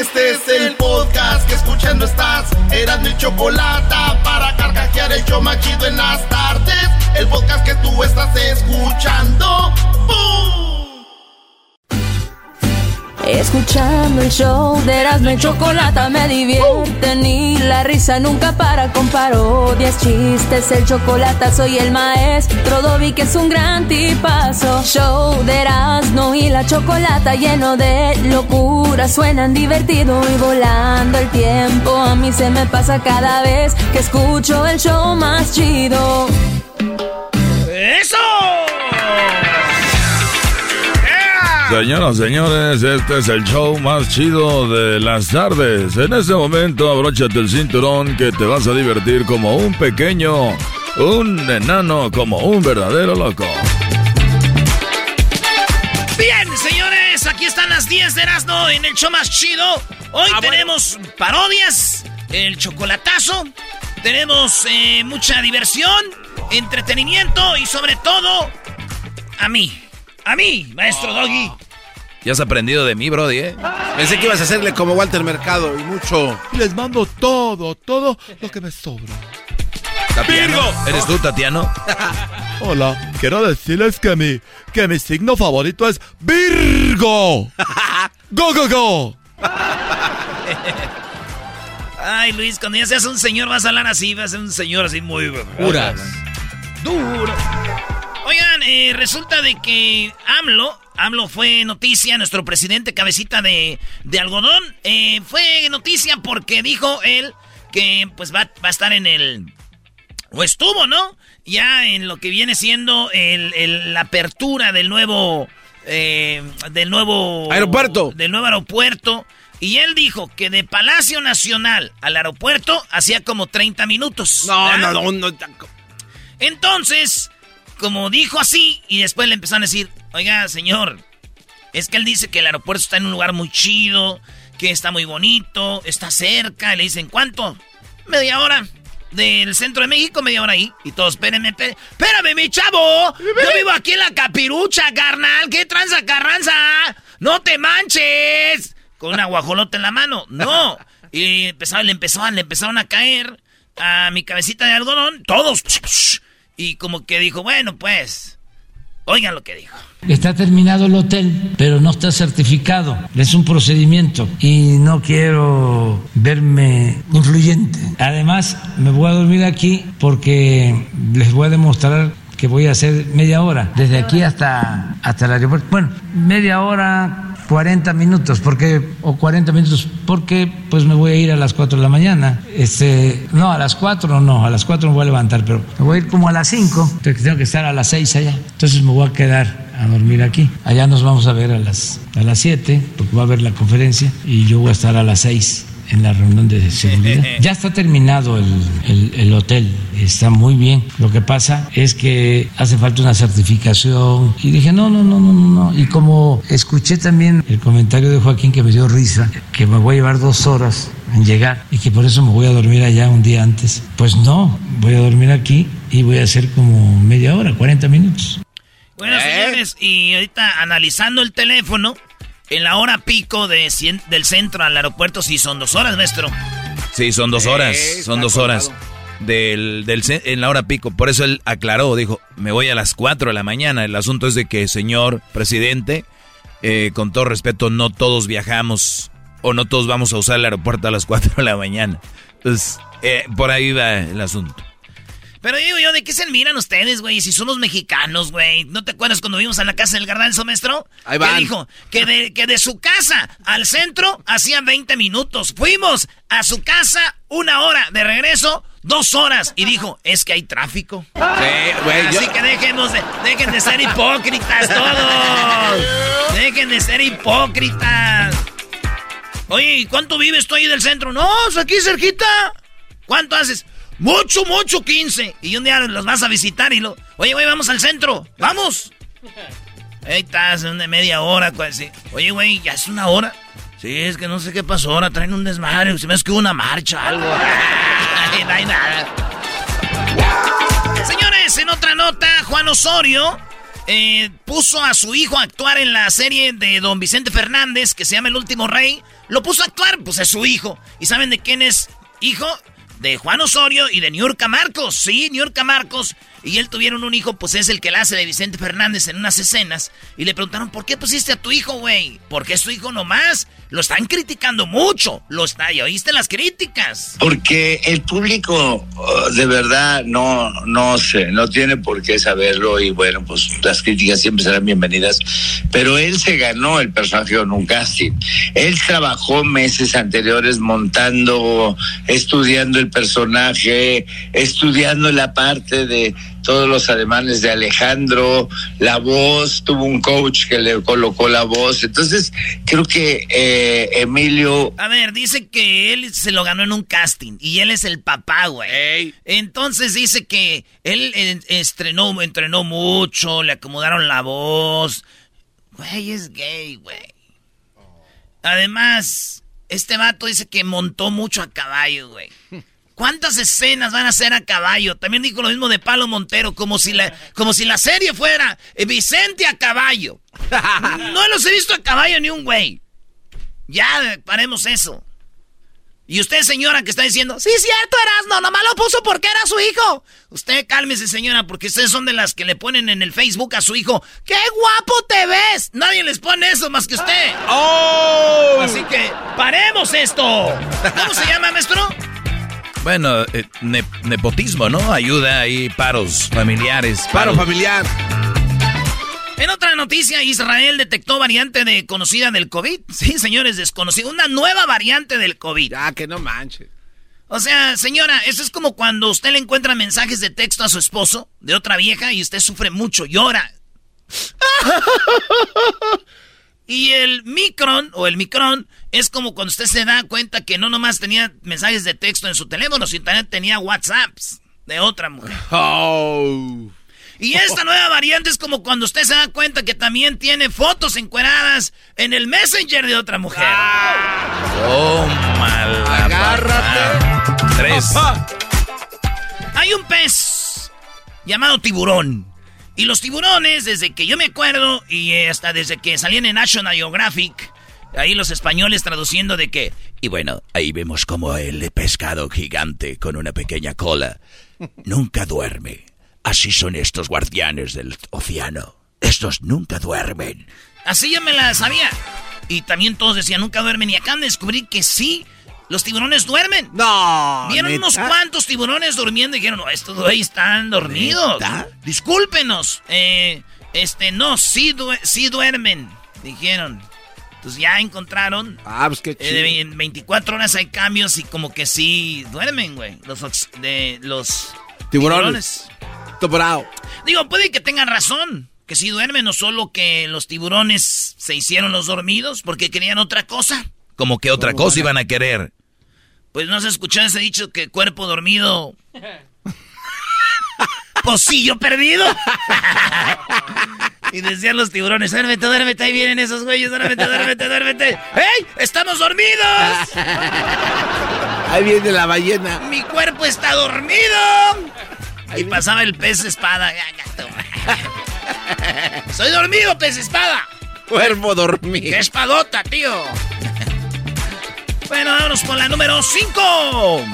Este es el podcast que escuchando estás. Eran mi chocolate para carcajear el show machido en las tardes. El podcast que tú estás escuchando. ¡Bum! Escuchando el show de Erasmo y Chocolata me divierte Ni la risa nunca para con parodias, chistes El chocolate soy el maestro Dobby que es un gran tipazo. Show de Erasmo y la Chocolata Lleno de locura Suenan divertido y volando el tiempo. A mí se me pasa cada vez que escucho el show más chido. ¡Eso! Señoras, señores, este es el show más chido de las tardes. En este momento, abróchate el cinturón que te vas a divertir como un pequeño, un enano, como un verdadero loco. Bien, señores, aquí están las 10 de Erasmo en el show más chido. Hoy tenemos parodias, el chocolatazo, tenemos eh, mucha diversión, entretenimiento y sobre todo, a mí. A mí, maestro Doggy. Ya has aprendido de mí, Brody, ¿eh? Pensé que ibas a hacerle como Walter Mercado y mucho. Les mando todo, todo lo que me sobra. Tatiano. ¿Eres tú, Tatiano? Hola, quiero decirles que mi, que mi signo favorito es Virgo. ¡Go, go, go! Ay, Luis, cuando ya seas un señor vas a hablar así, vas a ser un señor así muy... Puras. Duro. Oigan, eh, resulta de que AMLO, AMLO fue noticia, nuestro presidente cabecita de, de algodón, eh, fue noticia porque dijo él que pues va, va a estar en el... O estuvo, ¿no? Ya en lo que viene siendo el, el- la apertura del nuevo... eh, del nuevo... Aeropuerto. Del nuevo aeropuerto. Y él dijo que de Palacio Nacional al aeropuerto hacía como 30 minutos. No, no, no, no. Entonces, como dijo así, y después le empezaron a decir, oiga, señor, es que él dice que el aeropuerto está en un lugar muy chido, que está muy bonito, está cerca, y le dicen, ¿cuánto? Media hora. Del centro de México, media hora ahí. Y todos, espérenme. Espérame, mi chavo. Yo vivo aquí en la capirucha, carnal. ¿Qué tranza, carranza? ¡No te manches! Con una guajolota en la mano. No. Y empezaron, le empezaron, le empezaron a caer a mi cabecita de algodón. Todos. Y como que dijo, bueno, pues. Oigan lo que dijo. Está terminado el hotel, pero no está certificado. Es un procedimiento y no quiero verme influyente. Además, me voy a dormir aquí porque les voy a demostrar que voy a hacer media hora, desde aquí hasta, hasta el aeropuerto. Bueno, media hora, 40 minutos, porque, o 40 minutos, porque pues me voy a ir a las 4 de la mañana. Este, no, a las 4 no, a las 4 me voy a levantar, pero me voy a ir como a las 5, porque tengo que estar a las 6 allá. Entonces me voy a quedar a dormir aquí. Allá nos vamos a ver a las, a las 7, porque va a haber la conferencia, y yo voy a estar a las 6 en la reunión de seguridad. Ya está terminado el, el- el hotel, está muy bien. Lo que pasa es que hace falta una certificación. Y dije, no, no, no, no, no. Y como escuché también el comentario de Joaquín que me dio risa, que me voy a llevar dos horas en llegar y que por eso me voy a dormir allá un día antes, pues no, voy a dormir aquí y voy a hacer como media hora, 40 minutos. Bueno, señores, y ahorita analizando el teléfono, en la hora pico de cien- del centro al aeropuerto, sí son dos horas, maestro. Sí, son dos Eh, horas. está Son dos horas. Del, del, en la hora pico. Por eso él aclaró, dijo, me voy a las 4 de la mañana. El asunto es de que, señor presidente, eh, con todo respeto, no todos viajamos o no todos vamos a usar el aeropuerto a las 4 de la mañana. Entonces, eh, por ahí va el asunto. Pero digo yo, ¿de qué se miran ustedes, güey? Si somos mexicanos, güey. ¿No te acuerdas cuando vimos a la casa del garbanzo, maestro? Ahí van. Que dijo que de, que de su casa al centro hacía 20 minutos. Fuimos a su casa una hora, de regreso dos horas. Y dijo, es que hay tráfico. Sí, güey. Así yo- que dejemos de, dejen de ser hipócritas todos. Dejen de ser hipócritas. Oye, ¿y cuánto vives tú ahí del centro? No, es aquí cerquita. ¿Cuánto haces? Mucho, mucho, 15. Y un día los vas a visitar y lo... Oye, güey, vamos al centro. ¡Vamos! Ahí estás, una media hora. sí. Oye, güey, ya es una hora. Sí, es que no sé qué pasó ahora. Traen un desmadre. Se me hace que una marcha algo. Ay, no hay nada. Señores, en otra nota, Juan Osorio eh, puso a su hijo a actuar en la serie de Don Vicente Fernández, que se llama El Último Rey. Lo puso a actuar, pues es su hijo. ¿Y saben de quién es hijo? De Juan Osorio y de Niurka Marcos. Sí, Niurka Marcos. Y él tuvieron un hijo, pues es el que la hace de Vicente Fernández en unas escenas. Y le preguntaron, ¿por qué pusiste a tu hijo, güey? Porque es tu hijo nomás. Lo están criticando mucho. Lo está, ¿y oíste las críticas? Porque el público oh, de verdad no, no sé, no tiene por qué saberlo y bueno, pues las críticas siempre serán bienvenidas. Pero él se ganó el personaje en un. Él trabajó meses anteriores montando, estudiando el personaje, estudiando la parte de todos los ademanes de Alejandro, la voz, tuvo un coach que le colocó la voz. Entonces, creo que eh, Emilio A ver, dice que él se lo ganó en un casting y él es el papá, güey. Entonces dice que él eh, estrenó, entrenó mucho, le acomodaron la voz. Güey, es gay, güey. Además, este vato dice que montó mucho a caballo, güey. ¿Cuántas escenas van a hacer a caballo? También dijo lo mismo de Palo Montero, como si la, como si la serie fuera eh, Vicente a caballo. No los he visto a caballo ni un güey. Ya, paremos eso. Y usted, señora, que está diciendo, sí, cierto, Erasno, nomás lo puso porque era su hijo. Usted cálmese, señora, porque ustedes son de las que le ponen en el Facebook a su hijo, ¡qué guapo te ves! Nadie les pone eso más que usted. ¡Oh! Así que, paremos esto. ¿Cómo se llama, maestro? Bueno, eh, ne- nepotismo, ¿no? Ayuda ahí, paros familiares. Paro familiar. En otra noticia, Israel detectó variante de conocida del COVID. Sí, señores, desconocida. Una nueva variante del COVID. Ya, que no manches. O sea, señora, eso es como cuando usted le encuentra mensajes de texto a su esposo de otra vieja y usted sufre mucho, llora. Y el micron o el micron es como cuando usted se da cuenta que no nomás tenía mensajes de texto en su teléfono, sino también tenía WhatsApps de otra mujer. Oh. Y esta nueva variante es como cuando usted se da cuenta que también tiene fotos encueradas en el Messenger de otra mujer. Oh, mala Agárrate. Tres. Hay un pez llamado tiburón. Y los tiburones, desde que yo me acuerdo, y eh, hasta desde que salían en National Geographic, ahí los españoles traduciendo de que... Y bueno, ahí vemos como el pescado gigante con una pequeña cola nunca duerme. Así son estos guardianes del océano. Estos nunca duermen. Así ya me la sabía. Y también todos decían, nunca duermen. Y acaban de descubrir que sí, los tiburones duermen. No. Vieron ¿neta? unos cuantos tiburones durmiendo y dijeron, no, estos güeyes están dormidos. ¿Neta? Discúlpenos. Eh, este, no, sí, sí duermen, dijeron. Entonces ya encontraron. Ah, pues qué eh, chido. en 24 horas hay cambios y como que sí duermen, güey. Los, de, los Tiburones. Bravo. Digo, puede que tengan razón. Que sí duermen, no solo que los tiburones se hicieron los dormidos porque querían otra cosa. Como que otra cosa iban a querer. Pues no se escuchó ese dicho que cuerpo dormido. Pocillo perdido. y decían los tiburones, duérmete, duérmete, ahí vienen esos güeyes, duérmete, duérmete, duérmete. ¡Ey! ¡Estamos dormidos! Ahí viene la ballena. ¡Mi cuerpo está dormido! Y pasaba el pez espada. ¡Soy dormido, pez espada! Cuerpo dormido. ¡Qué espadota, tío! Bueno, vámonos con la número 5.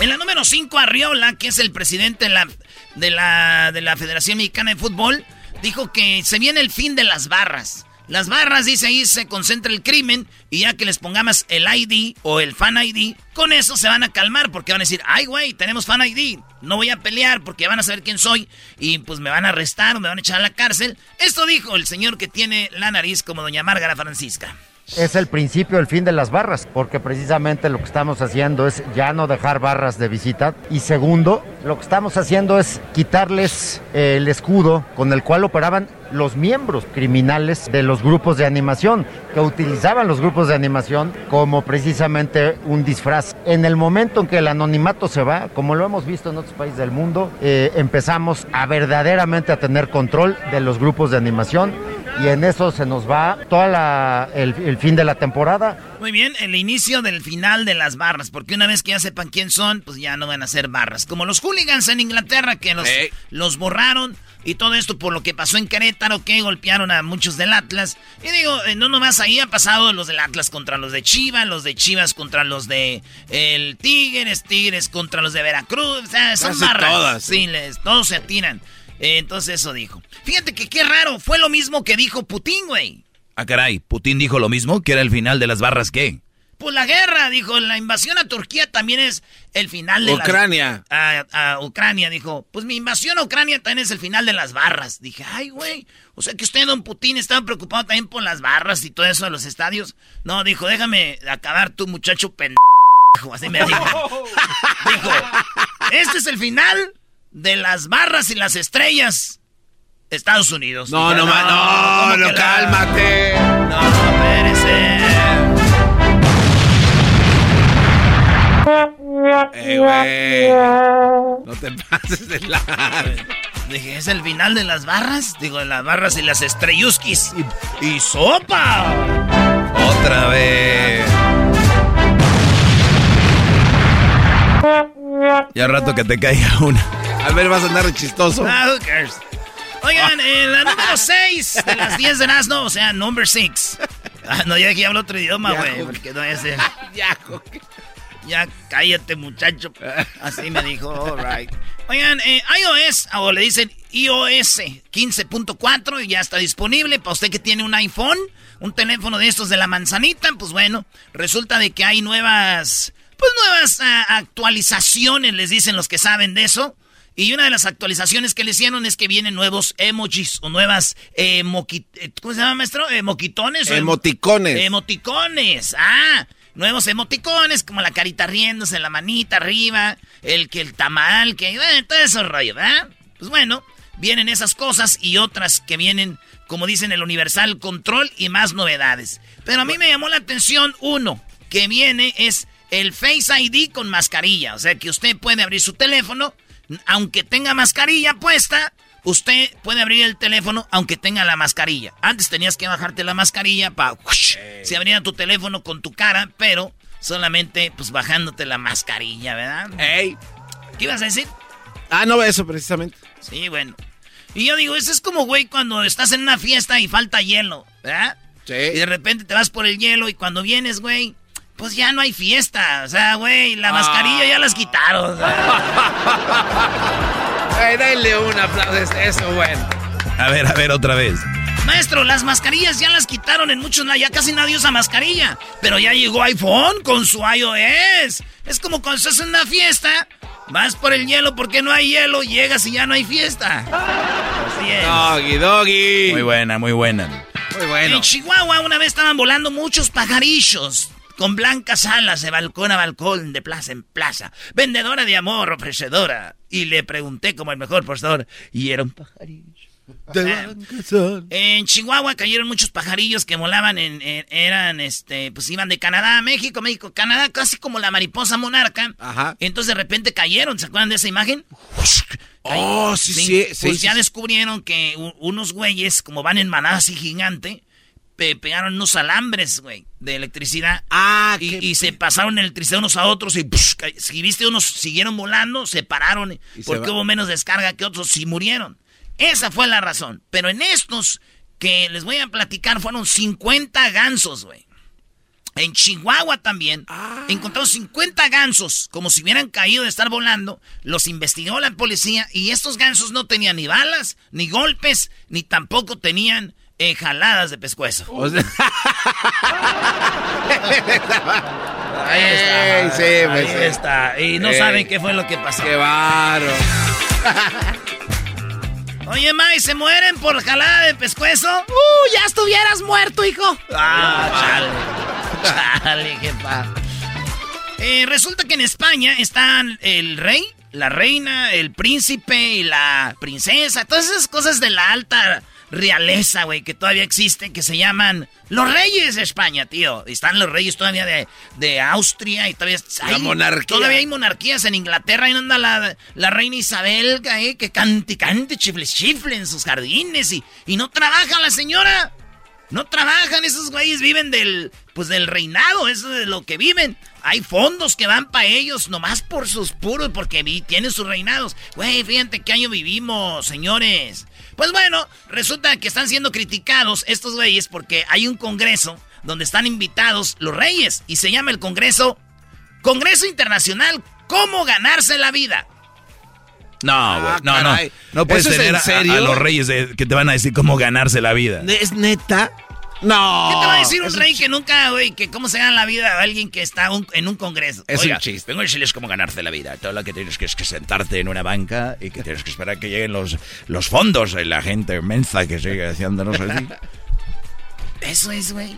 En la número 5, Arriola, que es el presidente de la, de, la, de la Federación Mexicana de Fútbol, dijo que se viene el fin de las barras. Las barras, dice ahí, se concentra el crimen y ya que les pongamos el ID o el fan ID, con eso se van a calmar porque van a decir, ay, güey, tenemos fan ID, no voy a pelear porque van a saber quién soy y pues me van a arrestar o me van a echar a la cárcel. Esto dijo el señor que tiene la nariz como doña Márgara Francisca. Es el principio, el fin de las barras, porque precisamente lo que estamos haciendo es ya no dejar barras de visita. Y segundo, lo que estamos haciendo es quitarles eh, el escudo con el cual operaban los miembros criminales de los grupos de animación, que utilizaban los grupos de animación como precisamente un disfraz. En el momento en que el anonimato se va, como lo hemos visto en otros países del mundo, eh, empezamos a verdaderamente a tener control de los grupos de animación y en eso se nos va todo el, el fin de la temporada. Muy bien, el inicio del final de las barras, porque una vez que ya sepan quién son, pues ya no van a ser barras. Como los hooligans en Inglaterra que los, los borraron y todo esto por lo que pasó en Querétaro, que golpearon a muchos del Atlas. Y digo, eh, no nomás ahí ha pasado los del Atlas contra los de Chivas, los de Chivas contra los de el Tigres, Tigres contra los de Veracruz. O sea, son Casi barras. todas, Sí, les, todos se atiran. Eh, entonces eso dijo. Fíjate que qué raro, fue lo mismo que dijo Putin, güey. Ah, caray, Putin dijo lo mismo, que era el final de las barras, ¿qué? Pues la guerra, dijo, la invasión a Turquía también es el final de Ucrania. las... A, a Ucrania, dijo, pues mi invasión a Ucrania también es el final de las barras. Dije, ay, güey, o sea que usted, don Putin, estaba preocupado también por las barras y todo eso de los estadios. No, dijo, déjame acabar tu muchacho pendejo, así me dijo. dijo, este es el final de las barras y las estrellas. Estados Unidos. No, no, no, ¿cómo no, la- cálmate. No, espérese. Eh, güey. No te pases de la. Dije, ¿es el final de las barras? Digo, de las barras y las estrelluskis. Y, y sopa. Otra vez. Ya rato que te caiga una. A ver, vas a andar chistoso. Ah, who cares? Oigan, en la número 6 de las 10 de Nazno, o sea, number 6. Ah, no, ya que hablo otro idioma, Ya, güey, porque no es... Ya, jo- Ya cállate, muchacho. Así me dijo, alright. Oigan, eh, iOS, o le dicen iOS 15.4, y ya está disponible para usted que tiene un iPhone, un teléfono de estos de la manzanita, pues bueno, resulta de que hay nuevas, pues nuevas ah, actualizaciones, les dicen los que saben de eso. Y una de las actualizaciones que le hicieron es que vienen nuevos emojis o nuevas eh, moqui- eh, ¿cómo se llama, maestro? Eh, moquitones. o em- Emoticones. Emoticones, ah, nuevos emoticones, como la carita riéndose, la manita arriba, el que el tamal, que eh, todo eso rollo, ¿verdad? Pues bueno, vienen esas cosas y otras que vienen, como dicen el Universal Control y más novedades. Pero a mí me llamó la atención uno, que viene es el Face ID con mascarilla, o sea que usted puede abrir su teléfono, aunque tenga mascarilla puesta, Usted puede abrir el teléfono aunque tenga la mascarilla. Antes tenías que bajarte la mascarilla para... Se abría tu teléfono con tu cara, pero solamente pues bajándote la mascarilla, ¿verdad? ¿Qué ibas a decir? Ah, no, eso precisamente. Sí, bueno. Y yo digo, eso es como, güey, cuando estás en una fiesta y falta hielo, ¿verdad? Sí. Y de repente te vas por el hielo y cuando vienes, güey, pues ya no hay fiesta. O sea, güey, la mascarilla ya las quitaron. o sea. Ey, dale un aplauso. es- Eso, bueno. A ver, a ver, otra vez. Maestro, las mascarillas ya las quitaron en muchos lados. Ya casi nadie usa mascarilla. Pero ya llegó iPhone con su iOS. Es como cuando estás en una fiesta. Vas por el hielo porque no hay hielo. Llegas y ya no hay fiesta. Así es. Doggy, doggy. Muy buena, muy buena. Muy bueno. En Chihuahua una vez estaban volando muchos pajarillos. Con blancas alas de balcón a balcón, de plaza en plaza. Vendedora de amor, ofrecedora. Y le pregunté como el mejor postor. Y era un pajarillo. En Chihuahua cayeron muchos pajarillos que volaban en, en- eran este pues iban de Canadá a México, México, Canadá, casi como la mariposa monarca. Ajá. Entonces de repente cayeron, ¿se acuerdan de esa imagen? Oh, sí, sí, sí, Pues sí, ya descubrieron que unos güeyes, como van en manada así gigante, pe- pegaron unos alambres, güey, de electricidad. Ah, y, qué y se pasaron electricidad unos a otros y psh, si viste unos siguieron volando, se pararon se porque hubo menos descarga que otros y murieron. Esa fue la razón. Pero en estos que les voy a platicar fueron 50 gansos, güey. En Chihuahua también Ah. encontraron 50 gansos, como si hubieran caído de estar volando. Los investigó la policía y estos gansos no tenían ni balas, ni golpes, ni tampoco tenían eh, jaladas de pescuezo. ahí está. sí, ahí pues, sí. está. Y no Ey. saben qué fue lo que pasó. Qué barro. Oye, May, ¿se mueren por jalada de pescuezo? ¡Uh, ya estuvieras muerto, hijo! Ah, chale. Chale, qué pa. Eh, resulta que en España están el rey, la reina, el príncipe y la princesa. Todas esas cosas de la alta realeza, güey, que todavía existen, que se llaman los reyes de España, tío. Y están los reyes todavía de, de Austria y todavía... La monarquía. Todavía hay monarquías en Inglaterra. Ahí anda la, la reina Isabel, eh, que cante, cante, chifle, chifle en sus jardines y, y no trabaja la señora. No trabajan, esos güeyes viven del, pues del reinado, eso es de lo que viven. Hay fondos que van para ellos, nomás por sus puros, porque vi- tienen sus reinados. Güey, fíjate qué año vivimos, señores. Pues bueno, resulta que están siendo criticados estos güeyes porque hay un congreso donde están invitados los reyes y se llama el congreso Congreso Internacional ¿Cómo ganarse la vida? No, güey. no, no. Ah, caray. No puedes ¿Eso es tener en a- los reyes de- que te van a decir cómo ganarse la vida. ¿Es neta? No. ¿Qué te va a decir un rey que nunca, güey, que cómo se gana la vida a alguien que está un- en un congreso? Es Oiga, un chiste. Vengo a decirles cómo ganarse la vida. Todo lo que tienes que es que sentarte en una banca y que tienes que esperar que lleguen los, los fondos y la gente mensa que sigue haciéndonos así. Eso es, güey.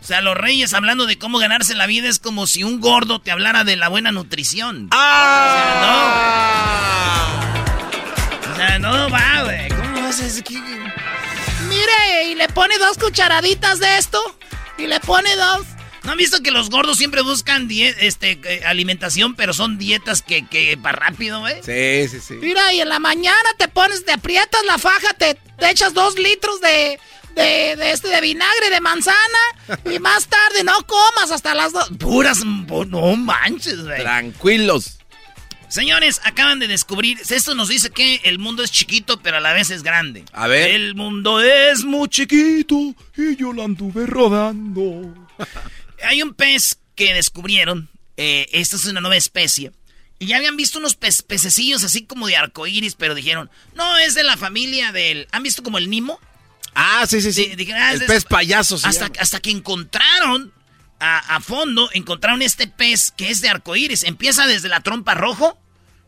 O sea, los reyes hablando de cómo ganarse la vida es como si un gordo te hablara de la buena nutrición. O sea, no. O sea, no va, güey. ¿Cómo vas a decir Mire, y le pone dos cucharaditas de esto. Y le pone dos. ¿No han visto que los gordos siempre buscan este, eh, alimentación, pero son dietas que, que para rápido, güey? Sí, sí, sí. Mira, y en la mañana te pones, te aprietas la faja, te, te echas dos litros de, de, de este, de vinagre de manzana. Y más tarde no comas hasta las dos. Puras, pu- no manches, güey. Tranquilos. Señores, acaban de descubrir, esto nos dice que el mundo es chiquito, pero a la vez es grande. A ver. El mundo es muy chiquito. Y yo la anduve rodando. Hay un pez que descubrieron, eh, esta es una nueva especie, y ya habían visto unos pez- pececillos así como de arcoíris, pero dijeron, no, es de la familia del... ¿Han visto como el Nimo? Ah, sí, sí, sí. Di- dijeron, ah, el pez payaso. Hasta, llama. hasta que encontraron a, a fondo, encontraron este pez que es de arcoíris. Empieza desde la trompa rojo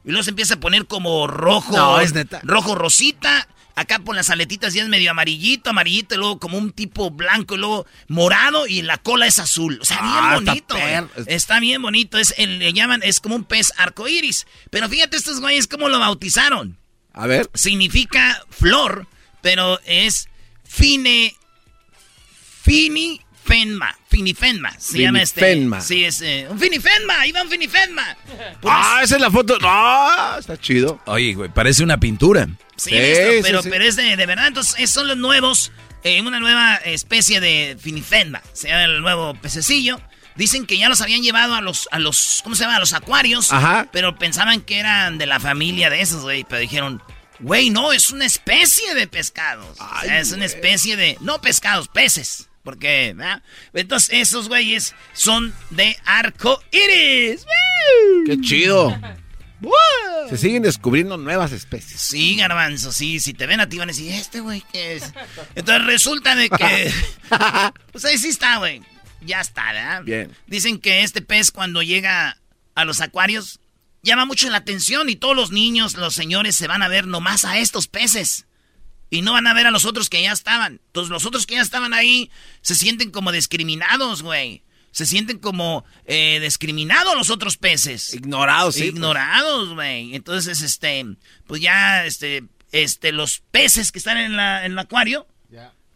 y luego se empieza a poner como rojo. No, es neta. Rojo rosita. Acá por las aletitas ya es medio amarillito, amarillito, y luego como un tipo blanco, y luego morado, y la cola es azul. O sea, bien Ah, está bonito. per- Está bien bonito. Es el, le llaman, es como un pez arcoíris. Pero fíjate estos güeyes cómo lo bautizaron. A ver. Significa flor, pero es fine. Finifenma. Finifenma. Se llama este. Finifenma. Sí, es eh, un finifenma. Iba un finifenma. Pues, Ah, esa es la foto. No, está chido. Oye, güey, parece una pintura. sí, sí, listo, sí, pero, sí. pero es de, de verdad. Entonces, esos son los nuevos. eh, una nueva especie de finifenma. Se llama el nuevo pececillo. Dicen que ya los habían llevado a los, a los, ¿cómo se llama? A los acuarios. Ajá. Pero pensaban que eran de la familia de esos, güey. Pero dijeron, güey, no, es una especie de pescados. O sea, es una especie de, no pescados, peces. Porque, ¿verdad? Entonces, esos güeyes son de arco iris. Qué chido. Se siguen descubriendo nuevas especies. Sí, garbanzo, sí. Si te ven a ti van a decir, ¿este güey qué es? Entonces resulta de que... pues ahí sí está, güey. Ya está, ¿verdad? Bien. Dicen que este pez cuando llega a los acuarios llama mucho la atención y todos los niños, los señores se van a ver nomás a estos peces. Y no van a ver a los otros que ya estaban. Entonces los otros que ya estaban ahí se sienten como discriminados, güey. Se sienten como eh, discriminados los otros peces. Ignorados, sí. pues. Ignorados, güey. Entonces, este, pues ya, este, este, los peces que están en, la, en el acuario,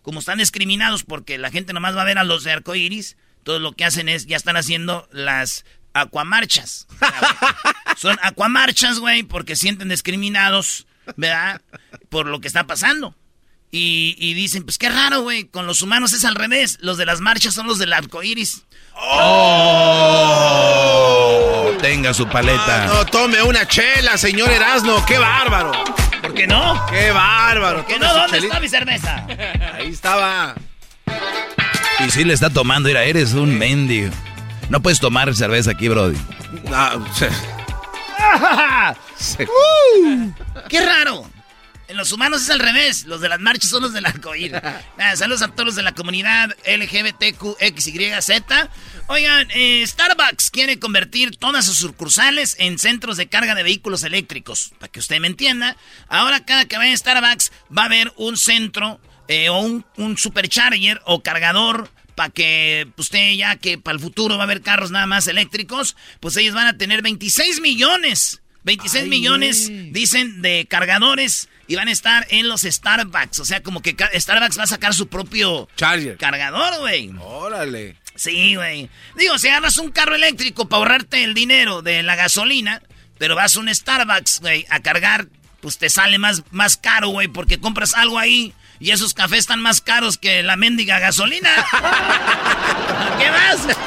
como están discriminados porque la gente nomás va a ver a los de arcoíris, todo lo que hacen es, ya están haciendo las acuamarchas. Son acuamarchas, güey, porque sienten discriminados, ¿verdad? Por lo que está pasando. Y, y dicen, pues qué raro, güey, con los humanos es al revés. Los de las marchas son los del arcoíris. ¡Oh! Tenga su paleta. No, tome una chela, señor Erasno. ¡Qué bárbaro! ¿Por qué no? ¡Qué bárbaro! ¿Qué Tome no? ¿Dónde chelita. está mi cerveza? Ahí estaba. Y si le está tomando, mira, eres un mendigo. No puedes tomar cerveza aquí, Brody. Ah, Sí. ¡Qué raro! En los humanos es al revés. Los de las marchas son los del arcoíris. Nada, saludos a todos los de la comunidad LGBTQXYZ. Oigan, eh, Starbucks quiere convertir todas sus sucursales en centros de carga de vehículos eléctricos. Para que usted me entienda. Ahora cada que vaya a Starbucks va a haber un centro eh, o un, un supercharger o cargador para que pues, usted ya que para el futuro va a haber carros nada más eléctricos, pues ellos van a tener 26 millones. 26 millones, dicen, de cargadores y van a estar en los Starbucks. O sea, como que Starbucks va a sacar su propio Charger. cargador, güey. Órale. Sí, güey. Digo, si agarras un carro eléctrico para ahorrarte el dinero de la gasolina, pero vas a un Starbucks, güey, a cargar, pues te sale más, más caro, güey, porque compras algo ahí y esos cafés están más caros que la mendiga gasolina. ¿Qué más?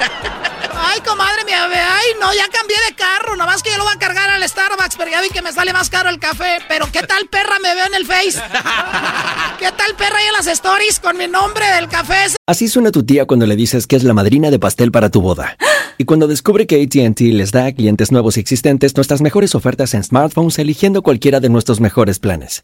Ay, comadre, mi ave. Ay, no, ya cambié de carro. Nomás que yo lo voy a cargar al Starbucks, pero ya vi que me sale más caro el café. Pero ¿qué tal perra me veo en el Face? ¿Qué tal perra ahí en las stories con mi nombre del café? Así suena tu tía cuando le dices que es la madrina de pastel para tu boda. Y cuando descubre que ATT les da a clientes nuevos y existentes nuestras mejores ofertas en smartphones eligiendo cualquiera de nuestros mejores planes.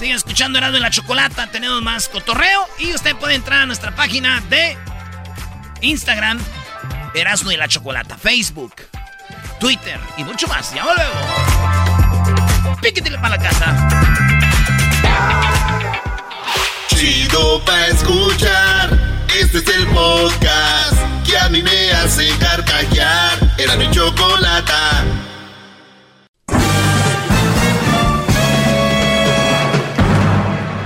siguen escuchando Erasmo y la Chocolata. Tenemos más cotorreo. Y usted puede entrar a nuestra página de Instagram, Erasmo y la Chocolata, Facebook, Twitter y mucho más. Ya volvemos. Píquetele para la casa. Chido pa' escuchar. Este es el podcast que a mí me hace carcajear. Era mi chocolata.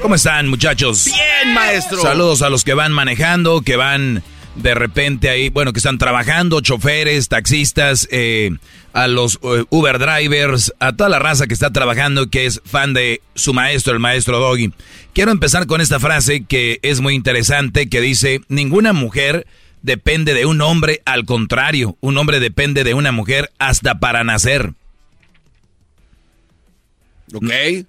¿Cómo están, muchachos? Bien, maestro. Saludos a los que van manejando, que van de repente ahí, bueno, que están trabajando, choferes, taxistas, eh, a los eh, Uber drivers, a toda la raza que está trabajando, que es fan de su maestro, el maestro Doggy. Quiero empezar con esta frase que es muy interesante, que dice, ninguna mujer depende de un hombre, al contrario, un hombre depende de una mujer hasta para nacer. Ok.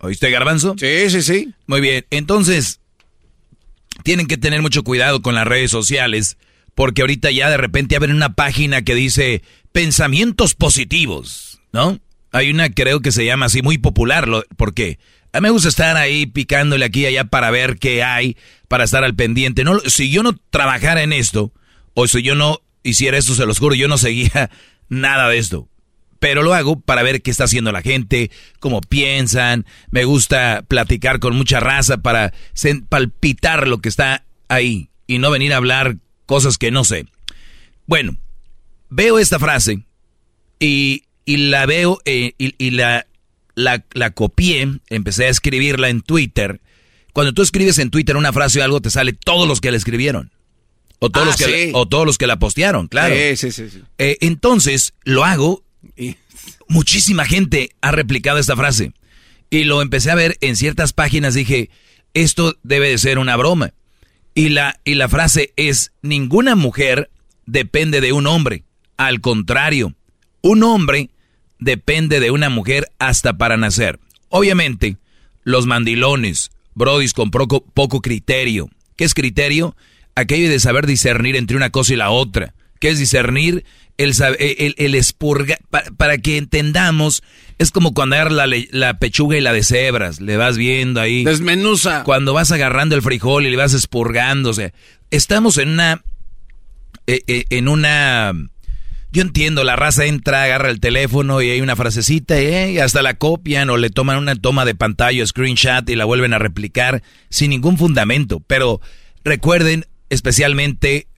¿Oíste, Garbanzo? Sí, sí, sí. Muy bien. Entonces, tienen que tener mucho cuidado con las redes sociales, porque ahorita ya de repente abren una página que dice pensamientos positivos, ¿no? Hay una, creo que se llama así, muy popular. ¿Por qué? A mí me gusta estar ahí picándole aquí y allá para ver qué hay, para estar al pendiente. No, si yo no trabajara en esto, o si yo no hiciera esto, se los juro, yo no seguía nada de esto pero lo hago para ver qué está haciendo la gente, cómo piensan, me gusta platicar con mucha raza para palpitar lo que está ahí y no venir a hablar cosas que no sé. Bueno, veo esta frase y, y la veo eh, y, y la, la, la copié, empecé a escribirla en Twitter. Cuando tú escribes en Twitter una frase o algo, te sale todos los que la escribieron. O todos, Ah, los, que, sí. o todos los que la postearon, claro. Sí, sí, sí, sí. Eh, entonces, lo hago Muchísima gente ha replicado esta frase. Y lo empecé a ver en ciertas páginas. Dije, esto debe de ser una broma. Y la, y la frase es, ninguna mujer depende de un hombre. Al contrario, un hombre depende de una mujer hasta para nacer. Obviamente, los mandilones, brodis con poco criterio. ¿Qué es criterio? Aquello de saber discernir entre una cosa y la otra. ¿Qué es discernir? El, el, el espurga, para, para, que entendamos, es como cuando agarras la, la, pechuga y la de cebras, le vas viendo ahí. Desmenuza. Cuando vas agarrando el frijol y le vas espurgando, o sea, estamos en una, eh, eh, en una, yo entiendo, la raza entra, agarra el teléfono y hay una frasecita eh, y hasta la copian o le toman una toma de pantalla, screenshot y la vuelven a replicar sin ningún fundamento. Pero recuerden, especialmente,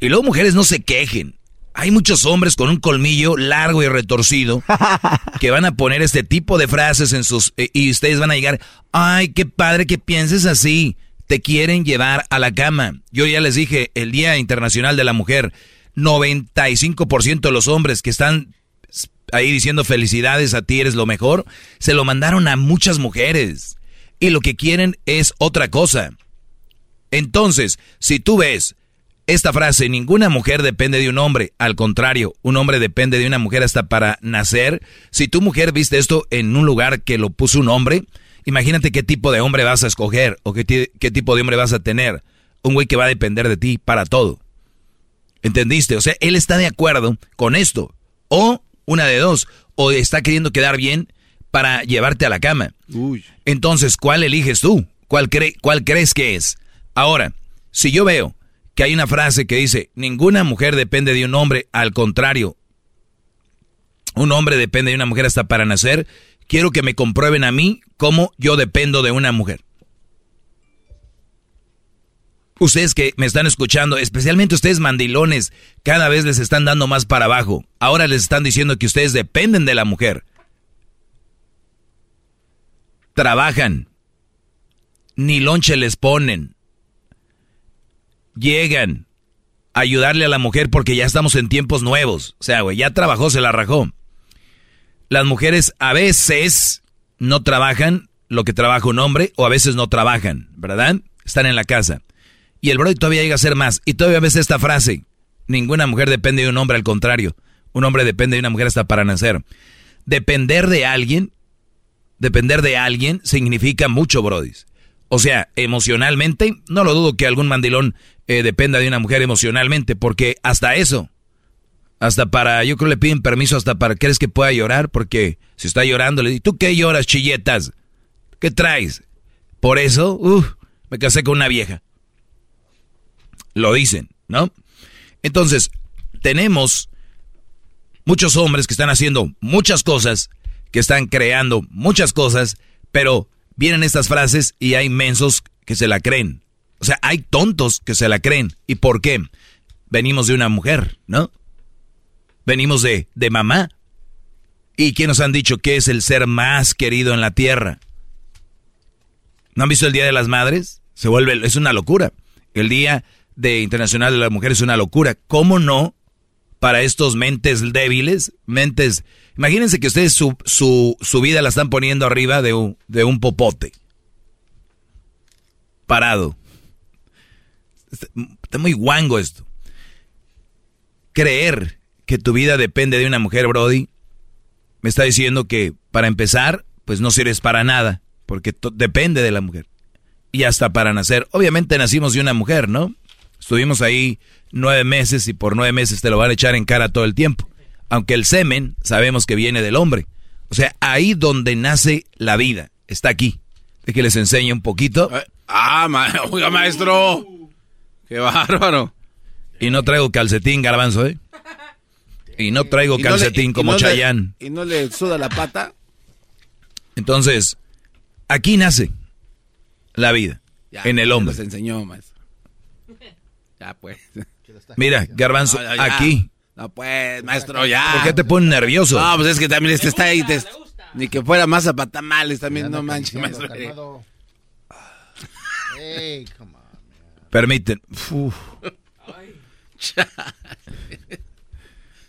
y luego mujeres no se quejen. Hay muchos hombres con un colmillo largo y retorcido que van a poner este tipo de frases en sus... y ustedes van a llegar, ay, qué padre que pienses así. Te quieren llevar a la cama. Yo ya les dije, el Día Internacional de la Mujer, 95% de los hombres que están ahí diciendo felicidades a ti, eres lo mejor, se lo mandaron a muchas mujeres. Y lo que quieren es otra cosa. Entonces, si tú ves esta frase, ninguna mujer depende de un hombre, al contrario, un hombre depende de una mujer hasta para nacer. Si tu mujer viste esto en un lugar que lo puso un hombre, imagínate qué tipo de hombre vas a escoger o qué, qué tipo de hombre vas a tener. Un güey que va a depender de ti para todo. ¿Entendiste? O sea, él está de acuerdo con esto. O una de dos. O está queriendo quedar bien para llevarte a la cama. Uy. Entonces, ¿cuál eliges tú? ¿Cuál, cre ¿Cuál crees que es? Ahora, si yo veo que hay una frase que dice, ninguna mujer depende de un hombre, al contrario, un hombre depende de una mujer hasta para nacer, quiero que me comprueben a mí cómo yo dependo de una mujer. Ustedes que me están escuchando, especialmente ustedes mandilones, cada vez les están dando más para abajo. Ahora les están diciendo que ustedes dependen de la mujer. Trabajan. Ni lonche les ponen llegan a ayudarle a la mujer porque ya estamos en tiempos nuevos. O sea, güey, ya trabajó, se la rajó. Las mujeres a veces no trabajan lo que trabaja un hombre o a veces no trabajan, ¿verdad? Están en la casa. Y el brother todavía llega a ser más. Y todavía ves esta frase. Ninguna mujer depende de un hombre, al contrario. Un hombre depende de una mujer hasta para nacer. Depender de alguien, depender de alguien significa mucho, brodis. O sea, emocionalmente, no lo dudo que algún mandilón eh, dependa de una mujer emocionalmente, porque hasta eso, hasta para, yo creo le piden permiso hasta para, ¿crees que pueda llorar? Porque si está llorando, le digo, ¿tú qué lloras, chilletas? ¿Qué traes? Por eso, uff, me casé con una vieja. Lo dicen, ¿no? Entonces, tenemos muchos hombres que están haciendo muchas cosas, que están creando muchas cosas, pero vienen estas frases y hay mensos que se la creen. O sea, hay tontos que se la creen. ¿Y por qué? Venimos de una mujer, ¿no? Venimos de, de mamá. ¿Y quién nos han dicho que es el ser más querido en la tierra? ¿No han visto el Día de las Madres? Se vuelve, es una locura. El Día de Internacional de la Mujer es una locura. ¿Cómo no? Para estos mentes débiles, mentes... Imagínense que ustedes su, su, su vida la están poniendo arriba de un, de un popote. Parado. Está muy guango esto. Creer que tu vida depende de una mujer, Brody, me está diciendo que para empezar, pues no sirves para nada, porque depende de la mujer. Y hasta para nacer. Obviamente nacimos de una mujer, ¿no? Estuvimos ahí nueve meses y por nueve meses te lo van a echar en cara todo el tiempo. Aunque el semen sabemos que viene del hombre. O sea, ahí donde nace la vida, está aquí. De que les enseñe un poquito. Ah, oiga, maestro. ¡Qué bárbaro! Y no traigo calcetín, garbanzo, ¿eh? Y no traigo calcetín como Chayán. ¿Y no le suda la pata? Entonces, aquí nace la vida, en el hombre. Se enseñó, maestro. Ya, pues. Mira, garbanzo, aquí. No, pues, maestro, ya. ¿Por qué te pones nervioso? No, pues es que también este está ahí. ni que fuera más zapatamales también, no manches, maestro. Hey, come on. Permiten.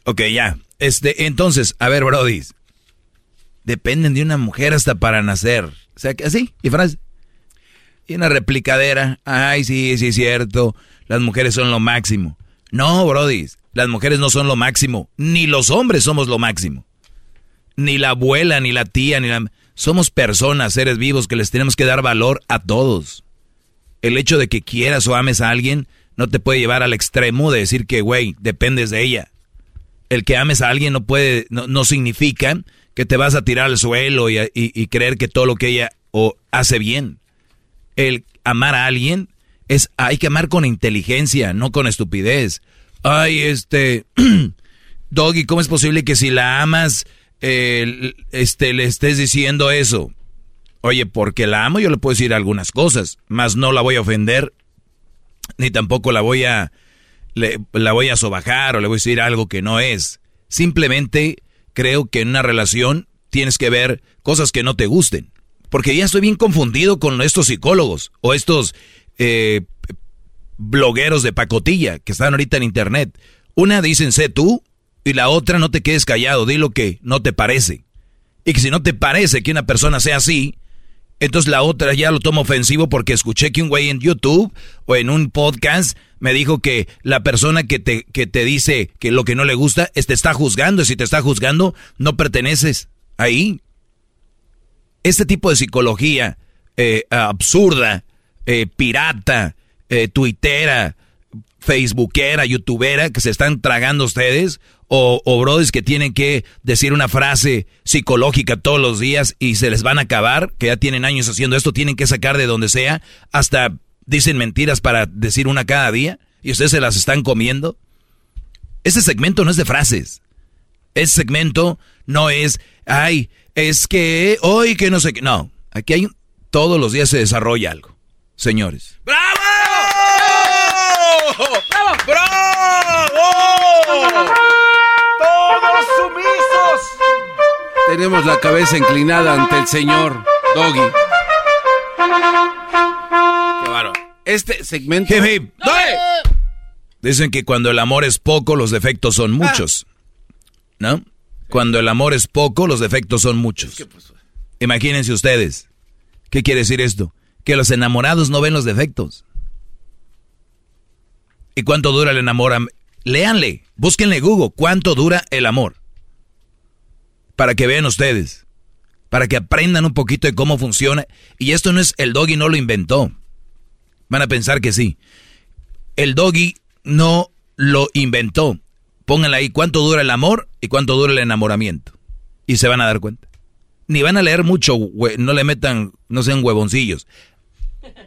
ok, ya. Este, entonces, a ver, Brody. Dependen de una mujer hasta para nacer. O sea, que así, y frase. Y una replicadera. Ay, sí, sí es cierto. Las mujeres son lo máximo. No, Brody. Las mujeres no son lo máximo. Ni los hombres somos lo máximo. Ni la abuela, ni la tía, ni la... Somos personas, seres vivos, que les tenemos que dar valor a todos. El hecho de que quieras o ames a alguien no te puede llevar al extremo de decir que, güey, dependes de ella. El que ames a alguien no puede, no, significa que te vas a tirar al suelo y, creer que todo lo que ella o hace bien. El amar a alguien es, hay que amar con inteligencia, no con estupidez. Ay, este, Doggy, ¿cómo es posible que si la amas, este, le estés diciendo eso? Oye, porque la amo yo le puedo decir algunas cosas, mas no la voy a ofender ni tampoco la voy a la voy a sobajar o le voy a decir algo que no es. Simplemente creo que en una relación tienes que ver cosas que no te gusten. Porque ya estoy bien confundido con estos psicólogos o estos eh, blogueros de pacotilla que están ahorita en internet. Una dicen sé tú y la otra no te quedes callado, di lo que no te parece. Y que si no te parece que una persona sea así, entonces la otra ya lo tomo ofensivo porque escuché que un güey en YouTube o en un podcast me dijo que la persona que te, que te dice que lo que no le gusta te está juzgando. Y si te está juzgando, no perteneces ahí. Este tipo de psicología eh, absurda, eh, pirata, eh, tuitera, facebookera, youtubera que se están tragando ustedes, o, o que tienen que decir una frase psicológica todos los días y se les van a acabar, que ya tienen años haciendo esto, tienen que sacar de donde sea, hasta dicen mentiras para decir una cada día y ustedes se las están comiendo. Ese segmento no es de frases. Ese segmento no es, ay, es que hoy que no sé qué. No, aquí hay, todos los días se desarrolla algo, señores. ¡Bravo! ¡Bravo! ¡Bravo! ¡Todos Tenemos la cabeza inclinada ante el señor Doggy. Qué bárbaro. Este segmento. Dicen que cuando el amor es poco, los defectos son muchos. ¿No? Cuando el amor es poco, los defectos son muchos. Imagínense ustedes. ¿Qué quiere decir esto? Que los enamorados no ven los defectos. ¿Y cuánto dura el enamoramiento? Léanle, búsquenle Google, ¿cuánto dura el amor? Para que vean ustedes, para que aprendan un poquito de cómo funciona. Y esto no es el doggy, no lo inventó. Van a pensar que sí. El doggy no lo inventó. Pónganle ahí cuánto dura el amor y cuánto dura el enamoramiento. Y se van a dar cuenta. Ni van a leer mucho, no le metan, no sean huevoncillos.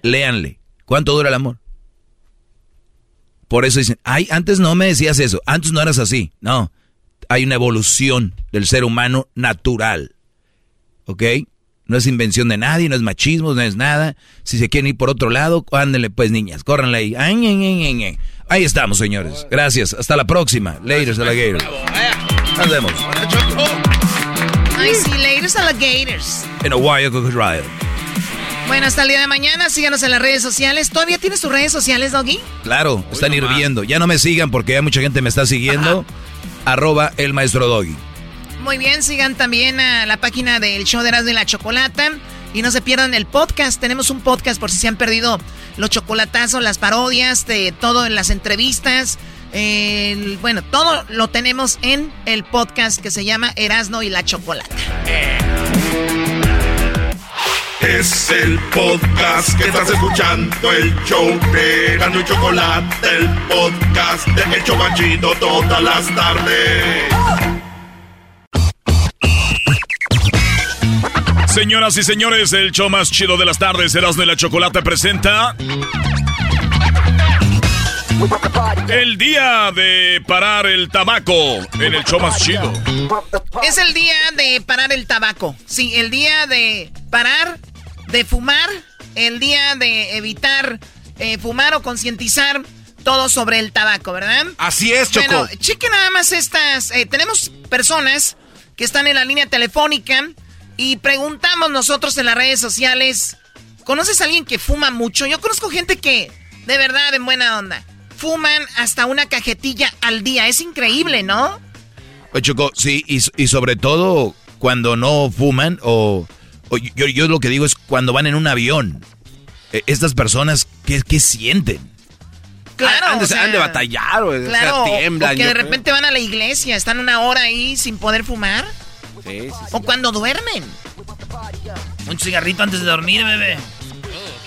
Léanle. ¿Cuánto dura el amor? Por eso dicen, ay, antes no me decías eso, antes no eras así. No, hay una evolución del ser humano natural. ¿Ok? No es invención de nadie, no es machismo, no es nada. Si se quieren ir por otro lado, ándenle pues niñas, córranle ahí. Ahí estamos, señores. Gracias. Hasta la próxima. Ladies Alligators. Nos vemos. Ay, sí, Ladies Alligators. En Ohio Crocodile. Bueno, hasta el día de mañana, síganos en las redes sociales. ¿Todavía tienes tus redes sociales, Doggy? Claro, están hirviendo. Ya no me sigan porque ya mucha gente me está siguiendo. Arroba el maestro Doggy. Muy bien, sigan también a la página del show de Erasmo y la Chocolata. Y no se pierdan el podcast. Tenemos un podcast por si se han perdido los chocolatazos, las parodias, de todo en las entrevistas. bueno, todo lo tenemos en el podcast que se llama Erasmo y la Chocolata. Es el podcast que estás escuchando, el show de Gano y Chocolate, el podcast de Hecho Machito todas las tardes. Señoras y señores, el show más chido de las tardes, Erasmo y la Chocolate presenta... El día de parar el tabaco en el show más chido. Es el día de parar el tabaco. Sí, el día de parar de fumar, el día de evitar eh, fumar o concientizar todo sobre el tabaco, ¿verdad? Así es, Choco. Bueno, cheque nada más estas. Eh, tenemos personas que están en la línea telefónica y preguntamos nosotros en las redes sociales: ¿Conoces a alguien que fuma mucho? Yo conozco gente que, de verdad, en buena onda, fuman hasta una cajetilla al día. Es increíble, ¿no? Oye, Choco, sí, y, y sobre todo cuando no fuman o, o yo, yo lo que digo es cuando van en un avión. Eh, estas personas, ¿qué, qué sienten? Claro, Han de, o sea, han de batallar, o, Claro, o sea, tiemblan. o que de creo. repente van a la iglesia, están una hora ahí sin poder fumar. Sí, sí, sí. O cuando duermen. Un cigarrito antes de dormir, bebé.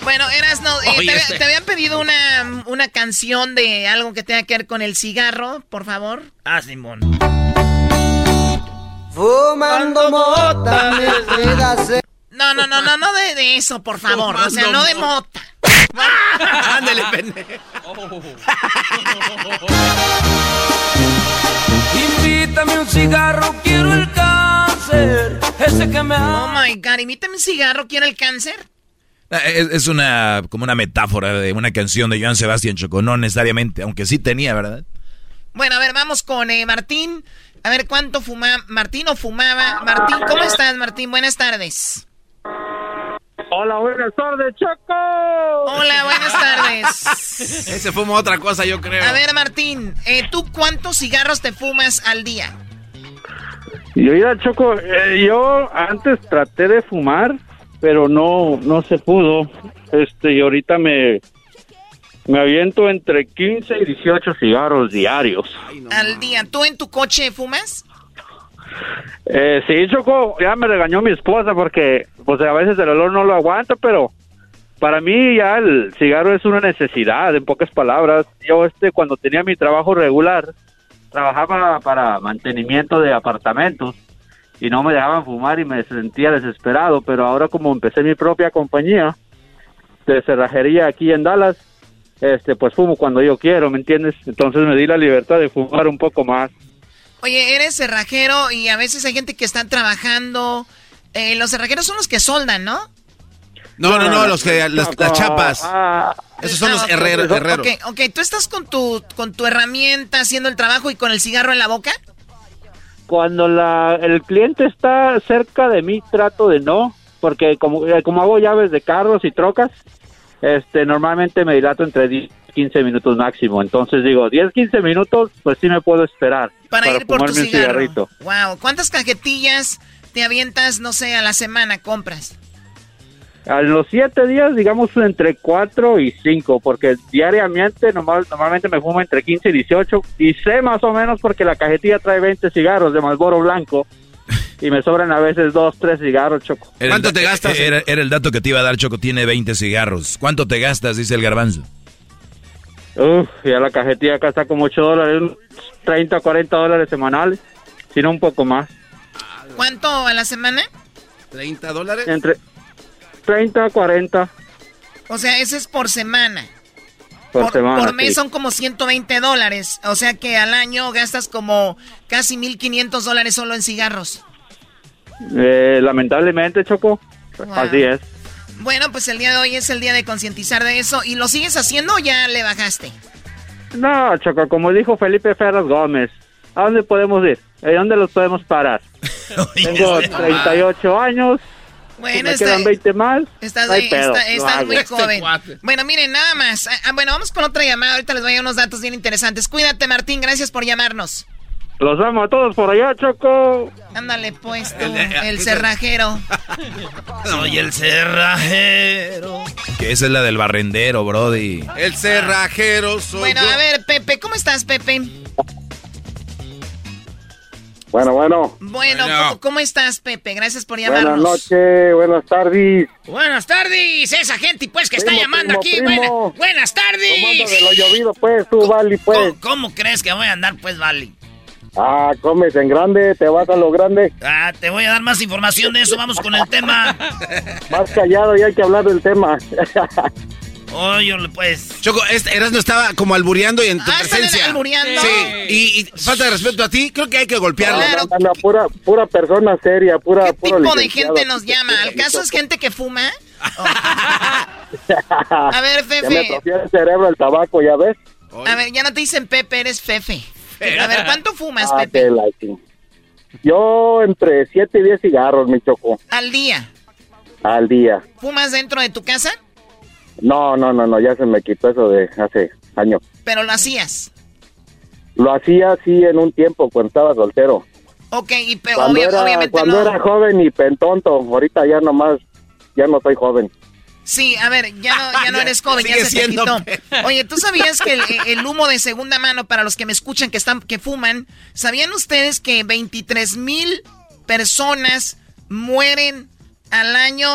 Bueno, eras no, eh, Oye, te, este- te habían pedido una, una canción de algo que tenga que ver con el cigarro, por favor. Ah, Simón. Fumando mota, mi vida se... No, no, no, no, no de, de eso, por favor. o sea, no de mota. Ándale, pendejo. Invítame un cigarro, quiero el cáncer. Ese que me Oh my god, imítame un cigarro, ¿quiere el cáncer? Ah, Es, es una como una metáfora de una canción de Joan Sebastián Choco, no necesariamente, aunque sí tenía, ¿verdad? Bueno, a ver, vamos con eh, Martín. A ver cuánto fumaba. Martín o fumaba. Martín, ¿cómo estás, Martín? Buenas tardes. Hola, buenas tardes, Choco. Hola, buenas tardes. Ese fuma otra cosa, yo creo. A ver, Martín, eh, ¿tú cuántos cigarros te fumas al día? Yo mira, Choco, eh, yo antes traté de fumar, pero no, no se pudo. Este, y ahorita me, me aviento entre 15 y 18 cigarros diarios. al día. ¿Tú en tu coche fumas? Eh, sí, Choco, ya me regañó mi esposa porque, pues a veces el olor no lo aguanto, pero para mí ya el cigarro es una necesidad, en pocas palabras. Yo, este, cuando tenía mi trabajo regular, trabajaba para mantenimiento de apartamentos y no me dejaban fumar y me sentía desesperado, pero ahora como empecé mi propia compañía de cerrajería aquí en Dallas, este, pues fumo cuando yo quiero, ¿me entiendes? Entonces me di la libertad de fumar un poco más. Oye, eres cerrajero y a veces hay gente que está trabajando. Eh, los cerrajeros son los que soldan, ¿no? No, no, no, los que, las, las chapas. Esos son Ah, los ok. herreros. herreros. Ok, ok, ¿tú estás con tu, con tu herramienta haciendo el trabajo y con el cigarro en la boca? Cuando la, el cliente está cerca de mí, trato de no, porque como, eh, como hago llaves de carros y trocas, este, normalmente me dilato entre 10 y 15 minutos máximo. Entonces digo, 10, 15 minutos, pues sí me puedo esperar Para, ir por tu cigarro. cigarrito. Wow, ¿cuántas cajetillas te avientas, no sé, a la semana compras? A los 7 días, digamos entre 4 y 5, porque diariamente normal, normalmente me fumo entre 15 y 18, y sé más o menos porque la cajetilla trae 20 cigarros de Malboro Blanco, y me sobran a veces 2, 3 cigarros, choco. Era el da- Era, era el dato que te iba a dar, Choco, tiene 20 cigarros. ¿Cuánto te gastas? Dice el garbanzo. Uf, ya la cajetilla acá está como 8 dólares, unos 30 o 40 dólares semanales, si no un poco más. ¿Cuánto a la semana? ¿30 dólares? Entre 30 a 40 O sea, ese es por semana. Por, semana. Por mes sí. son como 120 dólares. O sea que al año gastas como casi 1.500 dólares solo en cigarros. Eh, lamentablemente, Choco, Wow. así es. Bueno, pues el día de hoy es el día de concientizar de eso. ¿Y lo sigues haciendo o ya le bajaste? No, Choco, como dijo Felipe Ferraz Gómez, ¿a dónde podemos ir? ¿A dónde los podemos parar? Tengo 38 años, Bueno, me está- quedan 20 más, Estás, no hay de- pedo, está- estás muy joven. Bueno, miren, nada más. Ah, ah, bueno, vamos con otra llamada. Ahorita les voy a dar unos datos bien interesantes. Cuídate, Martín. Gracias por llamarnos. Los amo a todos por allá, Choco. Ándale, pues, tú, El- el, el- cerrajero. Soy el cerrajero. Que esa es la del barrendero, Brody. El cerrajero soy Bueno, yo. a ver, Pepe, ¿cómo estás, Pepe? Bueno, bueno. Bueno. ¿cómo, cómo estás, Pepe? Gracias por Buenas llamarnos. noches, buenas tardes. Buenas tardes, esa gente, pues, que está llamando primo, aquí. primo. Buena- buenas tardes. ¿Cómo anda de lo llovido, pues, tú, Vali, pues? ¿Cómo, cómo crees que voy a andar, pues, Vali? Ah, comes en grande, te vas a lo grande. Ah, te voy a dar más información de eso. Vamos con el tema. Más callado y hay que hablar del tema. Oye, pues. Choco, este Erasmo estaba como albureando y en tu Ah, ¿están presencia. albureando? Sí, y, y falta de respeto a ti, creo que hay que golpearlo. No, no, pura, pura persona seria, pura, ¿Qué puro tipo de gente nos llama? ¿Al caso es gente que fuma? A ver, Ya me Fefe. el cerebro el tabaco, ¿ya ves? A ver, ya no te dicen Pepe, eres Fefe. A ver, ¿cuánto fumas, Ah, Pepe? Yo entre 7 y 10 cigarros, mi choco, Al día. al día. ¿Fumas dentro de tu casa? No, no, no, no, ya se me quitó eso de hace años. Pero lo hacías. Lo hacía así en un tiempo cuando estaba soltero. Ok, y pero Cuando, obvia- era, obviamente cuando no. era joven y pentonto, ahorita ya nomás, ya no soy joven. Sí, a ver, ya no, ya no eres joven, ya se te quitó. Oye, ¿tú sabías que el, el humo de segunda mano, para los que me escuchan que están, que fuman, ¿sabían ustedes que 23 mil personas mueren al año,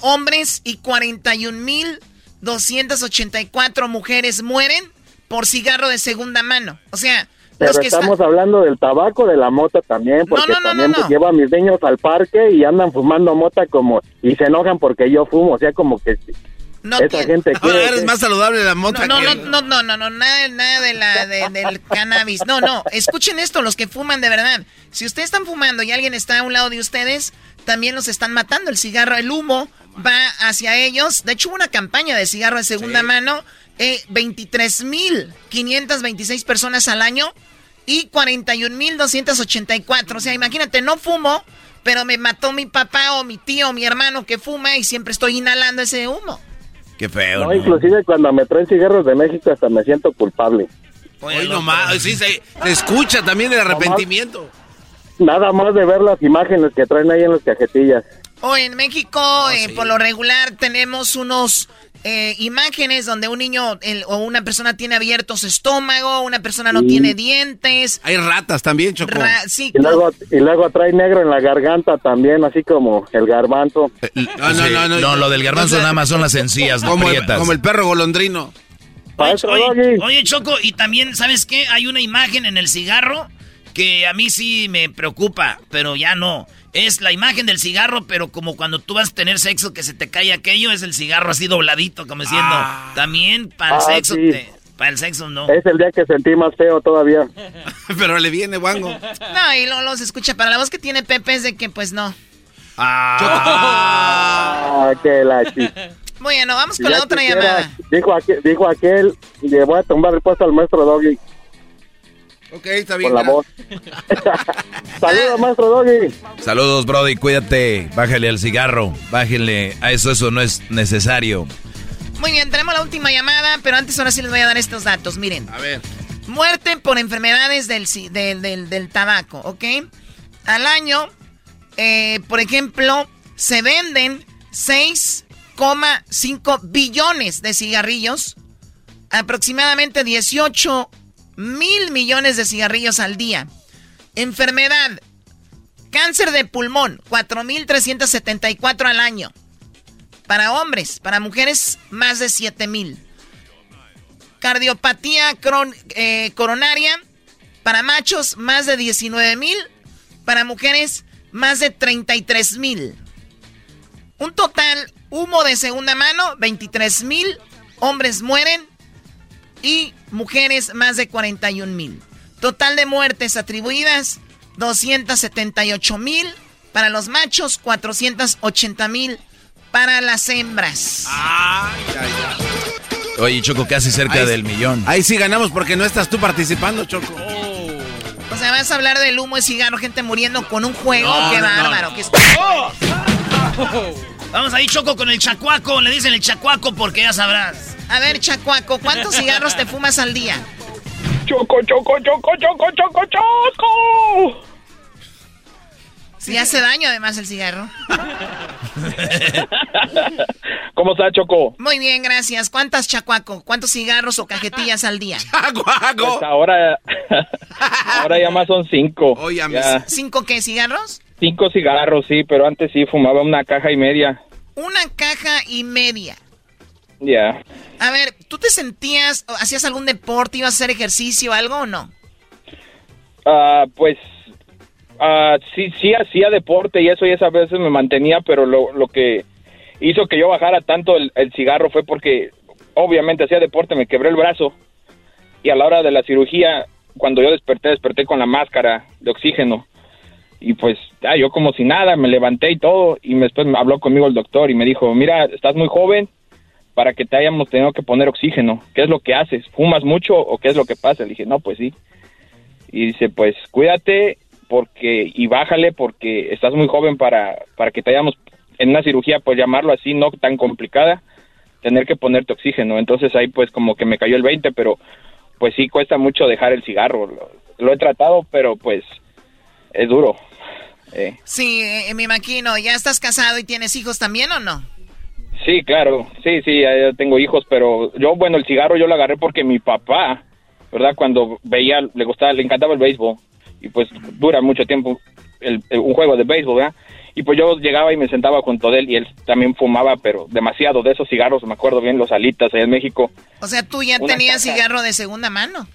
hombres, y 41 mil 284 mujeres mueren por cigarro de segunda mano? O sea, Pero los que están... estamos hablando del tabaco, de la mota también, porque no, no, también no, no. llevo a mis niños al parque y andan fumando mota como, y se enojan porque yo fumo, o sea, como que No esa tiene- gente Ahora quiere... más saludable la mota No, no, que... no, no, no, no, nada, nada de la, de- del cannabis. No, no, escuchen esto, los que fuman de verdad. Si ustedes están fumando y alguien está a un lado de ustedes, también los están matando. El cigarro, el humo va hacia ellos. De hecho, hubo una campaña de cigarro de segunda mano. Eh, 23.526 personas al año y 41.284. O sea, imagínate, no fumo, pero me mató mi papá o mi tío o mi hermano que fuma y siempre estoy inhalando ese humo. Qué feo, No, ¿no? inclusive cuando me traen cigarros de México hasta me siento culpable. Hoy nomás, sí, se, se escucha también el arrepentimiento. Nada más de ver las imágenes que traen ahí en las cajetillas. O en México, eh, por lo regular, tenemos unos eh, imágenes donde un niño el- o una persona tiene abierto su estómago, una persona no Sí. tiene dientes. Hay ratas también, Choco. Ra- sí, Y luego, y luego trae negro en la garganta también, así como el garbanzo. No, no, no, no. No, lo del garbanzo No nada más son las encías Como el, prietas. como el perro golondrino. Oye, oye, Choco, y también, ¿sabes qué? Hay una imagen en el cigarro que a mí sí me preocupa, pero ya no. Es la imagen del cigarro, pero como cuando tú vas a tener sexo que se te cae aquello, es el cigarro así dobladito, como diciendo, también para el Ah, sexo, sí. te- para el sexo no. Es el día que sentí más feo todavía. Pero le viene, Wango. No, y luego se escucha, para la voz que tiene Pepe es de que pues no. Ah, que la chi- Bueno, vamos con Ya la otra quisiera, llamada. Dijo aquel, dijo aquel, le voy a tumbar el puesto al maestro Doggy Ok, está bien. con la voz. Saludos, maestro Doggy. Saludos, Brody, cuídate. Bájale al cigarro. Bájale a eso, eso no es necesario. Muy bien, tenemos la última llamada, pero antes ahora sí les voy a dar estos datos. Miren. A ver. Muerte por enfermedades del, del, del- del tabaco, ¿ok? Al año, eh, por ejemplo, se venden 6,5 billones de cigarrillos, aproximadamente 18 mil millones de cigarrillos al día. Enfermedad, cáncer de pulmón, 4.374 al año. Para hombres, para mujeres, más de 7 mil. Cardiopatía cron- eh, coronaria, para machos, más de 19 mil. Para mujeres, más de 33 mil. Un total, humo de segunda mano, 23 mil. Hombres mueren y mujeres, más de 41 mil. Total de muertes atribuidas, 278 mil. Para los machos, 480 mil. Para las hembras. Oye, Choco, casi cerca Ahí- del millón. Ahí sí ganamos porque no estás tú participando, Choco. O sea, vas a hablar del humo de cigarro, gente muriendo con un juego. No, ¡Qué no, no, bárbaro! no. qué es- Vamos ahí, Choco, con el chacuaco. Le dicen el chacuaco porque ya sabrás. A ver, chacuaco, ¿cuántos cigarros te fumas al día? Choco, choco, choco, choco, choco, choco. Si hace daño, además, el cigarro. ¿Cómo está, Choco? Muy bien, gracias. ¿Cuántas chacuaco? ¿Cuántos cigarros o cajetillas al día? Pues ahora, ahora ya más son cinco. Ya, ¿Cinco qué, cigarros? cinco cigarros, sí, pero antes sí fumaba una caja y media. Una caja y media. Ya. A ver, ¿tú te sentías, hacías algún deporte, ibas a hacer ejercicio algo o no? Ah, pues ah, sí, sí hacía deporte y eso y esas veces me mantenía, pero lo, lo que hizo que yo bajara tanto el, el cigarro fue porque obviamente hacía deporte, me quebré el brazo y a la hora de la cirugía, cuando yo desperté, desperté con la máscara de oxígeno y pues ya yo como si nada, me levanté y todo y después me habló conmigo el doctor y me dijo, mira, estás muy joven para que te hayamos tenido que poner oxígeno, ¿qué es lo que haces? ¿Fumas mucho o qué es lo que pasa? Le dije, no, pues sí. Y dice, pues cuídate porque y bájale porque estás muy joven para, para que te hayamos en una cirugía, pues llamarlo así, no tan complicada, tener que ponerte oxígeno. Entonces ahí pues como que me cayó el 20, pero pues sí cuesta mucho dejar el cigarro. Lo, he tratado, pero pues es duro. Eh, Sí, eh, me imagino. ¿Ya estás casado y tienes hijos también o no? Sí, claro, sí, sí, ya tengo hijos, pero yo, bueno, el cigarro yo lo agarré porque mi papá, ¿verdad? Cuando veía, le gustaba, le encantaba el béisbol y pues dura mucho tiempo el, el- un juego de béisbol, ¿verdad? Y pues yo llegaba y me sentaba junto de él y él también fumaba, pero demasiado de esos cigarros, me acuerdo bien, los alitas allá en México. O sea, tú ya tenías cigarro de segunda mano.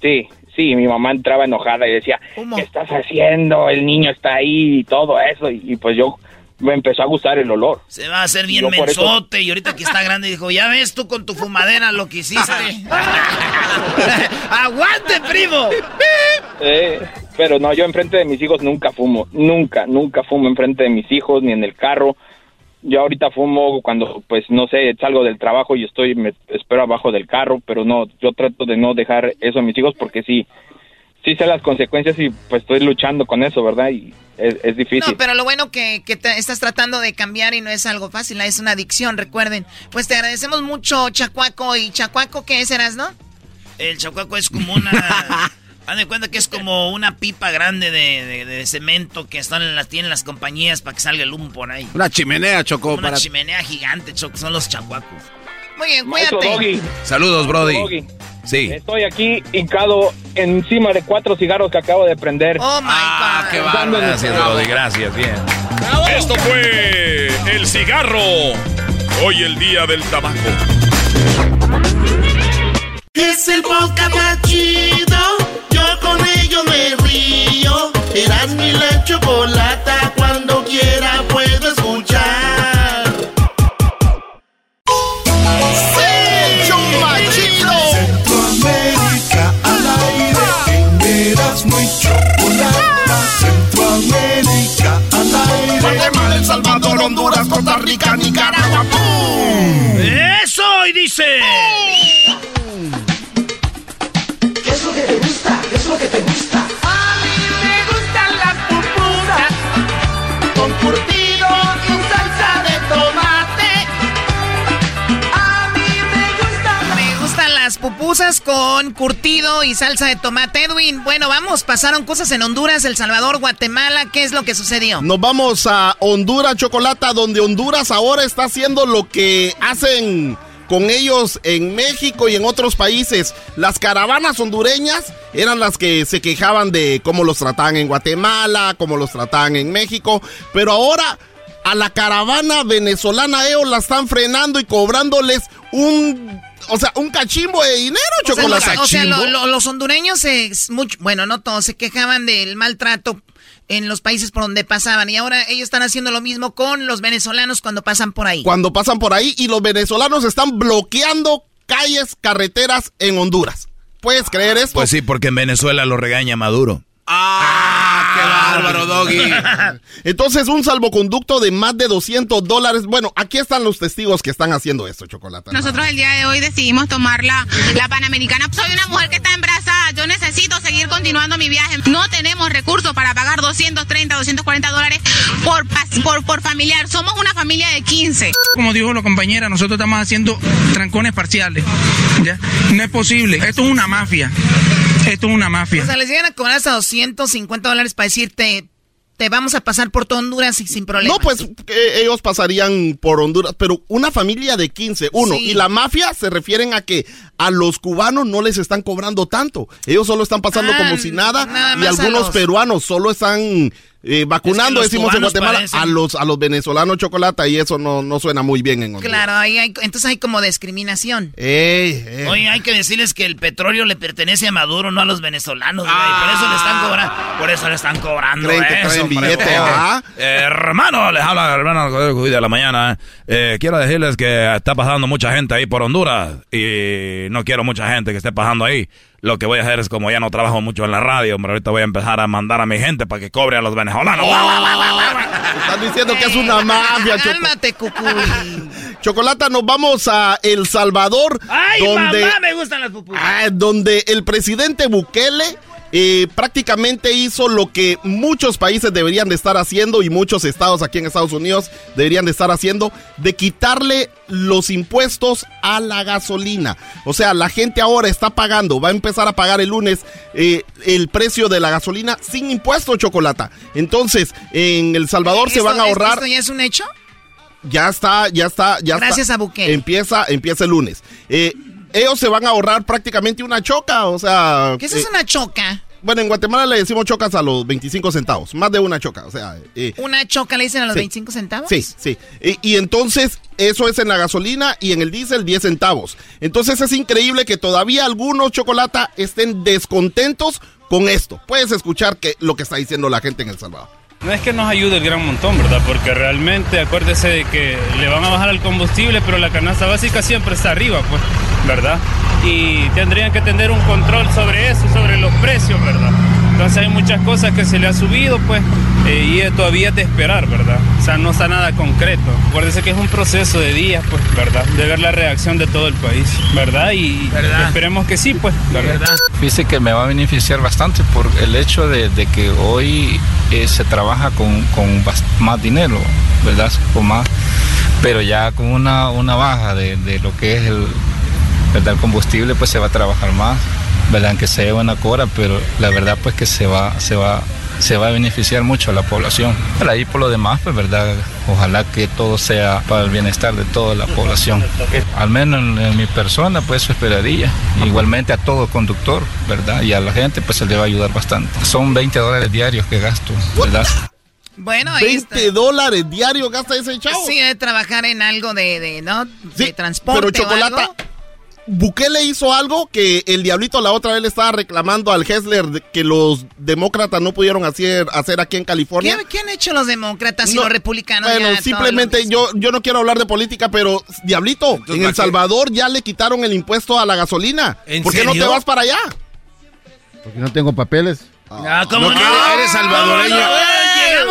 Sí, sí, mi mamá entraba enojada y decía, ¿qué estás haciendo? El niño está ahí y todo eso. Y, y pues yo me empezó a gustar el olor. Se va a hacer bien Yo eso- mensote y ahorita que está grande dijo, ya ves tú con tu fumadera lo que hiciste. ¡Aguante, primo! Eh, pero no, yo enfrente de mis hijos nunca fumo, nunca, nunca fumo enfrente de mis hijos ni en el carro. Yo ahorita fumo cuando, pues, no sé, salgo del trabajo y estoy, me espero abajo del carro, pero no, yo trato de no dejar eso a mis hijos porque sí, sí sé las consecuencias y pues estoy luchando con eso, ¿verdad? Y es, es difícil. No, pero lo bueno que, que te- estás tratando de cambiar y no es algo fácil, es una adicción, recuerden. Pues te agradecemos mucho, Chacuaco. ¿Y Chacuaco qué serás, no? El chacuaco es como una... Haz de cuenta que es como una pipa grande de, de- de cemento que están en las, tienen las compañías para que salga el humo por ahí. Una chimenea, Choco. Una para... chimenea gigante, Choco, son los chacuacos. Muy bien, Maestro cuídate. Doggy. Saludos, Brody. Doggy. Sí. Estoy aquí hincado encima de cuatro cigarros que acabo de prender. Oh my ah, Qué bárbaro. Gracias, Brody, gracias, bien. Esto fue el cigarro. Hoy el día del tabaco. Es el podcast más chido. Yo con ello me río. Eras mi la chocolata. Costa Rica, Nicaragua. ¡Pum! ¡Eso! Y dice... ¿Qué pupusas con curtido y salsa de tomate. Edwin, bueno, vamos, pasaron cosas en Honduras, El Salvador, Guatemala. ¿Qué es lo que sucedió? Nos vamos a Honduras, Chocolata, donde Honduras ahora está haciendo lo que hacen con ellos en México y en otros países. Las caravanas hondureñas eran las que se quejaban de cómo los trataban en Guatemala, cómo los trataban en México, pero ahora a la caravana venezolana ellos la están frenando y cobrándoles un... O sea, un cachimbo de dinero, O sea, chocolate. los, o sea, lo- lo- los hondureños, se, mucho, bueno, no todos, se quejaban del maltrato en los países por donde pasaban. Y ahora ellos están haciendo lo mismo con los venezolanos cuando pasan por ahí. cuando pasan por ahí y los venezolanos están bloqueando calles, carreteras en Honduras. ¿Puedes creer esto? Pues sí, porque en Venezuela lo regaña Maduro. ¡Ah! ¡Qué bárbaro, Doggy! Entonces, un salvoconducto de más de 200 dólares. Bueno, aquí están los testigos que están haciendo esto, Chocolata. Nosotros el día de hoy decidimos tomar la, la Panamericana. Soy una mujer que está embarazada. Yo necesito seguir continuando mi viaje. No tenemos recursos para pagar 230, 240 dólares por, por, por familiar. Somos una familia de 15. Como dijo la compañera, nosotros estamos haciendo trancones parciales. ¿ya? No es posible. Esto es una mafia. Esto es una mafia. O sea, les llegan a cobrar hasta 250 dólares para decirte, te vamos a pasar por todo Honduras y sin problema. No, pues eh, ellos pasarían por Honduras, pero una familia de 15, uno. Sí. Y la mafia se refieren a que a los cubanos no les están cobrando tanto. Ellos solo están pasando Ah, como si nada. nada y algunos los- peruanos solo están eh, vacunando, Es que los decimos en Guatemala, parecen- a los, a los venezolanos chocolate y eso no, no suena muy bien en Honduras. Claro, ahí hay, entonces hay como discriminación. Ey, ey. Oye, hay que decirles que el petróleo le pertenece a Maduro, no a los venezolanos. Por eso le están cobrando. Por eso le están cobrando. Creen que eso, billete, ¿ah? Eh, hermano, les habla hermano de la mañana. Eh, quiero decirles que está pasando mucha gente ahí por Honduras y no quiero mucha gente que esté pasando ahí. Lo que voy a hacer es como ya no trabajo mucho en la radio, hombre, ahorita voy a empezar a mandar a mi gente para que cobre a los venezolanos. Están diciendo que es una mafia, Cálmate, cucuy. Chocolata, nos vamos a El Salvador, ¡Ay, donde, mamá! Me gustan las pupusas. ah, donde el presidente Bukele eh, prácticamente hizo lo que muchos países deberían de estar haciendo y muchos estados aquí en Estados Unidos deberían de estar haciendo, de quitarle los impuestos a la gasolina. O sea, la gente ahora está pagando, va a empezar a pagar el lunes eh, el precio de la gasolina sin impuestos, Chocolata. Entonces, en El Salvador se van a ahorrar... ¿Esto ya es un hecho? Ya está, ya está, ya Gracias está. a Bukele. Empieza, empieza el lunes. Eh, ellos se van a ahorrar prácticamente una choca, o sea... ¿Qué es eso, eh, una choca? bueno, en Guatemala le decimos chocas a los 25 centavos, más de una choca, o sea... eh, ¿Una choca le dicen a los Sí. 25 centavos? Sí, sí. Y, y entonces, eso es en la gasolina y en el diésel 10 centavos. Entonces es increíble que todavía algunos chocolata estén descontentos con esto. Puedes escuchar que, lo que está diciendo la gente en El Salvador. No es que nos ayude el gran montón, ¿verdad? Porque realmente acuérdese de que le van a bajar el combustible, pero la canasta básica siempre está arriba, pues, ¿verdad? Y tendrían que tener un control sobre eso, sobre los precios, ¿verdad? Entonces hay muchas cosas que se le ha subido, pues, eh, y todavía es de esperar, ¿verdad? O sea, no está nada concreto. Acuérdese que es un proceso de días, pues, ¿verdad? De ver la reacción de todo el país, ¿verdad? Y esperemos que sí, pues, ¿verdad? Dice que me va a beneficiar bastante por el hecho de, de que hoy eh, se trabaja con, con más dinero, ¿verdad? Con más, pero ya con una, una baja de, de lo que es el, ¿verdad? el combustible, pues se va a trabajar más, ¿verdad? Que se lleva una cora, pero la verdad pues que se va, se va, se va a beneficiar mucho a la población. Pero ahí por lo demás, pues verdad, ojalá que todo sea para el bienestar de toda la población. Al menos en, en mi persona, pues eso esperaría. Igualmente a todo conductor, ¿verdad? Y a la gente, pues se le va a ayudar bastante. Son 20 dólares diarios que gasto, ¿verdad? Bueno, ahí 20 dólares diario gasta ese chavo. Sí, de trabajar en algo de, de, ¿no? de transporte Pero algo. Bukele hizo algo que el diablito la otra vez le estaba reclamando al Hessler de que los demócratas no pudieron hacer, hacer aquí en California. ¿Qué, qué han hecho los demócratas y No, los republicanos? Bueno, Ya, simplemente yo, yo no quiero hablar de política, pero Diablito, en ¿para El qué? Salvador ya le quitaron el impuesto a la gasolina. ¿En ¿Por qué no te vas para allá? Porque no tengo papeles. Ah, ¿cómo no? Eres salvadoreño.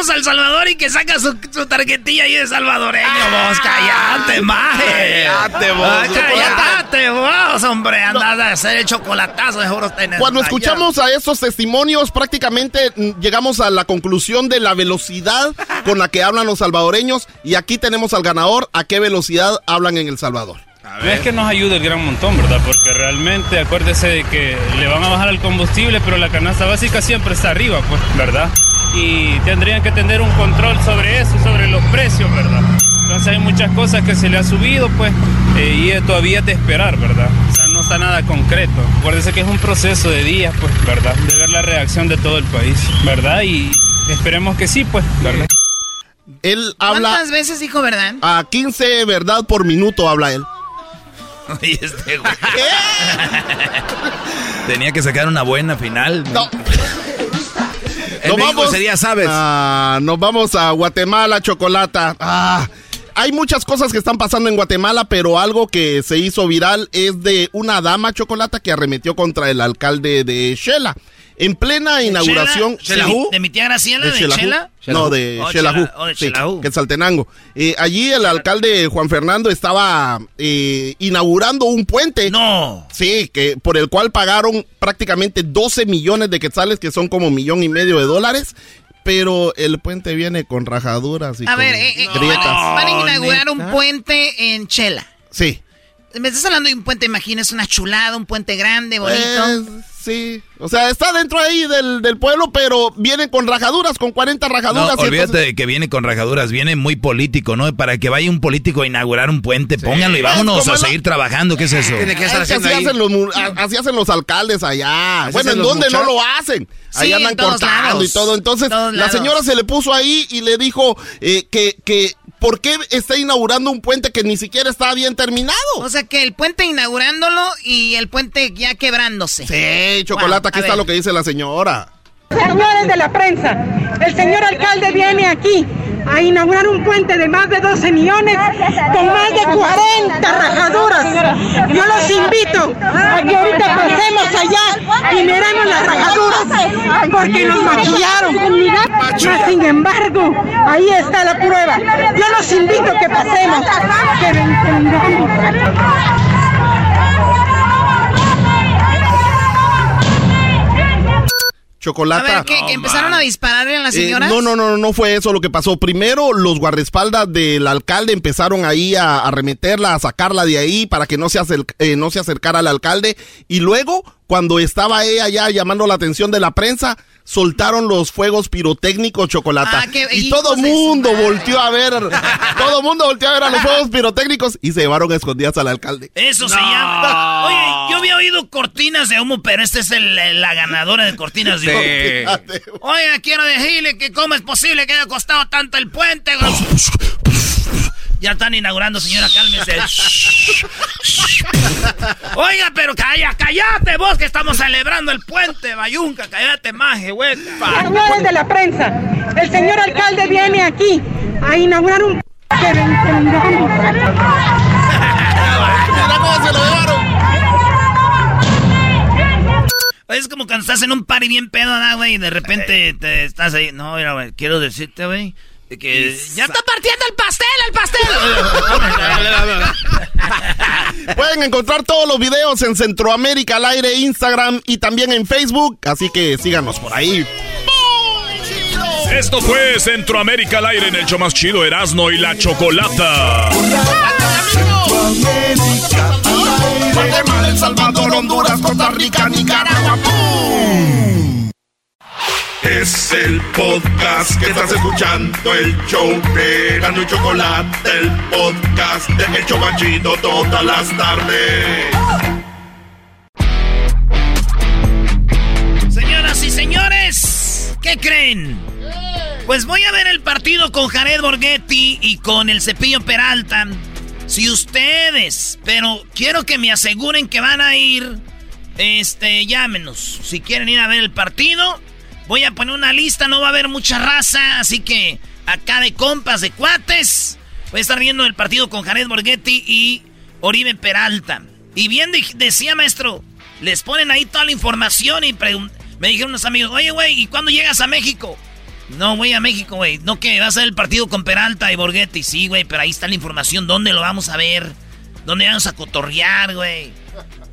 Al Salvador y que saca su, su tarjetilla ahí de salvadoreño, vos. Cállate, maje. Cállate, vos. Ay, Cállate, vos, hombre. Andas a hacer el chocolatazo de juros tener. Cuando escuchamos a esos testimonios, prácticamente mm, llegamos a la conclusión de la velocidad con la que hablan los salvadoreños. Y aquí tenemos al ganador. ¿A qué velocidad hablan en El Salvador? No es que nos ayude el gran montón, ¿verdad? Porque realmente acuérdese de que le van a bajar el combustible, pero la canasta básica siempre está arriba, pues, ¿verdad? Y tendrían que tener un control sobre eso, sobre los precios, ¿verdad? Entonces hay muchas cosas que se le ha subido, pues, eh, y todavía es de esperar, ¿verdad? O sea, no está nada concreto. Acuérdese que es un proceso de días, pues, ¿verdad? De ver la reacción de todo el país, ¿verdad? Y esperemos que sí, pues, ¿verdad? Él habla ¿Cuántas veces dijo verdad? a 15 verdad por minuto, habla él. Oye, este güey. Tenía que sacar una buena final. No. México ese día sabes. Ah, nos vamos a Guatemala, Chocolata. Ah, hay muchas cosas que están pasando en Guatemala, pero algo que se hizo viral es de una dama Chocolata que arremetió contra el alcalde de Shela. En plena inauguración. ¿De mi tía Graciela? ¿De. Chela? No, de Oh, oh, de Sí, Xelajú. que es Saltenango. Eh, allí el alcalde Juan Fernando estaba eh, inaugurando un puente. No. Sí, que por el cual pagaron prácticamente 12 millones de quetzales, que son como millón y medio de dólares. Pero el puente viene con rajaduras y A con ver, eh, eh, grietas. van, van a inaugurar un puente en Chela. Sí. Me estás hablando de un puente, imagínese, una chulada, un puente grande, bonito. Pues, sí. O sea, está dentro ahí del, del pueblo, pero viene con rajaduras, con 40 No, rajaduras. y olvídate entonces- de que viene con rajaduras, viene muy político, ¿no? Para que vaya un político a inaugurar un puente, pónganlo y vámonos Es a la- seguir trabajando, ¿qué es eso? Es que así, hacen los, así hacen los alcaldes allá. Así bueno, ¿en dónde no lo hacen? Sí, Ahí andan en todos cortando lados. y todo. Entonces, la señora se le puso ahí y le dijo eh, que, que ¿por qué está inaugurando un puente que ni siquiera está bien terminado? O sea que el puente inaugurándolo y el puente ya quebrándose. Sí, chocolate, aquí está lo que dice la señora. Señores de la prensa, el señor alcalde viene aquí a inaugurar un puente de más de 12 millones con más de 40 rajaduras. Yo los invito a que ahorita pasemos allá y miremos las rajaduras porque nos maquillaron. Mas, sin embargo, ahí está la prueba. Yo los invito a que pasemos. Chocolata. A ver, ¿qué? ¿Que empezaron a dispararle a las Eh, señoras? no, no, no, no fue eso lo que pasó. Primero, los guardaespaldas del alcalde empezaron ahí a, a remeterla, a sacarla de ahí para que no se, acer- eh, no se acercara al alcalde. Y luego, cuando estaba ella ya llamando la atención de la prensa, soltaron los fuegos pirotécnicos chocolata. Ah, qué y todo mundo volteó a ver, todo mundo volteó a ver a los fuegos pirotécnicos y se llevaron a escondidas al alcalde. Eso se llama. Oye, yo había oído cortinas de humo, pero esta es el- la ganadora de cortinas de humo. Oiga, quiero decirle que cómo es posible que haya costado tanto el puente. Ya están inaugurando, señora, cálmese. Oiga, pero calla, cállate vos que estamos celebrando el puente, Bayunca, cállate maje, güey. Señores de la prensa, el señor alcalde viene aquí a inaugurar un... que entendamos. Es como cuando estás en un party bien pedo, ¿no, güey? Y de repente te estás ahí. No, mira, güey, quiero decirte, güey, que ya está partiendo el pastel, el pastel! Pueden encontrar todos los videos en Centroamérica al aire, Instagram y también en Facebook. Así que síganos por ahí. Esto fue Centroamérica al aire en el show más chido Erasmo y la Chocolata. Guatemala, El Salvador, Honduras, Costa Rica, Nicaragua. ¡Pum! Es el podcast que estás escuchando, el show de Gano y Chocolate, el podcast de El Chobachito todas las tardes. Señoras y señores, ¿qué creen? Pues voy a ver el partido con Jared Borghetti y con el Cepillo Peralta. Si ustedes, pero quiero que me aseguren que van a ir, este, llámenos. Si quieren ir a ver el partido, voy a poner una lista, no va a haber mucha raza, así que acá de compas, de cuates, voy a estar viendo el partido con Jared Borghetti y Oribe Peralta. Y bien decía maestro, les ponen ahí toda la información y me dijeron unos amigos, oye güey, ¿y cuándo llegas a México? No, voy a México, güey. No que va a ser el partido con Peralta y Borghetti. Sí, güey, pero ahí está la información. ¿Dónde lo vamos a ver? ¿Dónde vamos a cotorrear, güey?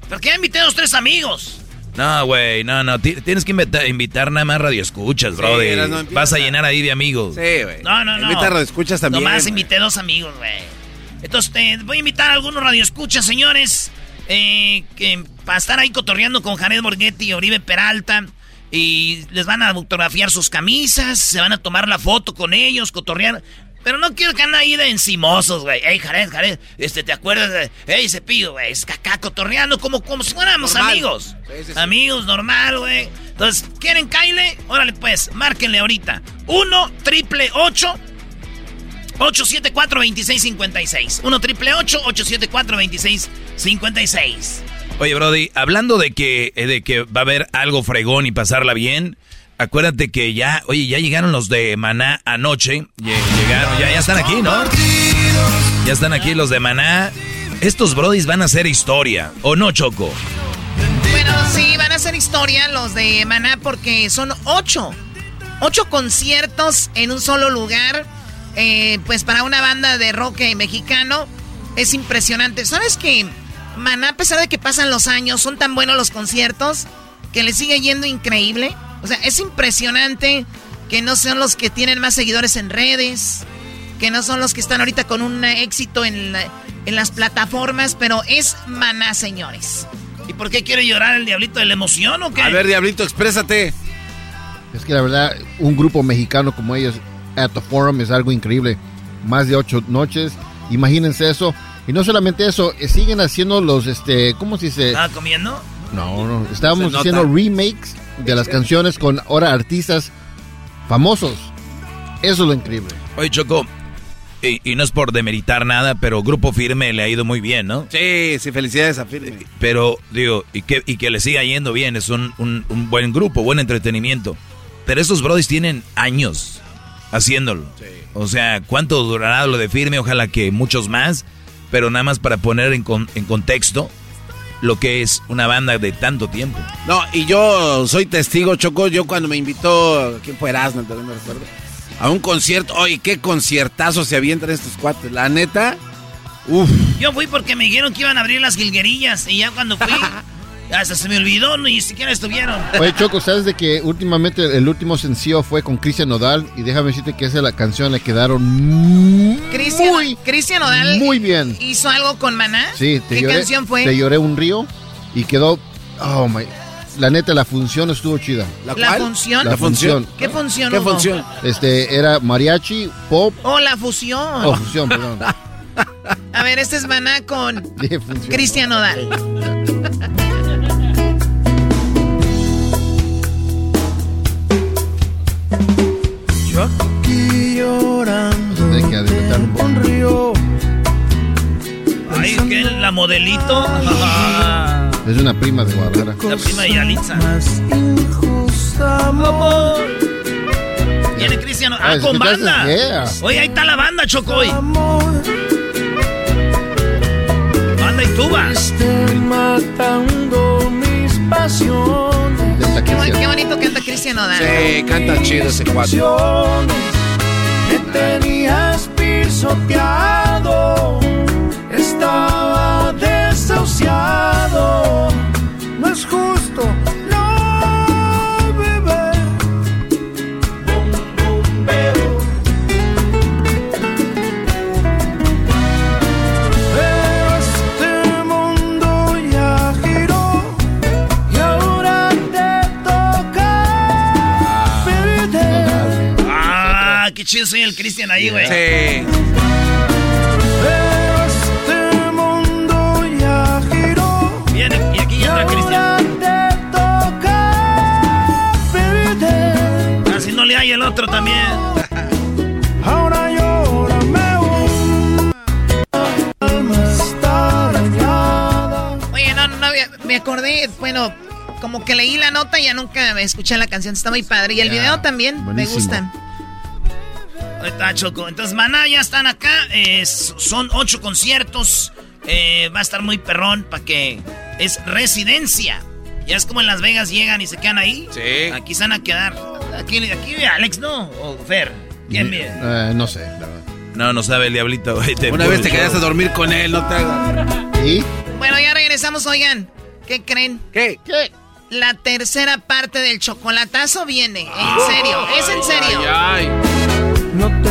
¿Por qué invité a los tres amigos? No, güey, no, no. ti- Tienes que invita- invitar nada más radioescuchas, bro. eras, no, Vas a llenar ahí de amigos. Sí, güey. No, no, no. Invita radioescuchas también, Nomás güey. invité dos amigos, güey. Entonces, te voy a invitar a algunos radioescuchas, señores. eh, que, para estar ahí cotorreando con Jared Borghetti y Oribe Peralta. Y les van a fotografiar sus camisas. Se van a tomar la foto con ellos, cotorrear. Pero no quiero que anden ahí de encimosos, güey. Ey, Jared, Jared, este, ¿te acuerdas de...? Ey, Cepillo, güey, es que acá cotorreando como, como si fuéramos Normal. amigos. Sí, sí, sí. Amigos, normal, güey. Entonces, ¿quieren Kyle? Órale, pues, márquenle ahorita. 1 triple 8 874-2656. 1 triple 874-2656. Oye, Brody, hablando de que, eh, de que va a haber algo fregón y pasarla bien, acuérdate que ya, oye, ya llegaron los de Maná anoche. Lle- Llegaron, ya, ya están aquí, ¿no? Ya están aquí los de Maná. Estos Brodis van a hacer historia, ¿o no, Choco? Bueno, sí, van a hacer historia los de Maná porque son ocho. Ocho conciertos en un solo lugar. Eh, pues para una banda de rock mexicano es impresionante. ¿Sabes que Maná, a pesar de que pasan los años, son tan buenos los conciertos que le sigue yendo increíble? O sea, es impresionante que no son los que tienen más seguidores en redes, que no son los que están ahorita con un éxito en, la- en las plataformas, pero es Maná, señores. ¿Y por qué quiere llorar el diablito de la emoción o qué? A ver, Diablito, exprésate. Es que la verdad, un grupo mexicano como ellos, at the Forum, es algo increíble. Más de ocho noches, imagínense eso. Y no solamente eso, eh, siguen haciendo los, este, ¿cómo se dice? ¿Estaba comiendo? No, no, estábamos haciendo remakes de las canciones con ahora artistas famosos. Eso es lo increíble. Oye, Choco, y, y no es por demeritar nada, pero Grupo Firme le ha ido muy bien, ¿no? Sí, sí, felicidades a Firme. Pero, digo, y que, y que le siga yendo bien, es un, un- un buen grupo, buen entretenimiento. Pero estos brodis tienen años haciéndolo. O sea, ¿cuánto durará lo de Firme? Ojalá que muchos más, pero nada más para poner en, con- en contexto lo que es una banda de tanto tiempo. No, y yo soy testigo, Choco. Yo cuando me invitó, ¿quién fue Erasmo? También me recuerdo. A un concierto. Oye, qué conciertazo se avientan estos cuates. La neta, uff. Yo fui porque me dijeron que iban a abrir las jilguerillas y ya cuando fui, Hasta se me olvidó, ni siquiera estuvieron. Oye, Choco, ¿sabes de que últimamente el último sencillo fue con Cristian Nodal? Y déjame decirte que esa la canción le quedaron muy, Cristian, Cristian Odal muy bien. hizo algo con Maná. Sí, te ¿Qué lloré, canción fue? Te lloré un río y quedó. Oh my. La neta, la función estuvo chida. ¿La cuál? función? La función. ¿Qué función hubo? Este, era mariachi, pop. Oh, la fusión. Oh, fusión, perdón. A ver, este es Maná con función. Cristian Odal. Yo aquí llorando Hay que adelantar un poco. río. Ay, que la modelito. Ajá. Es una prima de Guadalajara. La prima de Yalitza. Injusta amor. Viene Cristian. Ah, Ah, con banda. yeah. Oye, ahí está la banda, Chocoy. Banda y tuba. Esté matando mis pasiones. Cristian Odal. Sí, canta chido ese cuadro. Me tenías pisoteado, estaba desahuciado. No es justo, chido soy el Cristian ahí, güey. Sí. Este mundo ya giró. Viene, y aquí ya entra Cristian. Así no le hay el otro también. Ahora llórame un alma está dañada. Oye, no, no, había- me acordé, bueno, como que leí la nota y ya nunca me escuché la canción, está muy padre. Y el video también, me buenísimo. Ahí está Choco. Entonces, Maná ya están acá. eh, son ocho conciertos. eh, va a estar muy perrón para que es residencia. Ya es como en Las Vegas llegan y se quedan ahí. Sí. Aquí se van a quedar. Aquí, aquí Alex, ¿no? O Fer. ¿Quién viene? Eh, no sé, la verdad. No, no sabe el diablito. Una vez te puro quedaste a dormir con él, no te hagas. ¿Y? Bueno, ya regresamos, oigan. ¿Qué creen? ¿Qué? ¿Qué? La tercera parte del chocolatazo viene. En serio, es en serio. Ay, No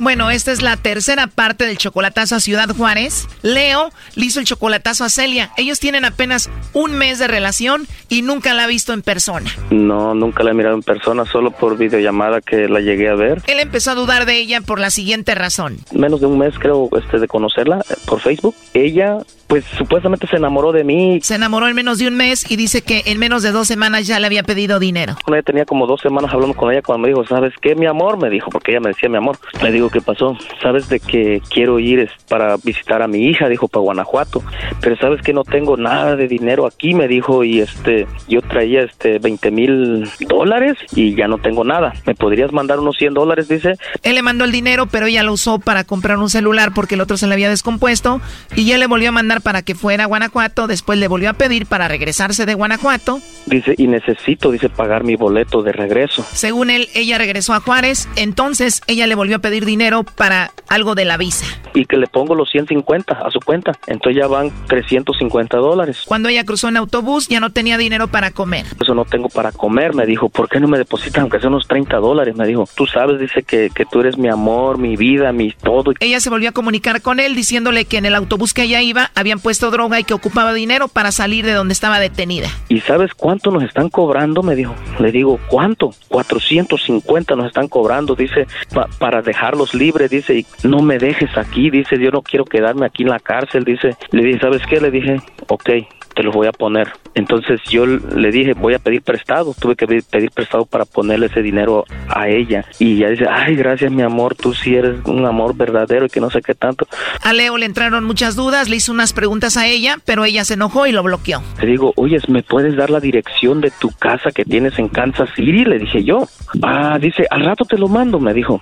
Bueno, esta es la tercera parte del chocolatazo a Ciudad Juárez. Leo le hizo el chocolatazo a Celia. Ellos tienen apenas un mes de relación y nunca la ha visto en persona. No, nunca la he mirado en persona, solo por videollamada que la llegué a ver. Él empezó a dudar de ella por la siguiente razón. Menos de un mes creo este, de conocerla eh, por Facebook. Ella, pues supuestamente se enamoró de mí. Se enamoró en menos de un mes y dice que en menos de dos semanas ya le había pedido dinero. Con ella tenía como dos semanas hablando con ella cuando me dijo, ¿sabes qué, mi amor? Me dijo, porque ella me decía mi amor. Le digo, ¿qué pasó? ¿Sabes de que quiero ir es, para visitar a mi hija? Dijo, para Guanajuato. Pero ¿sabes que no tengo nada de dinero aquí? Me dijo, y este, yo traía este 20 mil dólares y ya no tengo nada. ¿Me podrías mandar unos 100 dólares? Dice. Él le mandó el dinero, pero ella lo usó para comprar un celular porque el otro se le había descompuesto. Y él le volvió a mandar para que fuera a Guanajuato. Después le volvió a pedir para regresarse de Guanajuato. Dice, y necesito, dice, pagar mi boleto de regreso. Según él, ella regresó a Juárez. Entonces ella le volvió a pedir dinero para algo de la visa. Y que le pongo los 150 a su cuenta. Entonces ya van 350 dólares. Cuando ella cruzó en autobús, ya no tenía dinero para comer. Eso no tengo para comer, me dijo. ¿Por qué no me depositan aunque sea unos 30 dólares? Me dijo. Tú sabes, dice que, que tú eres mi amor, mi vida, mi todo. Ella se volvió a comunicar con él diciéndole que en el autobús que ella iba habían puesto droga y que ocupaba dinero para salir de donde estaba detenida. ¿Y sabes cuánto nos están cobrando? Me dijo. Le digo, ¿cuánto? 450 nos están cobrando, dice, pa- para dejarlos libres, dice, y no me dejes aquí, dice, yo no quiero quedarme aquí en la cárcel, dice. Le dije, ¿sabes qué? Le dije, ok, te los voy a poner. Entonces yo le dije, voy a pedir prestado. Tuve que pedir- pedir prestado para ponerle ese dinero a ella. Y ella dice, ay, gracias mi amor, tú sí eres un amor verdadero y que no sé qué tanto. A Leo le entraron muchas dudas, le hizo unas preguntas a ella, pero ella se enojó y lo bloqueó. Le digo, oye, ¿me puedes dar la dirección de tu casa que tienes en Kansas City? Le dije yo. Ah, dice, al rato te lo mando, me dijo.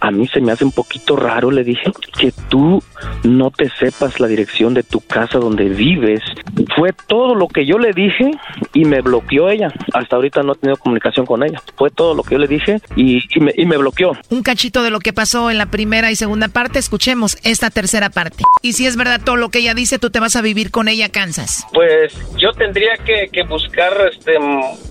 A mí se me hace un poquito raro, le dije, que tú no te sepas la dirección de tu casa donde vives. Fue todo lo que yo le dije y me bloqueó ella. Hasta ahorita no he tenido comunicación con ella. Fue todo lo que yo le dije y, y me, y me bloqueó. Un cachito de lo que pasó en la primera y segunda parte, escuchemos esta tercera parte. Y si es verdad todo lo que ella dice, tú te vas a vivir con ella a Kansas. Pues yo tendría que, que buscar este,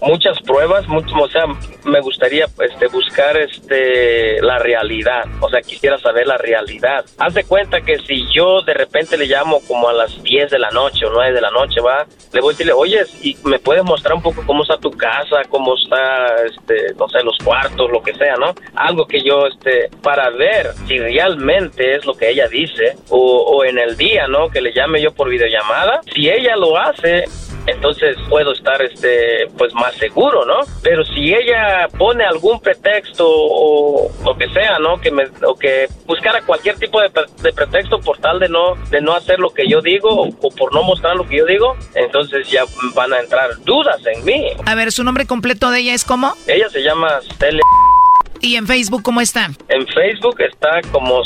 muchas pruebas, mucho, o sea, me gustaría este, buscar este, la realidad, o sea, quisiera saber la realidad. Haz de cuenta que si yo de repente le llamo como a las 10 de la noche o 9 de la noche, va, le voy a decirle, oye, ¿y me puedes mostrar un poco cómo está tu casa, cómo está, este, no sé, los cuartos, lo que sea, ¿no? Algo que yo, este, para ver si realmente es lo que ella dice, o, o en el día, ¿no? Que le llame yo por videollamada, si ella lo hace, entonces puedo estar este pues más seguro, ¿no? Pero si ella pone algún pretexto o lo que sea, ¿no? Que me o que buscara cualquier tipo de, pre- de pretexto por tal de no de no hacer lo que yo digo o, o por no mostrar lo que yo digo, entonces ya van a entrar dudas en mí. A ver, ¿su nombre completo de ella es cómo? Ella se llama Stella. ¿Y en Facebook cómo está? En Facebook está como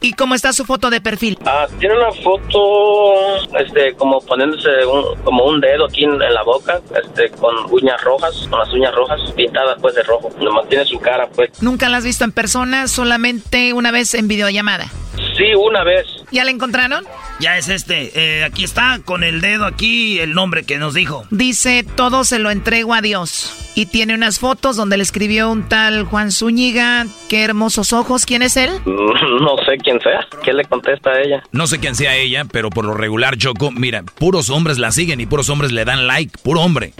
¿Y cómo está su foto de perfil? Ah, tiene una foto, este, como poniéndose un, como un dedo aquí en, en la boca, este, con uñas rojas, con las uñas rojas pintadas pues de rojo. Nomás tiene su cara pues. ¿Nunca la has visto en persona? Solamente una vez en videollamada. Sí, una vez. ¿Ya la encontraron? Ya es este. eh, aquí está, con el dedo aquí, el nombre que nos dijo. Dice, todo se lo entrego a Dios. Y tiene unas fotos donde le escribió un tal Juan Zúñiga. Qué hermosos ojos. ¿Quién es él? No sé quién sea. ¿Qué le contesta a ella? No sé quién sea ella, pero por lo regular, Choco, mira, puros hombres la siguen y puros hombres le dan like, puro hombre.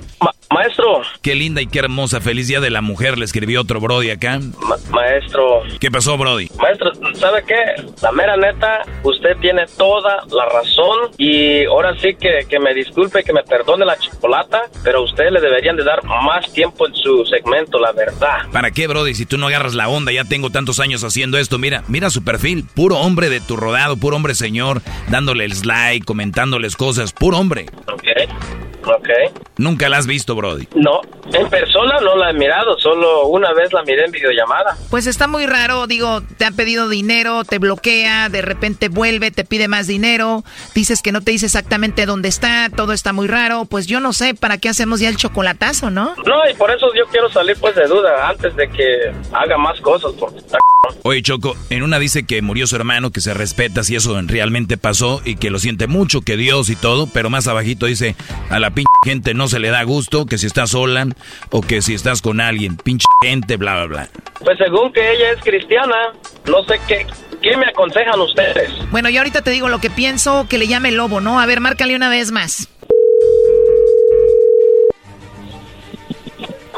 Maestro. Qué linda y qué hermosa, feliz día de la mujer, le escribió otro Brody acá. Ma- maestro. ¿Qué pasó, Brody? Maestro, ¿sabe qué? La mera neta, usted tiene toda la razón y ahora sí que, que me disculpe, que me perdone la chocolata, pero a usted le deberían de dar más tiempo en su segmento, la verdad. ¿Para qué, Brody? Si tú no agarras la onda, ya tengo tantos años haciendo esto. Mira, mira su perfil. Puro hombre de tu rodado, puro hombre señor, dándoles like, comentándoles cosas. Puro hombre. Ok, ok. Nunca la has visto, Brody. No, en persona no la he mirado, solo una vez la miré en videollamada. Pues está muy raro, digo, te ha pedido dinero, te bloquea, de repente vuelve, te pide más dinero, dices que no te dice exactamente dónde está, todo está muy raro, pues yo no sé, ¿para qué hacemos ya el chocolatazo, no? No, y por eso yo quiero salir pues de duda antes de que haga más cosas, porque está Oye, Choco, en una dice que murió su hermano, que se respeta si eso realmente pasó y que lo siente mucho, que Dios y todo, pero más abajito dice, a la pinche gente no se le da gusto, que si estás sola o que si estás con alguien, pinche gente, bla, bla, bla. Pues según que ella es cristiana, no sé qué, qué me aconsejan ustedes. Bueno, yo ahorita te digo lo que pienso, que le llame el lobo, ¿no? A ver, márcale una vez más.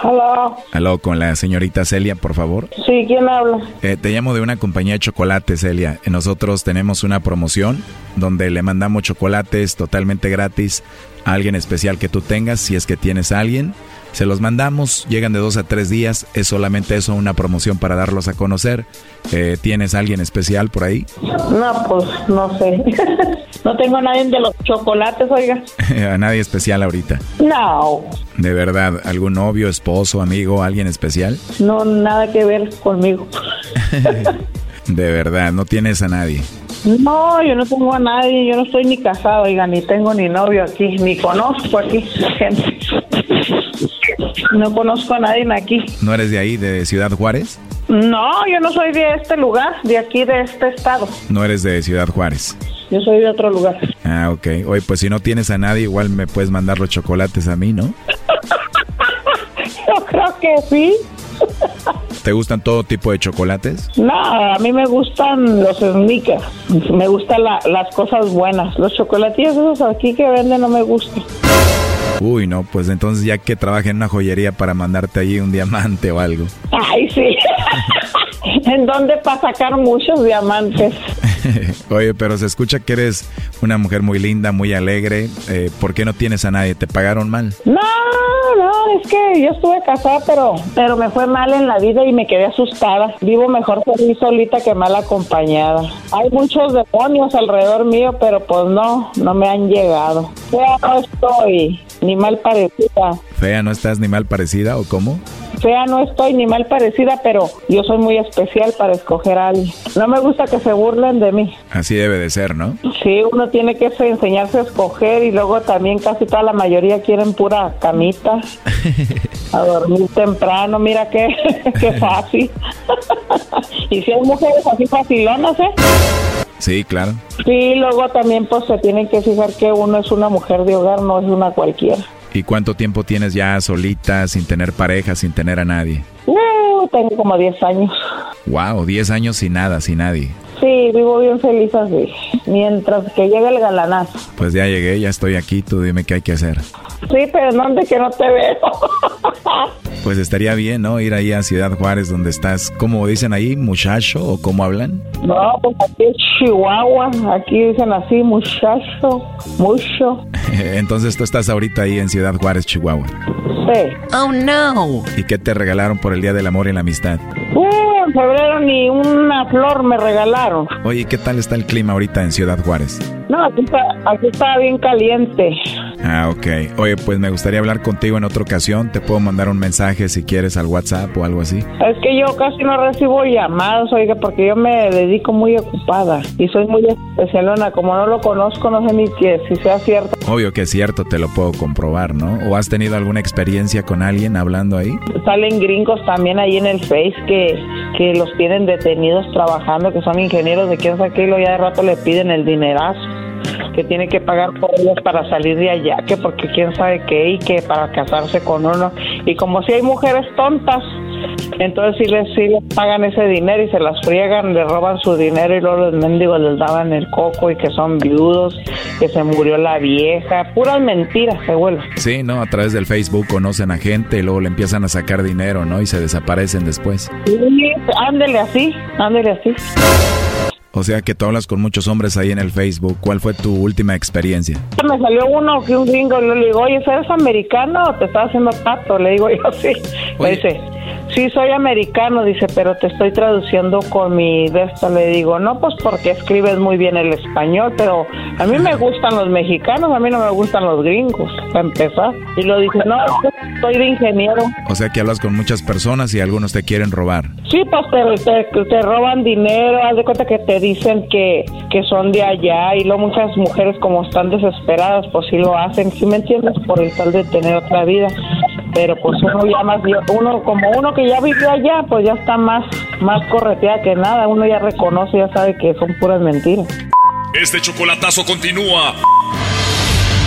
Hola. Aló, con la señorita Celia, por favor. Sí, ¿quién habla? Eh, te llamo de una compañía de chocolate, Celia. Eh, Nosotros tenemos una promoción donde le mandamos chocolates totalmente gratis a alguien especial que tú tengas, si es que tienes a alguien. Se los mandamos, llegan de dos a tres días. Es solamente eso, una promoción para darlos a conocer. Eh, ¿Tienes a alguien especial por ahí? No, pues no sé. no tengo a nadie de los chocolates, oiga. a nadie especial ahorita. No, De verdad, ¿algún novio, esposo, amigo, alguien especial? no, nada que ver conmigo. De verdad, no tienes a nadie. No, yo no tengo a nadie, yo no estoy ni casado, oiga, ni tengo ni novio aquí, ni conozco aquí gente. No conozco a nadie aquí. ¿No eres de ahí, de Ciudad Juárez? No, yo no soy de este lugar, de aquí, de este estado. No eres de Ciudad Juárez. Yo soy de otro lugar. Ah, ok. Oye, pues si no tienes a nadie, igual me puedes mandar los chocolates a mí, ¿no? Yo creo que sí. ¿Te gustan todo tipo de chocolates? No, a mí me gustan los sneakers. Me gustan la- las cosas buenas. Los chocolatillos esos aquí que venden no me gustan. Uy, no, pues entonces ya que trabaje en una joyería para mandarte ahí un diamante o algo. Ay, sí. ¿En dónde para sacar muchos diamantes? Oye, pero se escucha que eres una mujer muy linda, muy alegre. Eh, ¿Por qué no tienes a nadie? ¿Te pagaron mal? No, no, es que yo estuve casada, pero, pero me fue mal en la vida y me quedé asustada. Vivo mejor feliz solita que mal acompañada. Hay muchos demonios alrededor mío, pero pues no, no me han llegado. Ya no estoy ni mal parecida. Fea, ¿no estás ni mal parecida o cómo? Fea no estoy ni mal parecida, pero yo soy muy especial para escoger a alguien. No me gusta que se burlen de mí. Así debe de ser, ¿no? Sí, uno tiene que se- enseñarse a escoger y luego también casi toda la mayoría quieren pura camita, a dormir temprano, mira qué, qué fácil. y si hay mujeres así facilonas, ¿eh? Sí, claro. Sí, luego también pues se tienen que fijar que uno es una mujer de hogar, no es una cualquiera. ¿Y cuánto tiempo tienes ya solita, sin tener pareja, sin tener a nadie? Uh, tengo como 10 años. Wow, 10 años sin nada, sin nadie. Sí, vivo bien feliz así, mientras que llega el galanazo. Pues ya llegué, ya estoy aquí, tú dime qué hay que hacer. Sí, pero ¿dónde que no te veo? Pues estaría bien, ¿no? Ir ahí a Ciudad Juárez, donde estás, como dicen ahí, muchacho, o cómo hablan. No, pues aquí es Chihuahua, aquí dicen así, muchacho, mucho. Entonces tú estás ahorita ahí en Ciudad Juárez, Chihuahua. Sí. Oh, no. ¿Y qué te regalaron por el Día del Amor y la Amistad? Uh, febrero ni una flor me regalaron. Oye, ¿qué tal está el clima ahorita en Ciudad Juárez? No, aquí está, aquí está bien caliente. Ah, ok. Oye, pues me gustaría hablar contigo en otra ocasión. Te puedo mandar un mensaje si quieres al WhatsApp o algo así. Es que yo casi no recibo llamadas, oiga, porque yo me dedico muy ocupada y soy muy especialona. Como no lo conozco, no sé ni que si sea cierto. Obvio que es cierto, te lo puedo comprobar, ¿no? ¿O has tenido alguna experiencia con alguien hablando ahí? Salen gringos también ahí en el Face que, que los tienen detenidos trabajando, que son ingenieros de quién sabe qué, y luego ya de rato le piden el dinerazo que tiene que pagar por ellos para salir de allá, que porque quién sabe qué, y que para casarse con uno. Y como si hay mujeres tontas, entonces sí les, sí les pagan ese dinero y se las friegan, le roban su dinero y luego los mendigos les daban el coco y que son viudos, que se murió la vieja, puras mentiras, se vuelve. Sí, ¿no? A través del Facebook conocen a gente y luego le empiezan a sacar dinero, ¿no? Y se desaparecen después. Sí, ándele así, ándele así. O sea que tú hablas con muchos hombres ahí en el Facebook. ¿Cuál fue tu última experiencia? Me salió uno que un gringo, y le digo, oye, ¿eres americano o te estás haciendo pato? Le digo yo, sí. Me dice, sí, soy americano, dice, pero te estoy traduciendo con mi de esto. Le digo, no, pues porque escribes muy bien el español, pero a mí me gustan los mexicanos, a mí no me gustan los gringos, para empezar. Y lo dice, no, soy de ingeniero. O sea que hablas con muchas personas y algunos te quieren robar. Sí, pues te, te, te roban dinero, haz de cuenta que te dicen que, que son de allá y luego muchas mujeres como están desesperadas, pues sí lo hacen, ¿sí me entiendes? Por el tal de tener otra vida. Pero pues uno ya más, uno como uno que ya vivió allá, pues ya está más, más correteada que nada, uno ya reconoce, ya sabe que son puras mentiras. Este chocolatazo continúa.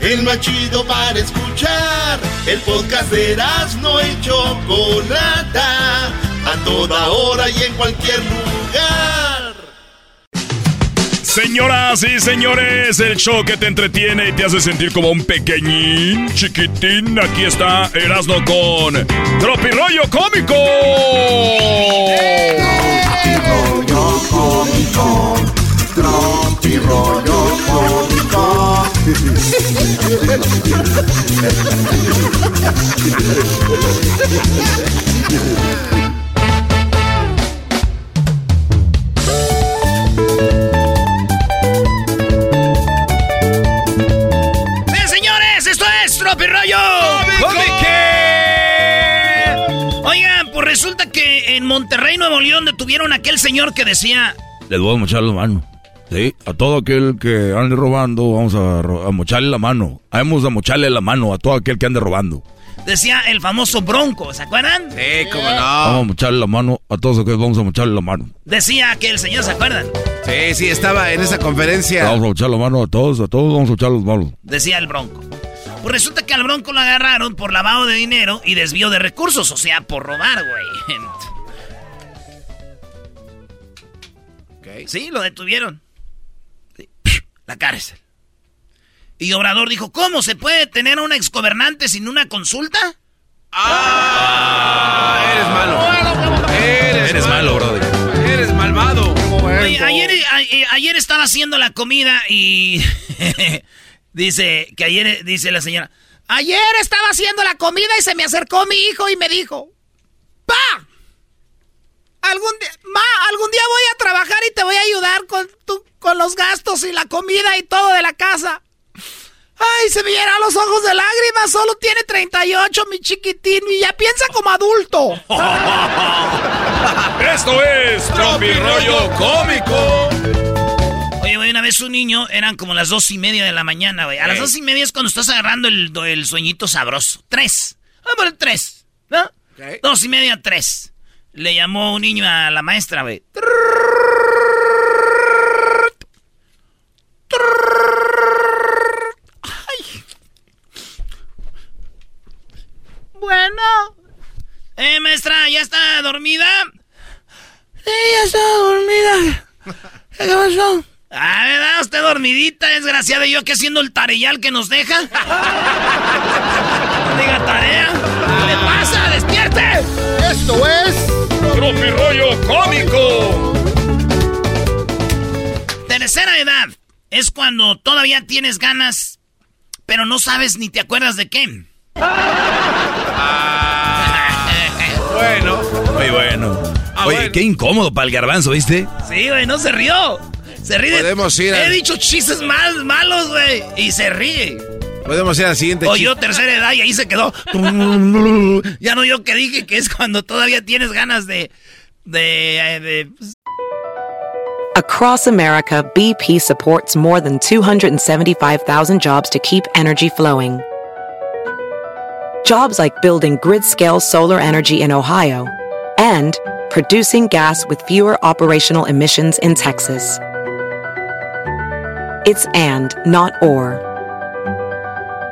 El más chido para escuchar. El podcast de no y Chocolata. A toda hora y en cualquier lugar. Señoras y señores, el show que te entretiene y te hace sentir como un pequeñín, chiquitín. Aquí está Erasno con Tropirollo Cómico. rollo cómico, cómico. ¡Bien, señores! ¡Esto es Tropirollo Oigan, pues resulta que en Monterrey, Nuevo León, detuvieron a aquel señor que decía... Les voy a mochar la mano. Sí, a todo aquel que ande robando, vamos a, ro- a mocharle la mano. Vamos a mocharle la mano a todo aquel que ande robando. Decía el famoso Bronco, ¿se acuerdan? Sí, cómo no. Vamos a mocharle la mano a todos aquellos, vamos a mocharle la mano. Decía que el señor, ¿se acuerdan? Sí, sí, estaba en esa conferencia. Vamos a mochar la mano a todos, a todos vamos a echar las manos. Decía el Bronco. Pues resulta que al Bronco lo agarraron por lavado de dinero y desvío de recursos, o sea, por robar, güey. Sí, lo detuvieron. La cárcel. Y Obrador dijo, ¿cómo se puede tener a un exgobernante sin una consulta? ¡Ah! Eres malo. Eres, Eres malo, brother. Eres malvado. Oye, ayer, a- ayer estaba haciendo la comida y dice que ayer dice la señora, Ayer estaba haciendo la comida y se me acercó mi hijo y me dijo, ¡Pa! Algún día, ma, algún día voy a trabajar y te voy a ayudar con, tu- con los gastos y la comida y todo de la casa. Ay, se me llenan los ojos de lágrimas, solo tiene 38, mi chiquitín, y ya piensa como adulto. Esto es Tropi Rollo Cómico. Oye, güey, una vez un niño, eran como las dos y media de la mañana, güey. A las dos y media es cuando estás agarrando el, el sueñito sabroso. Tres. Vamos a poner tres. ¿No? Dos y media, tres. Le llamó un niño a la maestra, güey. Bueno. Eh, maestra, ¿ya está dormida? Sí, ya está dormida. ¿Qué pasó? Ah, ¿verdad? Usted dormidita, desgraciada. ¿Y yo que haciendo el tareyal que nos deja? No diga tarea. ¿Qué le pasa? ¡Despierte! Esto es... Tropi Rollo Cómico. Tercera edad. Es cuando todavía tienes ganas, pero no sabes ni te acuerdas de qué. Bueno. Muy bueno. Oye, qué incómodo para el garbanzo, ¿viste? Sí, güey, no se rió. Se ríe. de- Podemos ir a- He dicho chistes mal, malos, güey. Y se ríe. Podemos ir al siguiente Oyó tercera edad y ahí se quedó. ya no yo que dije que es cuando todavía tienes ganas de. de. eh, de- Across America, BP supports more than 275,000 jobs to keep energy flowing. Jobs like building grid scale solar energy in Ohio and producing gas with fewer operational emissions in Texas. It's and, not or.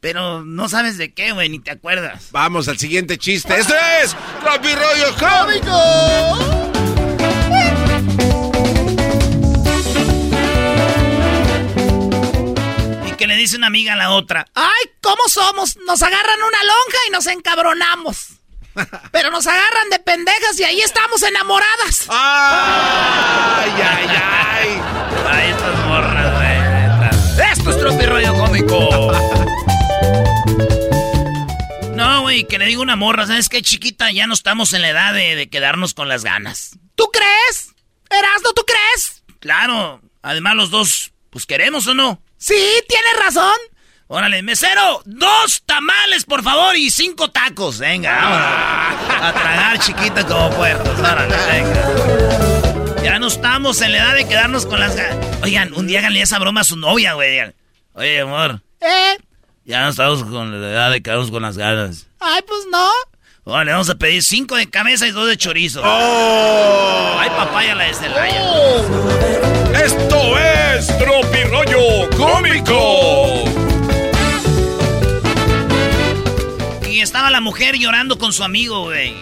Pero no sabes de qué, güey, ni te acuerdas. Vamos al siguiente chiste. Esto es Tropi Rollo Cómico. Y que le dice una amiga a la otra. Ay, ¿cómo somos? Nos agarran una lonja y nos encabronamos. Pero nos agarran de pendejas y ahí estamos enamoradas. ¡Ay, ay, ay! Ay, estas morras, güey. Esto es Tropi Rollo Cómico. Güey, que le digo una morra, ¿sabes qué, chiquita? Ya no estamos en la edad de, de quedarnos con las ganas. ¿Tú crees? Erasno, ¿tú crees? Claro, además los dos, pues queremos o no. Sí, tienes razón. Órale, mesero, dos tamales, por favor, y cinco tacos. Venga, vámonos. A tragar chiquita como puertos. Órale, venga. Ya no estamos en la edad de quedarnos con las ganas. Oigan, un día háganle esa broma a su novia, güey. Oye, amor, ¿Eh? Ya no estamos con la edad de quedarnos con las ganas. Ay, pues no. Órale, vamos a pedir cinco de cabeza y dos de chorizo. Ay, papaya la de Celaya. Esto es Tropi Rollo Cómico. Y estaba la mujer llorando con su amigo, güey.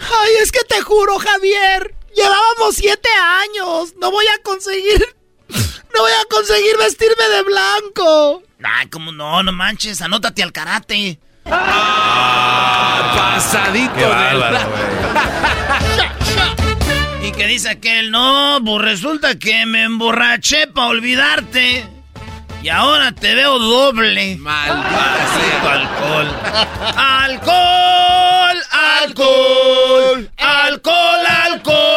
Ay, es que te juro, Javier. Llevábamos siete años. No voy a conseguir. No voy a conseguir vestirme de blanco. Ay, como no, no manches, anótate al karate. Ah, pasadito Qué de bárbaro, la- Y que dice aquel, no, pues resulta que me emborraché para olvidarte. Y ahora te veo doble. Maldito alcohol. Alcohol, alcohol, alcohol, alcohol, alcohol.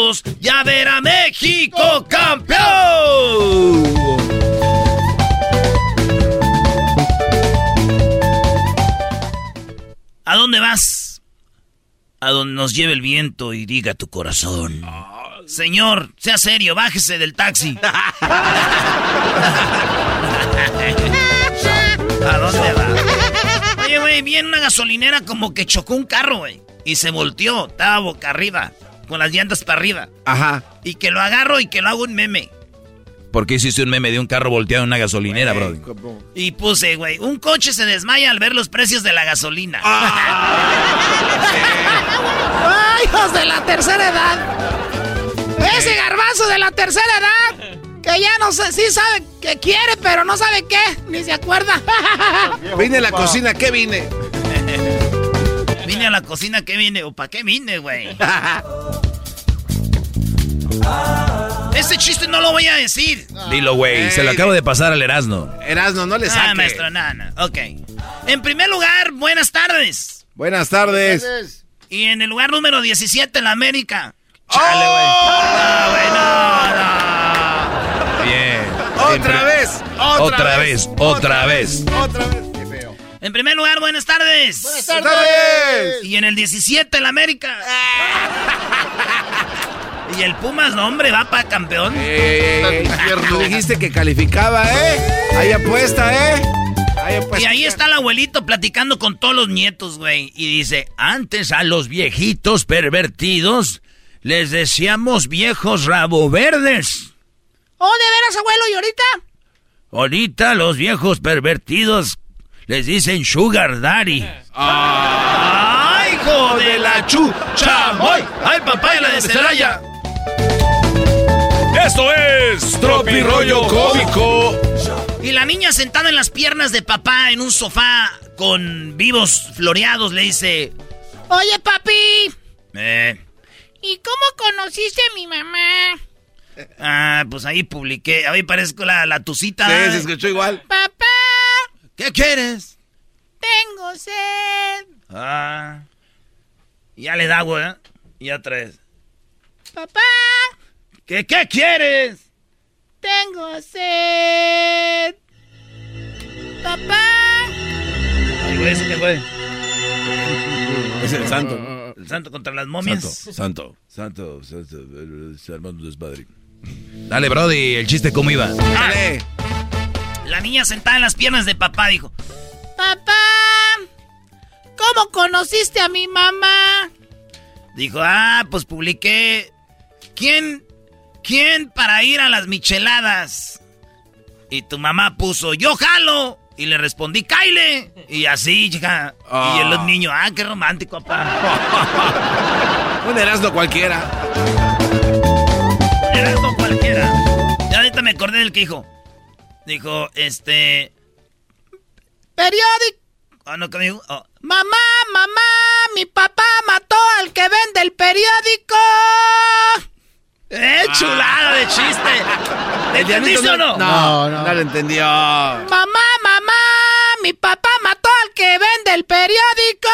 Emborracharnos y México campeón. ¿A dónde vas? A donde nos lleve el viento y diga tu corazón. Señor, sea serio, bájese del taxi. ¿A dónde va? Oye, güey, viene una gasolinera como que chocó un carro, güey. Y se volteó, estaba boca arriba, con las llantas para arriba. Ajá. Y que lo agarro y que lo hago un meme. ¿Por qué hiciste un meme de un carro volteado en una gasolinera, bro? Y puse, güey, un coche se desmaya al ver los precios de la gasolina. ¡Ay, hijos de la tercera edad! Ese garbanzo de la tercera edad, que ya no sé, sí sabe que quiere, pero no sabe qué, ni se acuerda. Vine a la cocina, ¿qué vine? Vine a la cocina, ¿qué vine? ¿O para qué vine, güey? Ese chiste no lo voy a decir. Dilo, güey. Se lo acabo de pasar al Erasno. Erasno, no le Ah, saque. maestro, nada. Ok. En primer lugar, buenas tardes. Buenas tardes. Y en el lugar número 17, la América. Chale, güey. No, güey, no, no. Bien. Otra vez. Otra, Otra vez, otra vez. Otra vez. En primer lugar, buenas tardes. Buenas tardes. Y en el 17, la América. y el Pumas, no, hombre, va para campeón. Eh, tú dijiste que calificaba, ¿eh? Hay apuesta, ¿eh? Hay apuesta. Y ahí está el abuelito platicando con todos los nietos, güey. Y dice, antes a los viejitos pervertidos les decíamos viejos rabo verdes. Oh, ¿de veras, abuelo? ¿Y ahorita? Ahorita los viejos pervertidos les dicen sugar daddy. ¡Ay, hijo de la chucha! ¡Ay, ay papá, la de Celaya! Esto es Tropi Rollo Cómico. Y la niña sentada en las piernas de papá en un sofá con vivos floreados le dice... Oye, papi, Eh, ¿y cómo conociste a mi mamá? ah, pues ahí publiqué. Ahí parezco la, la tucita. Sí, se escuchó igual. Papá, ¿Qué quieres? tengo sed. Ah. Ya le da, güey. ¿eh? Y otra vez. Papá, ¿Qué, qué quieres? tengo sed. Papá. Ay, güey, ¿eso qué fue? Es el santo. El santo contra las momias. Santo, santo, santo, eh, eh, Armando Desmadre. Dale, Brody, el chiste cómo iba. Ah, la niña sentada en las piernas de papá dijo... Papá, ¿cómo conociste a mi mamá? Dijo, ah, pues publiqué. ¿Quién? ¿Quién para ir a las micheladas? Y tu mamá puso, yo jalo. Y le respondí, Kyle. Y así, chica. Ah. Y el niño, ah, qué romántico, papá. Un Erasmo cualquiera. Erasmo cualquiera. Ya ahorita me acordé del que dijo. Dijo, este. Periódico. Ah, no, ¿qué me dijo? Oh, Mamá, mamá, mi papá mató al que vende el periódico. ¡Eh, chulada de chiste! ¿Le entendiste o no? No, no, no lo entendió. Mamá, mamá, mi papá mató al que vende el periódico.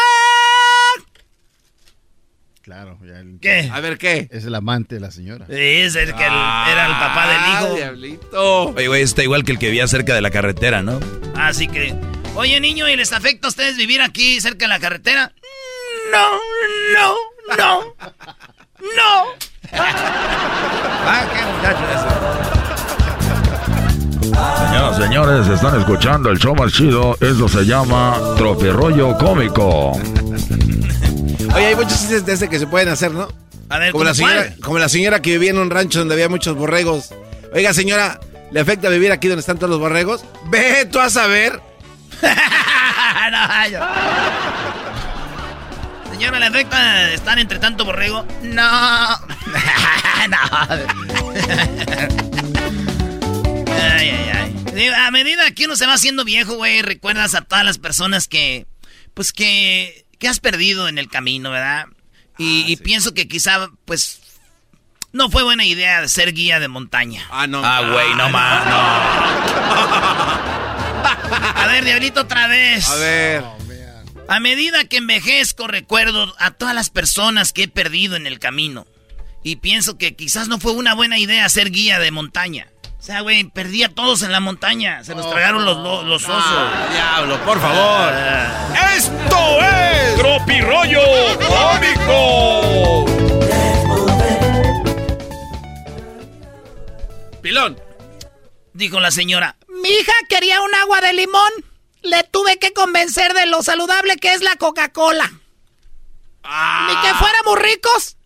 Claro, ya el- ¿Qué? A ver, ¿qué? es el amante de la señora. Sí, es el que el- era el papá del hijo. diablito. Oye, güey, está igual que el que vivía cerca de la carretera, ¿no? Así que, oye niño, ¿y les afecta a ustedes vivir aquí cerca de la carretera? No, no, no, no. ah, qué muchacho Señoras, señores, están escuchando el show más chido. Esto se llama Tropirollo Cómico. Oye, hay muchos chistes de ese que se pueden hacer, ¿no? A ver, Como la, ¿cómo señora, cuál? como la señora que vivía en un rancho donde había muchos borregos. Oiga, señora, ¿le afecta vivir aquí donde están todos los borregos? Ve tú a saber. No, yo- Señora, ¿le afecta estar entre tanto borrego? No. no. ay, ay, ay. A medida que uno se va haciendo viejo, güey, recuerdas a todas las personas que, pues que, ¿qué has perdido en el camino, verdad? Y, y pienso que quizá, pues, no fue buena idea ser guía de montaña. Ah, no. Ah, güey, no más, no. A ver, Diablito, otra vez. A ver. A medida que envejezco, recuerdo a todas las personas que he perdido en el camino. Y pienso que quizás no fue una buena idea ser guía de montaña. O sea, güey, perdí a todos en la montaña. Se los tragaron los, lo- los osos. Ah, diablo, por favor. ¡Esto es Tropirollo Cómico! Pilón. Dijo la señora. Mi hija quería un agua de limón. Le tuve que convencer de lo saludable que es la Coca-Cola. Ah. Ni que fuéramos ricos.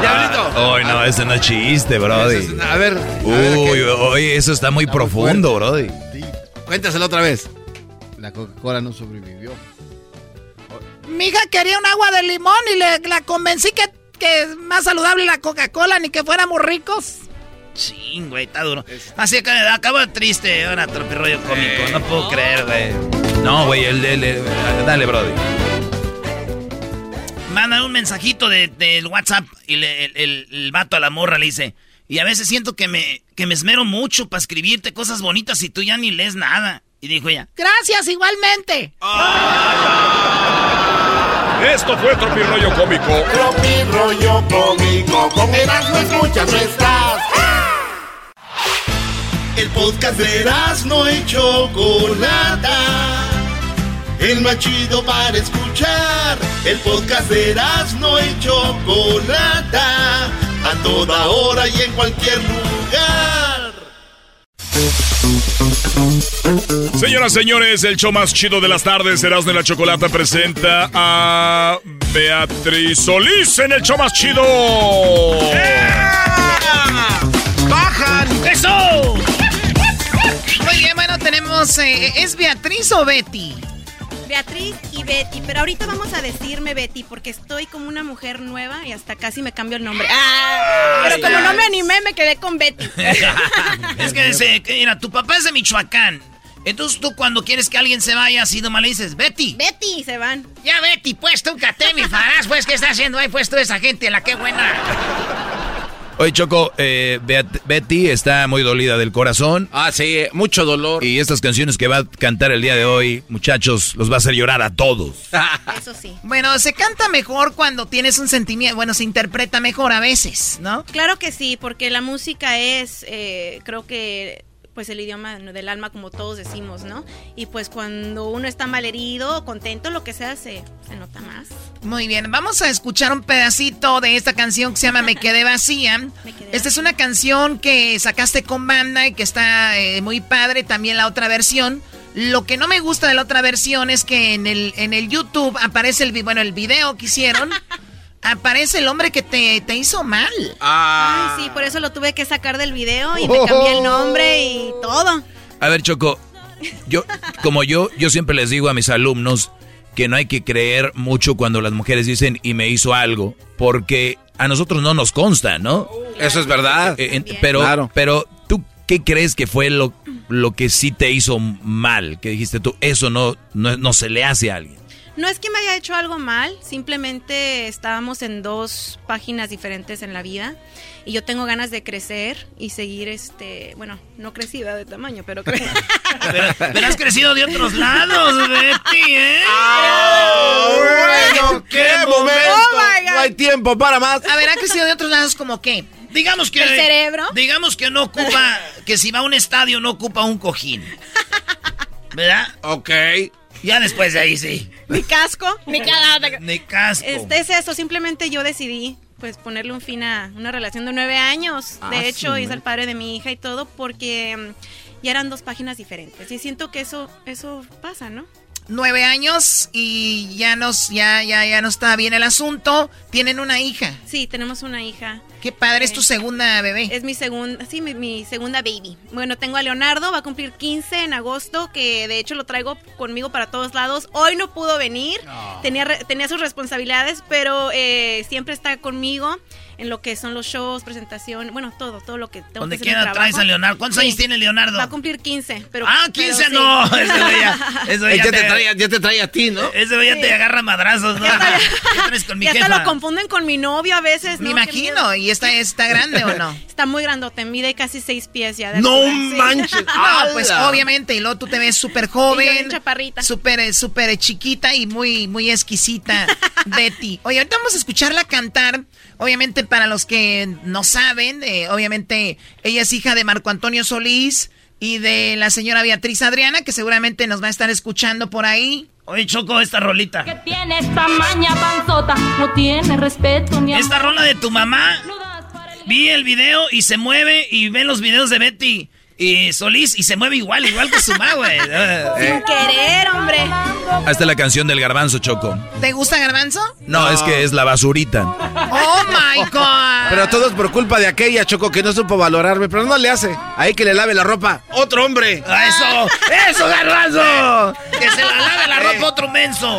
Diablito. Ay, no, ese no es chiste, brody. Es- a ver. Uy, oye, eso está muy profundo, brody. Cuéntaselo otra vez. La Coca-Cola no sobrevivió. Mi hija quería un agua de limón y le, la convencí que, que es más saludable la Coca-Cola, ni que fuéramos ricos. Sí, güey, está duro. Así que acabo triste ahora, tropirroyo cómico. No puedo creer, güey. No, güey, el, el- el- dale, brody. Manda un mensajito de- del WhatsApp y le- el, el- el vato a la morra le dice. Y a veces siento que me, que me esmero mucho para escribirte cosas bonitas y tú ya ni lees nada. Y dijo ella. Gracias, igualmente. Esto fue Tropirollo Cómico. Tropirollo cómico, con Erasmo escuchas no estás. El podcast de Erasmo y Chocolata. El más chido para escuchar. El podcast de Erasmo y Chocolata. A toda hora y en cualquier lugar. Señoras, señores, el show más chido de las tardes, Erasmo y la Chocolata presenta a Beatriz Solís en el show más chido. ¡Bajan! ¡Eso! Muy bien, bueno, tenemos. eh, ¿Es Beatriz o Betty? Beatriz y Betty, pero ahorita vamos a decirme Betty porque estoy como una mujer nueva y hasta casi me cambio el nombre. Ah, pero como no me animé me quedé con Betty. es que mira, tu papá es de Michoacán. Entonces tú cuando quieres que alguien se vaya así nomás le dices, Betty. Betty, se van. Ya Betty, pues tú mi farás, pues ¿qué está haciendo ahí? Pues tú esa gente, la que buena. Oye, Choco, eh, Beat- Betty está muy dolida del corazón. Ah, sí, mucho dolor. Y estas canciones que va a cantar el día de hoy, muchachos, los va a hacer llorar a todos. Eso sí. Bueno, se canta mejor cuando tienes un sentimiento, bueno, se interpreta mejor a veces, ¿no? Claro que sí, porque la música es, eh, creo que, pues el idioma del alma, como todos decimos, ¿no? Y pues cuando uno está malherido, contento, lo que sea, se, se nota más. Muy bien, vamos a escuchar un pedacito de esta canción que se llama Me quedé vacía. Esta es una canción que sacaste con banda y que está eh, muy padre, también la otra versión. Lo que no me gusta de la otra versión es que en el, en el YouTube aparece el, bueno, el video que hicieron, aparece el hombre que te, te hizo mal. Ah. Ay, sí, por eso lo tuve que sacar del video y me cambié el nombre y todo. A ver, Choco, yo, como yo, yo siempre les digo a mis alumnos que no hay que creer mucho cuando las mujeres dicen y me hizo algo, porque a nosotros no nos consta, ¿no? Eso es verdad. Eh, en- pero, Claro. pero, ¿tú qué crees que fue lo, lo que sí te hizo mal? Que dijiste tú, eso no, no, no se le hace a alguien. No es que me haya hecho algo mal, simplemente estábamos en dos páginas diferentes en la vida y yo tengo ganas de crecer y seguir este, bueno, no crecida de tamaño, pero cre- Pero, pero has crecido de otros lados, Betty, ¿eh? bueno, qué momento. Oh my God. no hay tiempo para más. A ver, ha crecido de otros lados como qué? Digamos que... ¿El cerebro? Digamos que no ocupa... Que si va a un estadio no ocupa un cojín. ¿Verdad? Ok. Ya después de ahí sí. mi casco, mi cagada. Ni casco. Este es eso, simplemente yo decidí pues ponerle un fin a una relación de nueve años. Ah, De hecho, sí, es el padre de mi hija y todo porque mm, ya eran dos páginas diferentes. Y siento que eso, eso pasa, ¿no? Nueve años y ya nos, ya, ya, ya no está bien el asunto. Tienen una hija. Sí, tenemos una hija. Qué padre, ¿es tu segunda bebé? Es mi segunda, sí, mi, mi segunda baby. Bueno, tengo a Leonardo, va a cumplir 15 en agosto, que de hecho lo traigo conmigo para todos lados. Hoy no pudo venir, tenía, tenía sus responsabilidades, pero eh, siempre está conmigo en lo que son los shows, presentación, bueno, todo, todo lo que tengo Donde que hacer el traes a Leonardo. ¿Cuántos años tiene Leonardo? Va a cumplir 15, pero... ah, pero 15 sí. no. Ese güey ya, ya ya, te te- trae, ya te trae a ti, ¿no? Ese güey ya te agarra madrazos, ¿no? ¿Qué traes con mi Y hasta jefa? lo confunden con mi novio a veces. Me ¿no? Qué imagino. ¿y esta está grande o no? Está muy grandote, mide casi seis pies ya. de No altura, sí. manches. No, pues obviamente, y luego tú te ves súper joven, chaparrita. súper eh, súper chiquita y muy muy exquisita, Betty. Oye, ahorita vamos a escucharla cantar. Obviamente, para los que no saben, eh, obviamente ella es hija de Marco Antonio Solís y de la señora Beatriz Adriana, que seguramente nos va a estar escuchando por ahí. Oye, Choco, esta rolita. Tiene esta maña panzota, no tiene respeto ni Esta rola de tu mamá. Vi el video y se mueve y ven los videos de Betty y Solís y se mueve igual, igual que su mamá, güey. Sin querer, hombre. Hasta la canción del garbanzo, Choco. ¿Te gusta Garbanzo? No, es que es la basurita. Oh my God. Pero todo es por culpa de aquella, Choco, que no supo valorarme. Pero no le hace. Ahí que le lave la ropa. ¡Otro hombre! ¡A eso! ¡Eso, garbanzo! ¡Que se la lave la ropa otro menso!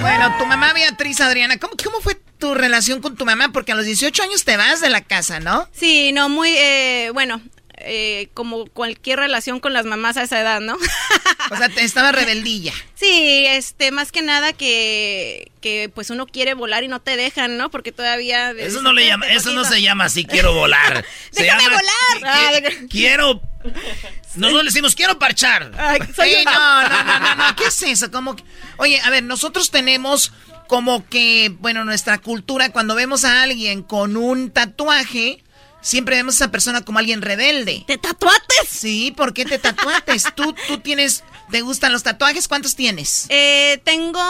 Bueno, tu mamá Beatriz Adriana, ¿cómo, ¿cómo fue tu relación con tu mamá? Porque a los 18 años te vas de la casa, ¿no? Sí, no, muy, eh, bueno, eh, como cualquier relación con las mamás a esa edad, ¿no? O sea, te estaba rebeldilla. Sí, este, más que nada que, que pues uno quiere volar y no te dejan, ¿no? Porque todavía... Eso no le llama, eso no se llama así quiero volar. Se ¡Déjame llama volar! Ah, qui- quiero nosotros le decimos quiero parchar. soy Ey, yo. no, no, no, no, no, ¿qué es eso? Como que- Oye, a ver, nosotros tenemos como que, bueno, nuestra cultura, cuando vemos a alguien con un tatuaje, siempre vemos a esa persona como alguien rebelde. ¿Te tatuates? Sí, ¿por qué te tatuates? ¿Tú, tú tienes, te gustan los tatuajes? ¿Cuántos tienes? Eh, tengo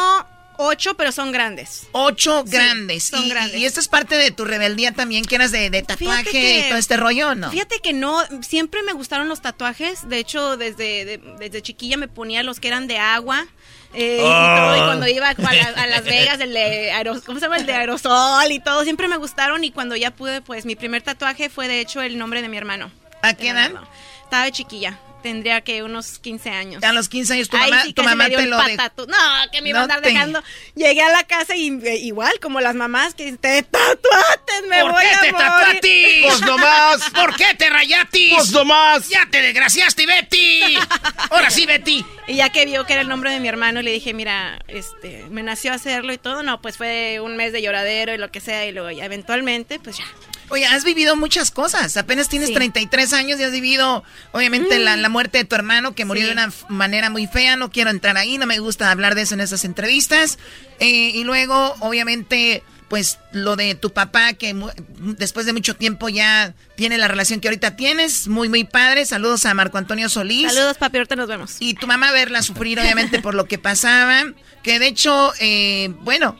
ocho, pero son grandes. Ocho Sí, grandes. son y, grandes. y esto es parte de tu rebeldía también, que eras de, de tatuaje y todo este rollo, ¿no? Fíjate que no, siempre me gustaron los tatuajes. De hecho, desde, de- desde chiquilla me ponía los que eran de agua. eh, y, todo, y cuando iba a, la- a Las Vegas, el de aeros- ¿cómo se llama? El de aerosol y todo, siempre me gustaron. Y cuando ya pude, pues mi primer tatuaje fue de hecho el nombre de mi hermano. ¿A qué edad? Estaba de chiquilla. Tendría que unos 15 años. A los 15 años tu Ay, mamá, sí, tu mamá te el lo de- patatu- No, que me iba a andar te- dejando. Llegué a la casa y eh, igual, como las mamás que te tatuates, me ¿Por voy qué a te morir. tatuatis? Pues nomás. ¿Por qué te rayatis? Pues nomás. Ya te desgraciaste, Betty. Ahora sí, Betty. Y ya que vio que era el nombre de mi hermano, le dije, mira, este, me nació hacerlo y todo. No, pues fue un mes de lloradero y lo que sea. Y luego ya eventualmente, pues ya. Oye, has vivido muchas cosas. Apenas tienes Sí. 33 años y has vivido, obviamente, la, la muerte de tu hermano que murió Sí. de una manera muy fea. No quiero entrar ahí, no me gusta hablar de eso en esas entrevistas. Eh, y luego, obviamente, pues lo de tu papá que después de mucho tiempo ya tiene la relación que ahorita tienes. Muy, muy padre. Saludos a Marco Antonio Solís. Saludos, papi, ahorita nos vemos. Y tu mamá verla sufrir, obviamente, por lo que pasaba. Que de hecho, eh, bueno,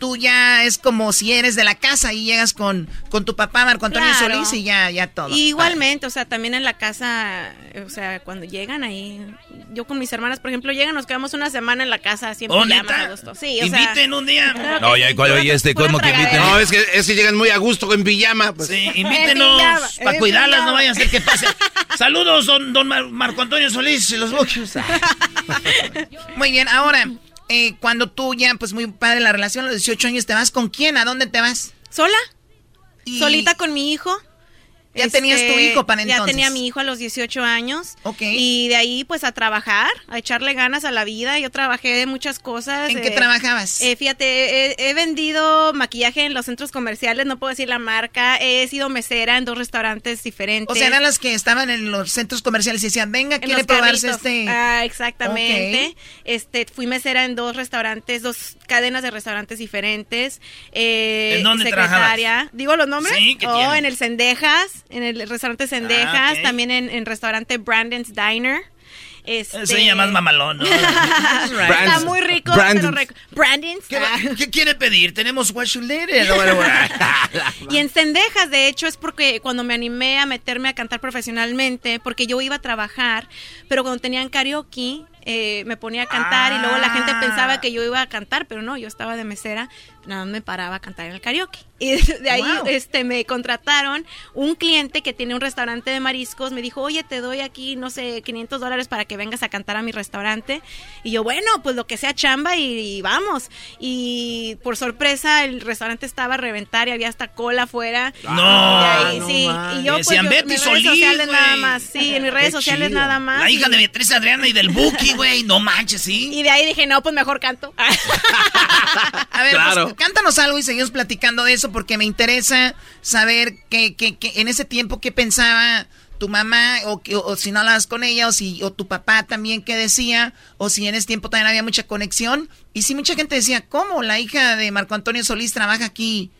tú ya es como si eres de la casa y llegas con, con tu papá, Marco Antonio Claro. Solís, y ya, ya todo. Y igualmente, o sea, también en la casa, o sea, cuando llegan ahí, yo con mis hermanas, por ejemplo, llegan, nos quedamos una semana en la casa, siempre ¿Oh, a gusto. Sí, o sea, Inviten un día. claro No, ya, sí, ¿cuál- pura- oye, este, ¿cómo que inviten? No, es que, es que llegan muy a gusto en pijama. Pues. Sí, En invítenos para cuidarlas, no vayan a ser que pase. Saludos, don, don Mar- Marco Antonio Solís y los Buchos. Muy bien, ahora, eh, cuando tú ya, pues muy padre la relación, a los 18 años, ¿te vas con quién? ¿A dónde te vas? ¿Sola? Y- Solita con mi hijo. Ya tenías tu hijo para Ya entonces. tenía a mi hijo a los 18 años. Ok. Y de ahí, pues, a trabajar, a echarle ganas a la vida. Yo trabajé de muchas cosas. ¿En qué eh, trabajabas? eh, fíjate, he, he vendido maquillaje en los centros comerciales, no puedo decir la marca. He sido mesera en dos restaurantes diferentes. o sea, eran las que estaban en los centros comerciales y decían, venga, En quiere probarse carritos. este... Ah, exactamente. Este, fui mesera en dos restaurantes, dos cadenas de restaurantes diferentes. Eh, ¿En dónde secretaria. ¿Digo los nombres? Sí, ¿qué Oh, tiene? en el Sendejas, en el restaurante Sendejas, Ah, ok. también en, en restaurante Brandon's Diner. Este... Se llama más mamalón, ¿no? Está muy rico, pero Brandon's. rico. Brandon's. ¿Qué. ¿Qué quiere pedir? Tenemos what you. Y en Cendejas, de hecho, es porque cuando me animé a meterme a cantar profesionalmente, porque yo iba a trabajar, pero cuando tenían karaoke, eh, me ponía a cantar y luego la gente Ah. pensaba que yo iba a cantar, pero no, yo estaba de mesera, nada más me paraba a cantar en el karaoke. Y de ahí este, me contrataron un cliente que tiene un restaurante de mariscos. Me dijo, oye, te doy aquí, no sé, 500 dólares para que vengas a cantar a mi restaurante. Y yo, bueno, pues lo que sea chamba y, y vamos. Y por sorpresa, el restaurante estaba a reventar y había hasta cola afuera. No, Y ahí, no sí. Y yo, pues, Decían, yo, "Betty en mis Solís, redes sociales güey". nada más. Sí, en mis redes Qué sociales chido. nada más. La hija Y- de Beatriz Adriana y del Buki, güey. No manches, ¿sí? Y de ahí dije, no, pues mejor canto. A ver, Claro. pues, cántanos algo y seguimos platicando de eso porque me interesa saber que, que- en ese tiempo qué pensaba tu mamá o, o si no hablabas con ella o si o tu papá también qué decía o si en ese tiempo también había mucha conexión. Y si mucha gente decía cómo la hija de Marco Antonio Solís trabaja aquí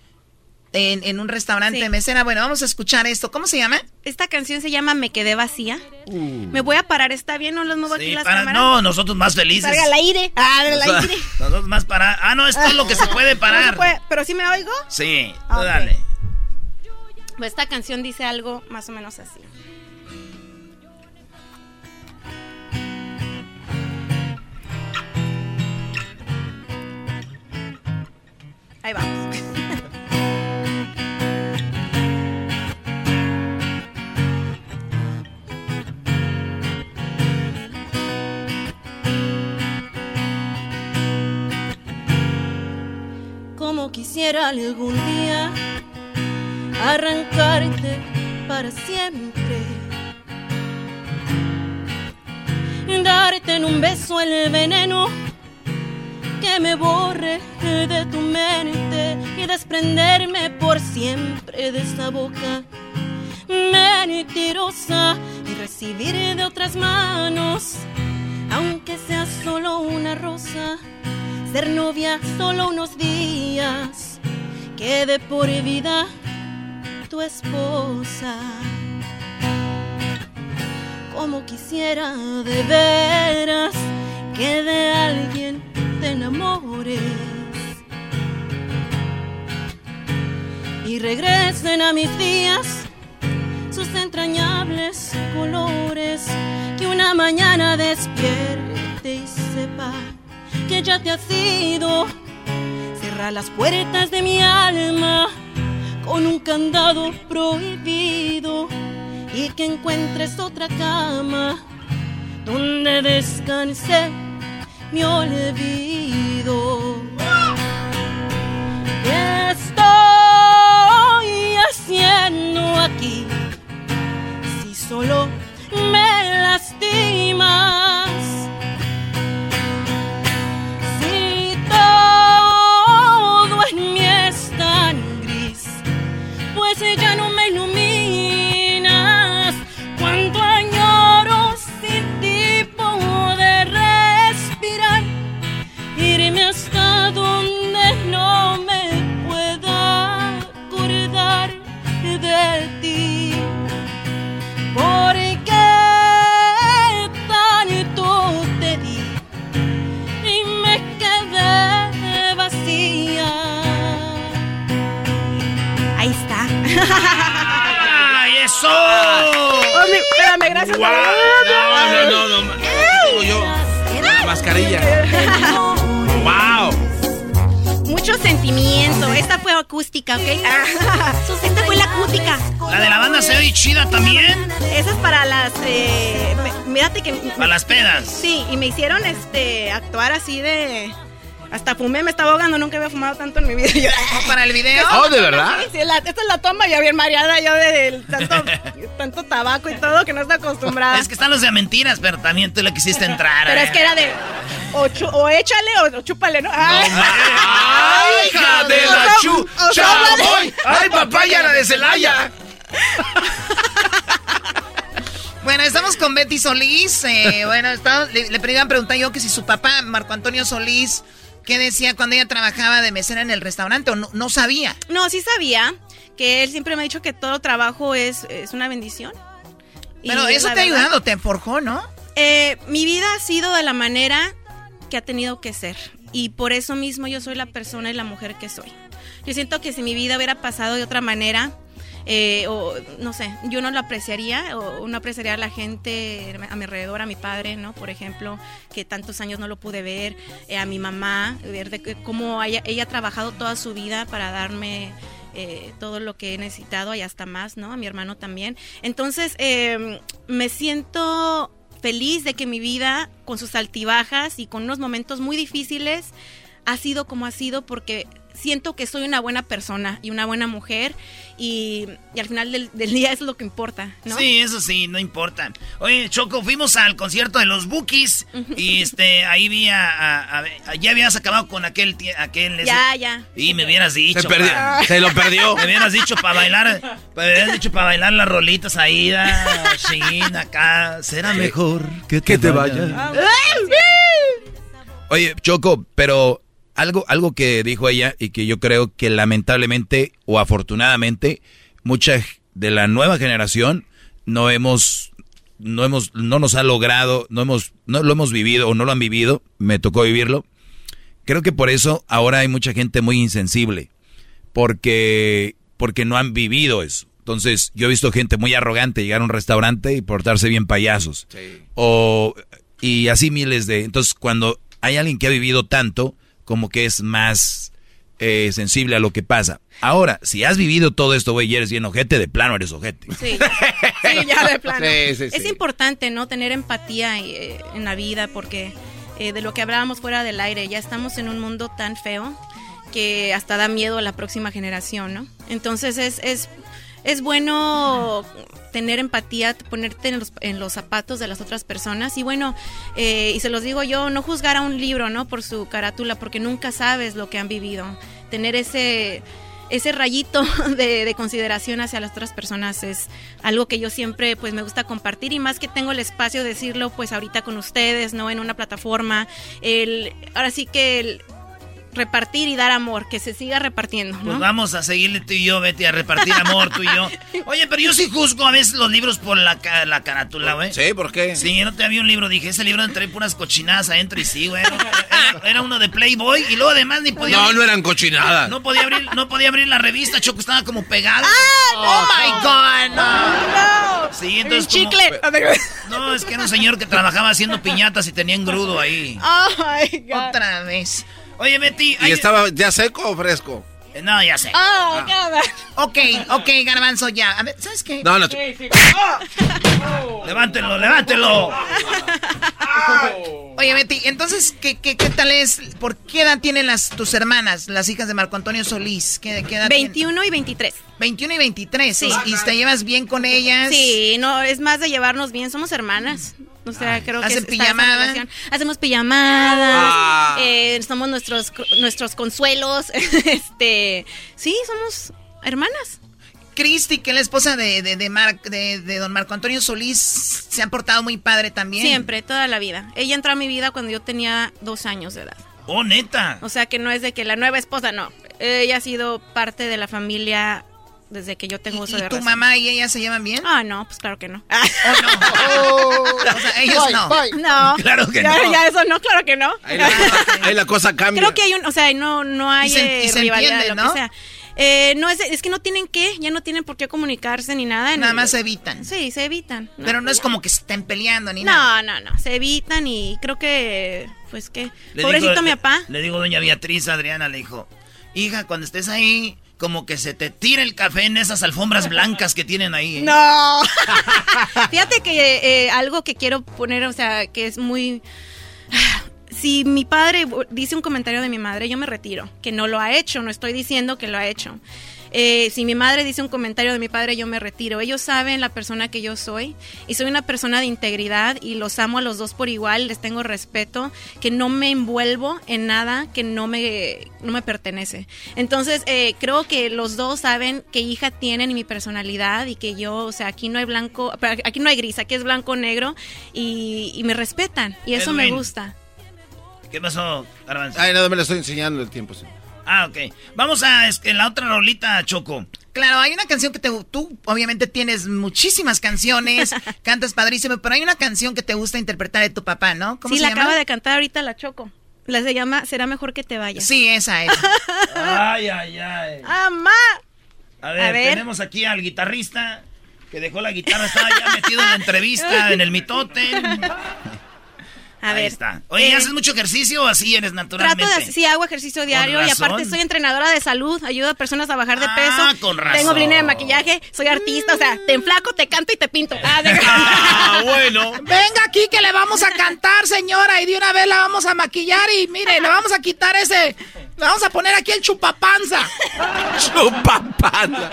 en, en un restaurante Sí. de mesera bueno vamos a escuchar esto cómo se llama Esta canción se llama Me quedé vacía. Me voy a parar, ¿está bien? ¿No los muevo aquí las para- cámaras? no, nosotros más felices. Salga al aire. Ah, sea, aire. Nosotros más para. Ah, no, esto es lo que se puede No parar. se puede, ¿Pero sí me oigo? Sí, Ah, dale. Pues esta canción dice algo más o menos así. Ahí vamos. Como quisiera algún día arrancarte para siempre. Darte en un beso el veneno que me borre de tu mente y desprenderme por siempre de esa boca mentirosa y recibir de otras manos, aunque sea solo una rosa, ser novia solo unos días, que de por vida tu esposa. Como quisiera de veras que de alguien te enamores y regresen a mis días sus entrañables colores, que una mañana despierte y sepa que ya te has ido, cierra las puertas de mi alma con un candado prohibido y que encuentres otra cama donde descanse mi olvido. ¿Qué estoy haciendo aquí? Si solo me lastimas. Acústica, ¿ok? Esta fue la acústica. La de la banda se oye chida también. Esa es para las. Eh, me- mírate que. Para las pedas. Sí, y me hicieron este actuar así de. Hasta fumé, me estaba ahogando, nunca había fumado tanto en mi vida. Yo- para el video Oh, ¿de verdad? Sí, sí, la- esta es la toma, ya bien mareada yo de, del tanto, tanto tabaco y todo que no estoy acostumbrada. Es que están los de mentiras, pero también tú le quisiste entrar. Pero ¿eh? es que era de. O, chu- o échale o, o chúpale, ¿no? Ay, ¡Ay, hija de la O chu! ¡Chamoy! ¡Ay, papaya, la de Celaya! Bueno, estamos con Betty Solís. eh, bueno, estamos- le, le iban a preguntar yo que si su papá, Marco Antonio Solís, ¿qué decía cuando ella trabajaba de mesera en el restaurante? ¿O no, no sabía? No, sí sabía que él siempre me ha dicho que todo trabajo es, es una bendición. Pero Y eso te ha ayudado, te forjó, ¿no? eh, mi vida ha sido de la manera que ha tenido que ser. Y por eso mismo yo soy la persona y la mujer que soy. Yo siento que si mi vida hubiera pasado de otra manera, eh, o no sé, yo no lo apreciaría, o no apreciaría a la gente a mi alrededor, a mi padre, ¿no? Por ejemplo, que tantos años no lo pude ver, eh, a mi mamá, ver de cómo haya- ella ha trabajado toda su vida para darme eh, todo lo que he necesitado y hasta más, ¿no? A mi hermano también. Entonces, eh, me siento feliz de que mi vida, con sus altibajas y con unos momentos muy difíciles, ha sido como ha sido porque siento que soy una buena persona y una buena mujer y, y al final del, del día es lo que importa, ¿no? Sí, eso sí, no importa. Oye, Choco, fuimos al concierto de los Bookies y este ahí vi a, a- a- ya habías acabado con aquel aquel ese- Ya, ya. Y me hubieras dicho. Se perdió- pa. se lo perdió. Me hubieras dicho para bailar, me hubieras dicho para bailar las rolitas ahí, da, Shin, acá. Será mejor que te, vayas. Oye, Choco, pero algo, algo que dijo ella y que yo creo que lamentablemente o afortunadamente mucha de la nueva generación no hemos, no hemos, no nos ha logrado, no hemos, no lo hemos vivido o no lo han vivido. Me tocó vivirlo. Creo que por eso ahora hay mucha gente muy insensible, porque, porque no han vivido eso. Entonces, yo he visto gente muy arrogante llegar a un restaurante y portarse bien payasos. O, y así miles de... Entonces, cuando hay alguien que ha vivido tanto, como que es más eh, sensible a lo que pasa. Ahora, si has vivido todo esto, güey, y eres bien ojete, de plano eres ojete. Sí, sí, ya de plano. Sí, sí, Es importante, ¿no? Tener empatía eh, en la vida porque eh, de lo que hablábamos fuera del aire, ya estamos en un mundo tan feo que hasta da miedo a la próxima generación, ¿no? Entonces es, es, es bueno tener empatía, ponerte en los, en los zapatos de las otras personas y bueno, eh, y se los digo yo, no juzgar a un libro, ¿no? Por su carátula, porque nunca sabes lo que han vivido. Tener ese ese rayito de, de consideración hacia las otras personas es algo que yo siempre pues me gusta compartir y más que tengo el espacio de decirlo pues ahorita con ustedes, ¿no? En una plataforma. El, ahora sí que el repartir y dar amor, que se siga repartiendo, ¿no? Pues vamos a seguirle tú y yo, Betty, a repartir amor tú y yo. Oye, pero yo sí juzgo a veces los libros por la, ca- la carátula, güey. Sí, ¿por qué? Sí, no te había un libro, dije, ese libro trae puras cochinadas adentro y sí, güey. Era, uno de Playboy y luego además ni podía No, abrir- no eran cochinadas. No podía abrir, no podía abrir la revista, Choco, estaba como pegada. ¡Oh, my God! No. Sí, entonces como- chicle. No, es que era un señor que trabajaba haciendo piñatas y tenía engrudo ahí. Oh my God. Otra vez. Oye, Betty. ¿Y estaba ya seco o fresco? No, ya sé. Oh, God. Ok, ok, garbanzo, ya. A ver, ¿sabes qué? No, no. Levántelo, levántelo. Oye, Betty, entonces, ¿qué, qué, qué tal es? ¿Por qué edad tienen las, tus hermanas, las hijas de Marco Antonio Solís? ¿Qué, qué edad 21 y 23. 21 y 23. Sí. ¿Y te llevas bien con ellas? Sí, no, es más de llevarnos bien, somos hermanas. O sea, creo que ¿hacen es- está esa pijamada? Hacemos pijamadas, Ah. eh, somos nuestros nuestros consuelos. este, sí, somos hermanas. Cristi, que es la esposa de, de, de, Mar- de, de don Marco Antonio Solís, se ha portado muy padre también. Siempre, toda la vida. Ella entró a mi vida cuando yo tenía dos años de edad. Oh, neta. O sea, que no es de que la nueva esposa, no. Ella ha sido parte de la familia desde que yo tengo uso ¿Y de tu razón. mamá y ella se llevan bien? Ah, no, pues claro que no. O sea, ellos Bye, no. bye. No. Claro que ya, no. Ya eso no, claro que no. Ahí la, ahí la cosa cambia. Creo que hay un, o sea, no, no hay Y se- y eh, se rivalidad, entiende, lo ¿no? que sea. Eh, no es, es que no tienen que, ya no tienen por qué comunicarse ni nada. Nada Ni- más se evitan. Sí, se evitan. Pero no es como que se estén peleando ni nada. No, no, no, se evitan y creo que, pues que, Le pobrecito digo- mi le- papá. Le, digo doña Beatriz, Adriana, le dijo, hija, cuando estés ahí, como que se te tira el café en esas alfombras blancas que tienen ahí. ¿eh?". No. Fíjate que eh, algo que quiero poner, o sea, que es muy... Si mi padre dice un comentario de mi madre, yo me retiro, que no lo ha hecho, no estoy diciendo que lo ha hecho. Eh, si mi madre dice un comentario de mi padre, yo me retiro. Ellos saben la persona que yo soy y soy una persona de integridad y los amo a los dos por igual, les tengo respeto, que no me envuelvo en nada que no me, no me pertenece. Entonces, eh, creo que los dos saben qué hija tienen y mi personalidad y que yo, o sea, aquí no hay blanco, aquí no hay gris, aquí es blanco negro y, y me respetan y eso me gusta. ¿Qué pasó, Garbanzo? Ay, nada, me lo estoy enseñando el tiempo. sí. Ah, ok. Vamos a en la otra rolita, Choco. Claro, hay una canción que te, tú obviamente tienes muchísimas canciones, cantas padrísimo, pero hay una canción que te gusta interpretar de tu papá, ¿no? ¿Cómo sí, se la llama? acaba de cantar ahorita la Choco. La se llama Será mejor que te vayas. Sí, esa es. ay, ay, ay. ¡Amá! A ver, A ver. tenemos aquí al guitarrista que dejó la guitarra, estaba ya metido en la entrevista, en el mitote. A Ahí ver. está. Oye, eh, ¿haces mucho ejercicio o así eres naturalmente? Trato de, sí, hago ejercicio diario y aparte soy entrenadora de salud, ayudo a personas a bajar de Ah, peso. con razón. Tengo línea de maquillaje, soy artista, o sea, te enflaco, te canto y te pinto. Ah, de- Ah, bueno. Venga aquí que le vamos a cantar, señora, y de una vez la vamos a maquillar y mire, le vamos a quitar ese, le vamos a poner aquí el chupapanza. Chupapanza.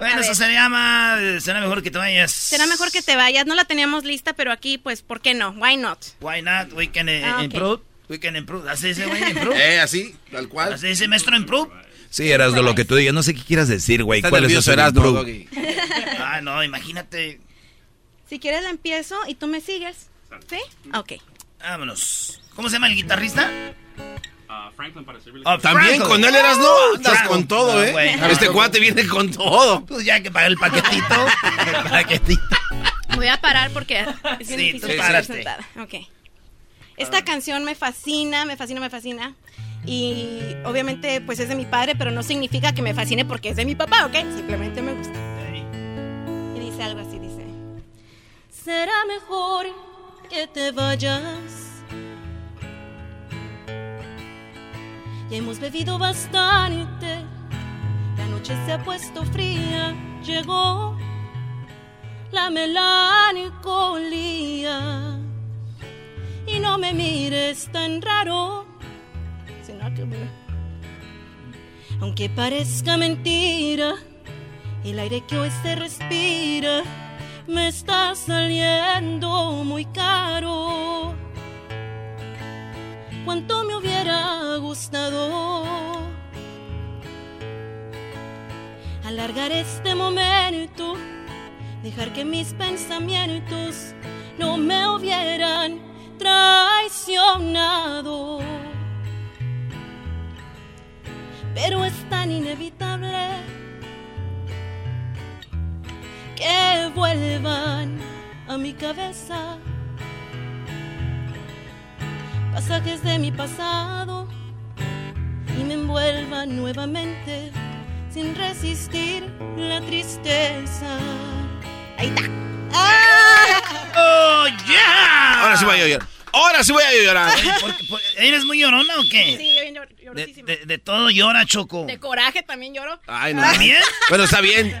Bueno, eso se llama. Será mejor que te vayas. Será mejor que te vayas, no la teníamos lista, pero aquí, pues, ¿por qué no? Why not? Why not? We can eh, Ah, improve. We can improve. Así dice, güey, improve. Eh, así, tal cual. Así dice, maestro, improve. Sí, Erasno, lo que tú digas. No sé qué quieras decir, güey. ¿Cuál es improve? Doggy. Ah, no, imagínate. Si quieres la empiezo y tú me sigues. ¿Sí? Ok. Vámonos. ¿Cómo se llama el guitarrista? Franklin para servirle. Oh, También con él eras no, andas con todo, No, ¿eh? Este cuate viene con todo. Pues ya que pagar el paquetito. el paquetito. Voy a parar porque es bien Sí, difícil tú estar sentada. Ok. Esta canción me fascina, me fascina, me fascina. Y obviamente pues es de mi padre, pero no significa que me fascine porque es de mi papá, ¿ok? Simplemente me gusta. Y dice algo así, dice. Será mejor que te vayas. Ya hemos bebido bastante. La noche se ha puesto fría. Llegó la melancolía. Y no me mires tan raro. Aunque parezca mentira, el aire que hoy se respira me está saliendo muy caro. Cuánto me hubiera gustado alargar este momento, dejar que mis pensamientos no me hubieran traicionado. Pero es tan inevitable que vuelvan a mi cabeza pasajes de mi pasado y me envuelvan nuevamente sin resistir la tristeza. Ahí está. ¡Oh, yeah! Ahora sí voy a llorar. Ahora sí voy a llorar. Oye, ¿por qué- por- ¿Eres muy llorona o qué? Sí, yo llor- De, llorosísima. de- de todo llora, Choco. De coraje también lloro. Ay, no. ¿También? Bueno, está bien.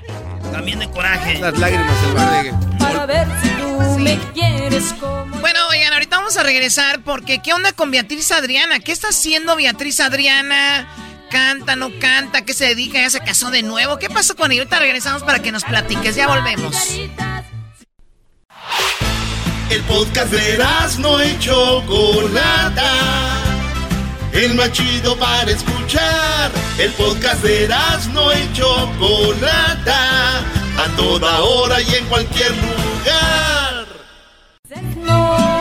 También de coraje. Las lágrimas el bar de... Para ver si tú me quieres como. Bueno, ahorita vamos a regresar porque ¿qué onda con Beatriz Adriana? ¿Qué está haciendo Beatriz Adriana? ¿Canta, no canta? ¿Qué se dedica? ¿Ya se casó de nuevo? ¿Qué pasó con ella? Ahorita regresamos para que nos platiques. Ya volvemos. El podcast de no y Chocolata. El más chido para escuchar. El podcast de no y Chocolata. A toda hora y en cualquier lugar.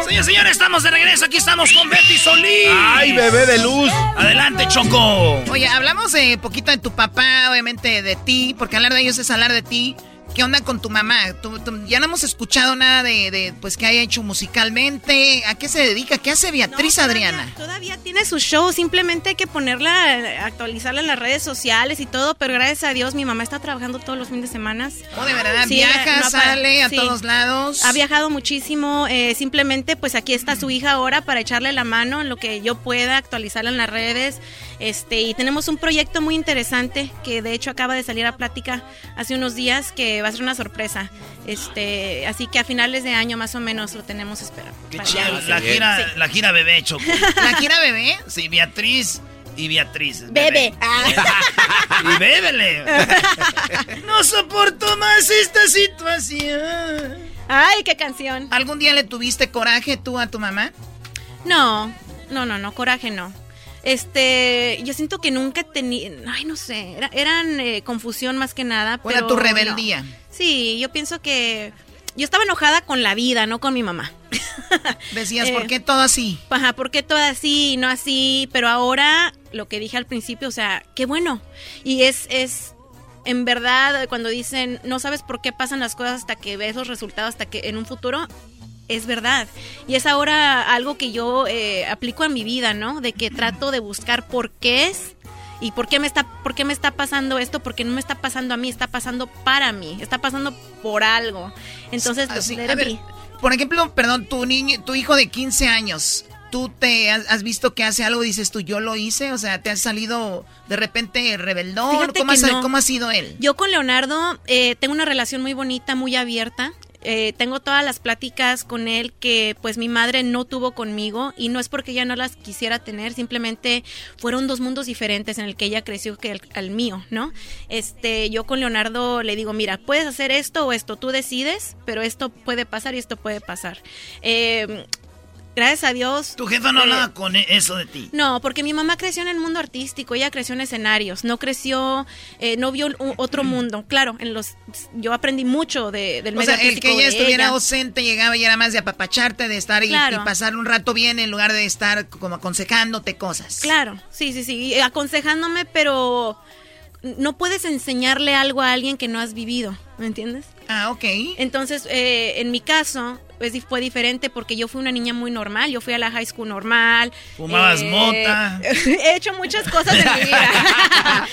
Señores, señores, estamos de regreso. Aquí estamos con Betty Solís. ¡Ay, bebé de luz! Adelante, Choco. Oye, hablamos de poquito de tu papá, obviamente de ti, porque hablar de ellos es hablar de ti. ¿Qué onda con tu mamá? Tú- tú- ya no hemos escuchado nada de, de, pues que haya hecho musicalmente. ¿A qué se dedica? ¿Qué hace Beatriz No, Adriana? Todavía tiene su show, simplemente hay que ponerla, actualizarla en las redes sociales y todo, pero gracias a Dios mi mamá está trabajando todos los fines de semana. Oh, de verdad, Sí, viaja, no sale a sí. todos lados. Ha viajado muchísimo, eh, simplemente pues aquí está su hija ahora para echarle la mano en lo que yo pueda, actualizarla en las redes. Este, y tenemos un proyecto muy interesante que de hecho acaba de salir a plática hace unos días que va a ser una sorpresa. Este, así que a finales de año más o menos lo tenemos esperado. Qué chido. La Sí. gira, Sí. la gira bebé, Choco. ¿La gira bebé? Sí, Beatriz y Beatriz. Bebe. Y bébele. No soporto más esta situación. Ay, qué canción. ¿Algún día le tuviste coraje tú a tu mamá? No, no, no, no, coraje no. Este, yo siento que nunca tenía, ay, no sé, era- eran eh, confusión más que nada. ¿O era tu no. rebeldía? Sí, yo pienso que yo estaba enojada con la vida, no con mi mamá. Decías, Eh, ¿por qué todo así? Ajá, ¿por qué todo así y no así? Pero ahora, lo que dije al principio, o sea, qué bueno. Y es, es, en verdad, cuando dicen, no sabes por qué pasan las cosas hasta que ves los resultados, hasta que en un futuro, es verdad. Y es ahora algo que yo eh, aplico a mi vida, ¿no? De que trato de buscar por qué es. ¿Y por qué, me está, por qué me está pasando esto? Porque no me está pasando a mí, está pasando para mí, está pasando por algo. Entonces, Así, let a it ver, be. Por ejemplo, perdón, tu niño, tu hijo de 15 años, ¿tú te has, has visto que hace algo y dices tú, yo lo hice? O sea, ¿te has salido de repente rebeldón? ¿Cómo, has- no. ¿Cómo ha sido él? Yo con Leonardo eh, tengo una relación muy bonita, muy abierta. Eh, tengo todas las pláticas con él que pues mi madre no tuvo conmigo y no es porque ella no las quisiera tener, simplemente fueron dos mundos diferentes en el que ella creció que al mío, ¿no? Este, yo con Leonardo le digo, mira, puedes hacer esto o esto, tú decides, pero esto puede pasar y esto puede pasar. Eh, gracias a Dios. Tu jefa no eh, hablaba con e- eso de ti. no, porque mi mamá creció en el mundo artístico, ella creció en escenarios, no creció, eh, no vio un- otro mundo. Claro, en los, yo aprendí mucho de, del O medio sea, el que ella estuviera ella. ausente llegaba y era más de apapacharte, de estar y, Claro. y pasar un rato bien en lugar de estar como aconsejándote cosas. Claro, sí, sí, sí, aconsejándome, pero no puedes enseñarle algo a alguien que no has vivido, ¿me entiendes? Ah, ok. Entonces, eh, en mi caso, pues, di- fue diferente porque yo fui una niña muy normal, yo fui a la high school normal. Fumabas eh, mota. He hecho muchas cosas en mi vida.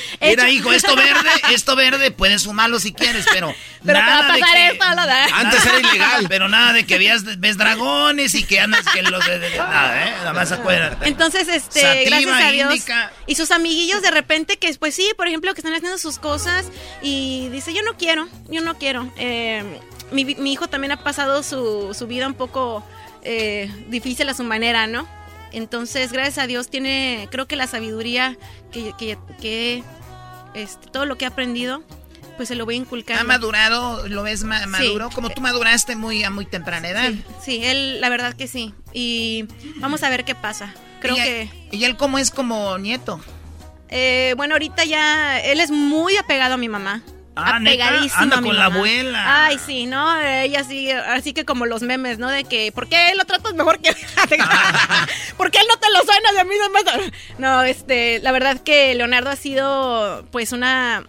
Mira, hijo, esto verde, esto verde, puedes fumarlo si quieres, pero. Pero te va a nada de pasar que- esto, ¿verdad? Antes era ilegal. Pero nada de que veas, ves dragones y que andas que los. de- nada, ¿eh? Nada más acuérdate. Entonces, este, Sativa, gracias a Dios. Y sus amiguillos de repente que, pues sí, por ejemplo, que están haciendo sus cosas y dice, yo no quiero, yo no quiero. Eh, mi, mi hijo también ha pasado su, su vida un poco eh, difícil a su manera, ¿no? Entonces, gracias a Dios tiene, creo que la sabiduría que, que, que, este, todo lo que ha aprendido, pues se lo voy a inculcar. ¿Ha madurado? ¿Lo ves ma- maduro? Como tú maduraste muy a muy temprana edad. Sí, sí, él, la verdad que sí. Y vamos a ver qué pasa. Creo ¿Y, que... ¿Y él cómo es como nieto? Eh, bueno, ahorita ya él es muy apegado a mi mamá. Ah, Anda con la abuela. Ay, sí, ¿no? Ella sí, así que como los memes, ¿no? De que, ¿por qué él lo tratas mejor que ¿Por qué él no te lo suena de a mí No, este, la verdad que Leonardo ha sido, pues, una,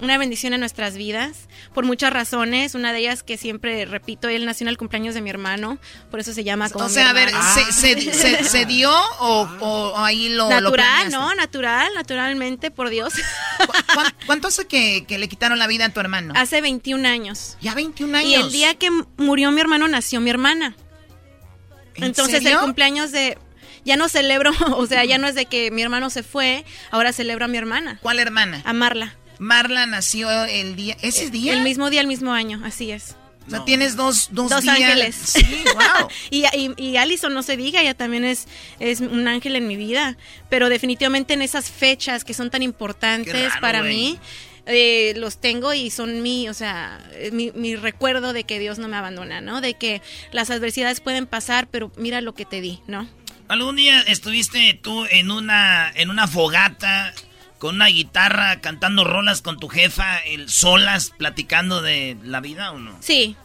una bendición en nuestras vidas, por muchas razones. Una de ellas que siempre repito, él nació en el cumpleaños de mi hermano, por eso se llama como O mi a ver, hermano. ¿se, se, se- se dio o, o ahí lo Natural? ¿no? Natural, naturalmente, por Dios. ¿Cuán- ¿Cuánto hace que, que le quitaron la vida a tu hermano? Hace 21 años. Ya 21 Y años. el día que murió mi hermano nació mi hermana. ¿En Entonces serio? el cumpleaños de... Ya no celebro, o sea, ya no es de que mi hermano se fue, ahora celebro a mi hermana. ¿Cuál hermana? A Marla. Marla nació el día, ¿ese día? El mismo día, el mismo año, así es. O sea, tienes dos, dos, Dos días. ángeles. Sí, wow. y, y, y Allison, no se diga, ella también es, es un ángel en mi vida. Pero definitivamente en esas fechas que son tan importantes raro, para mí, eh, los tengo y son mi, o sea, eh, mi, mi recuerdo de que Dios no me abandona, ¿no? De que las adversidades pueden pasar, pero mira lo que te di, ¿no? ¿Algún día estuviste tú en una, en una fogata con una guitarra cantando rolas con tu jefa, el solas, platicando de la vida o no? Sí,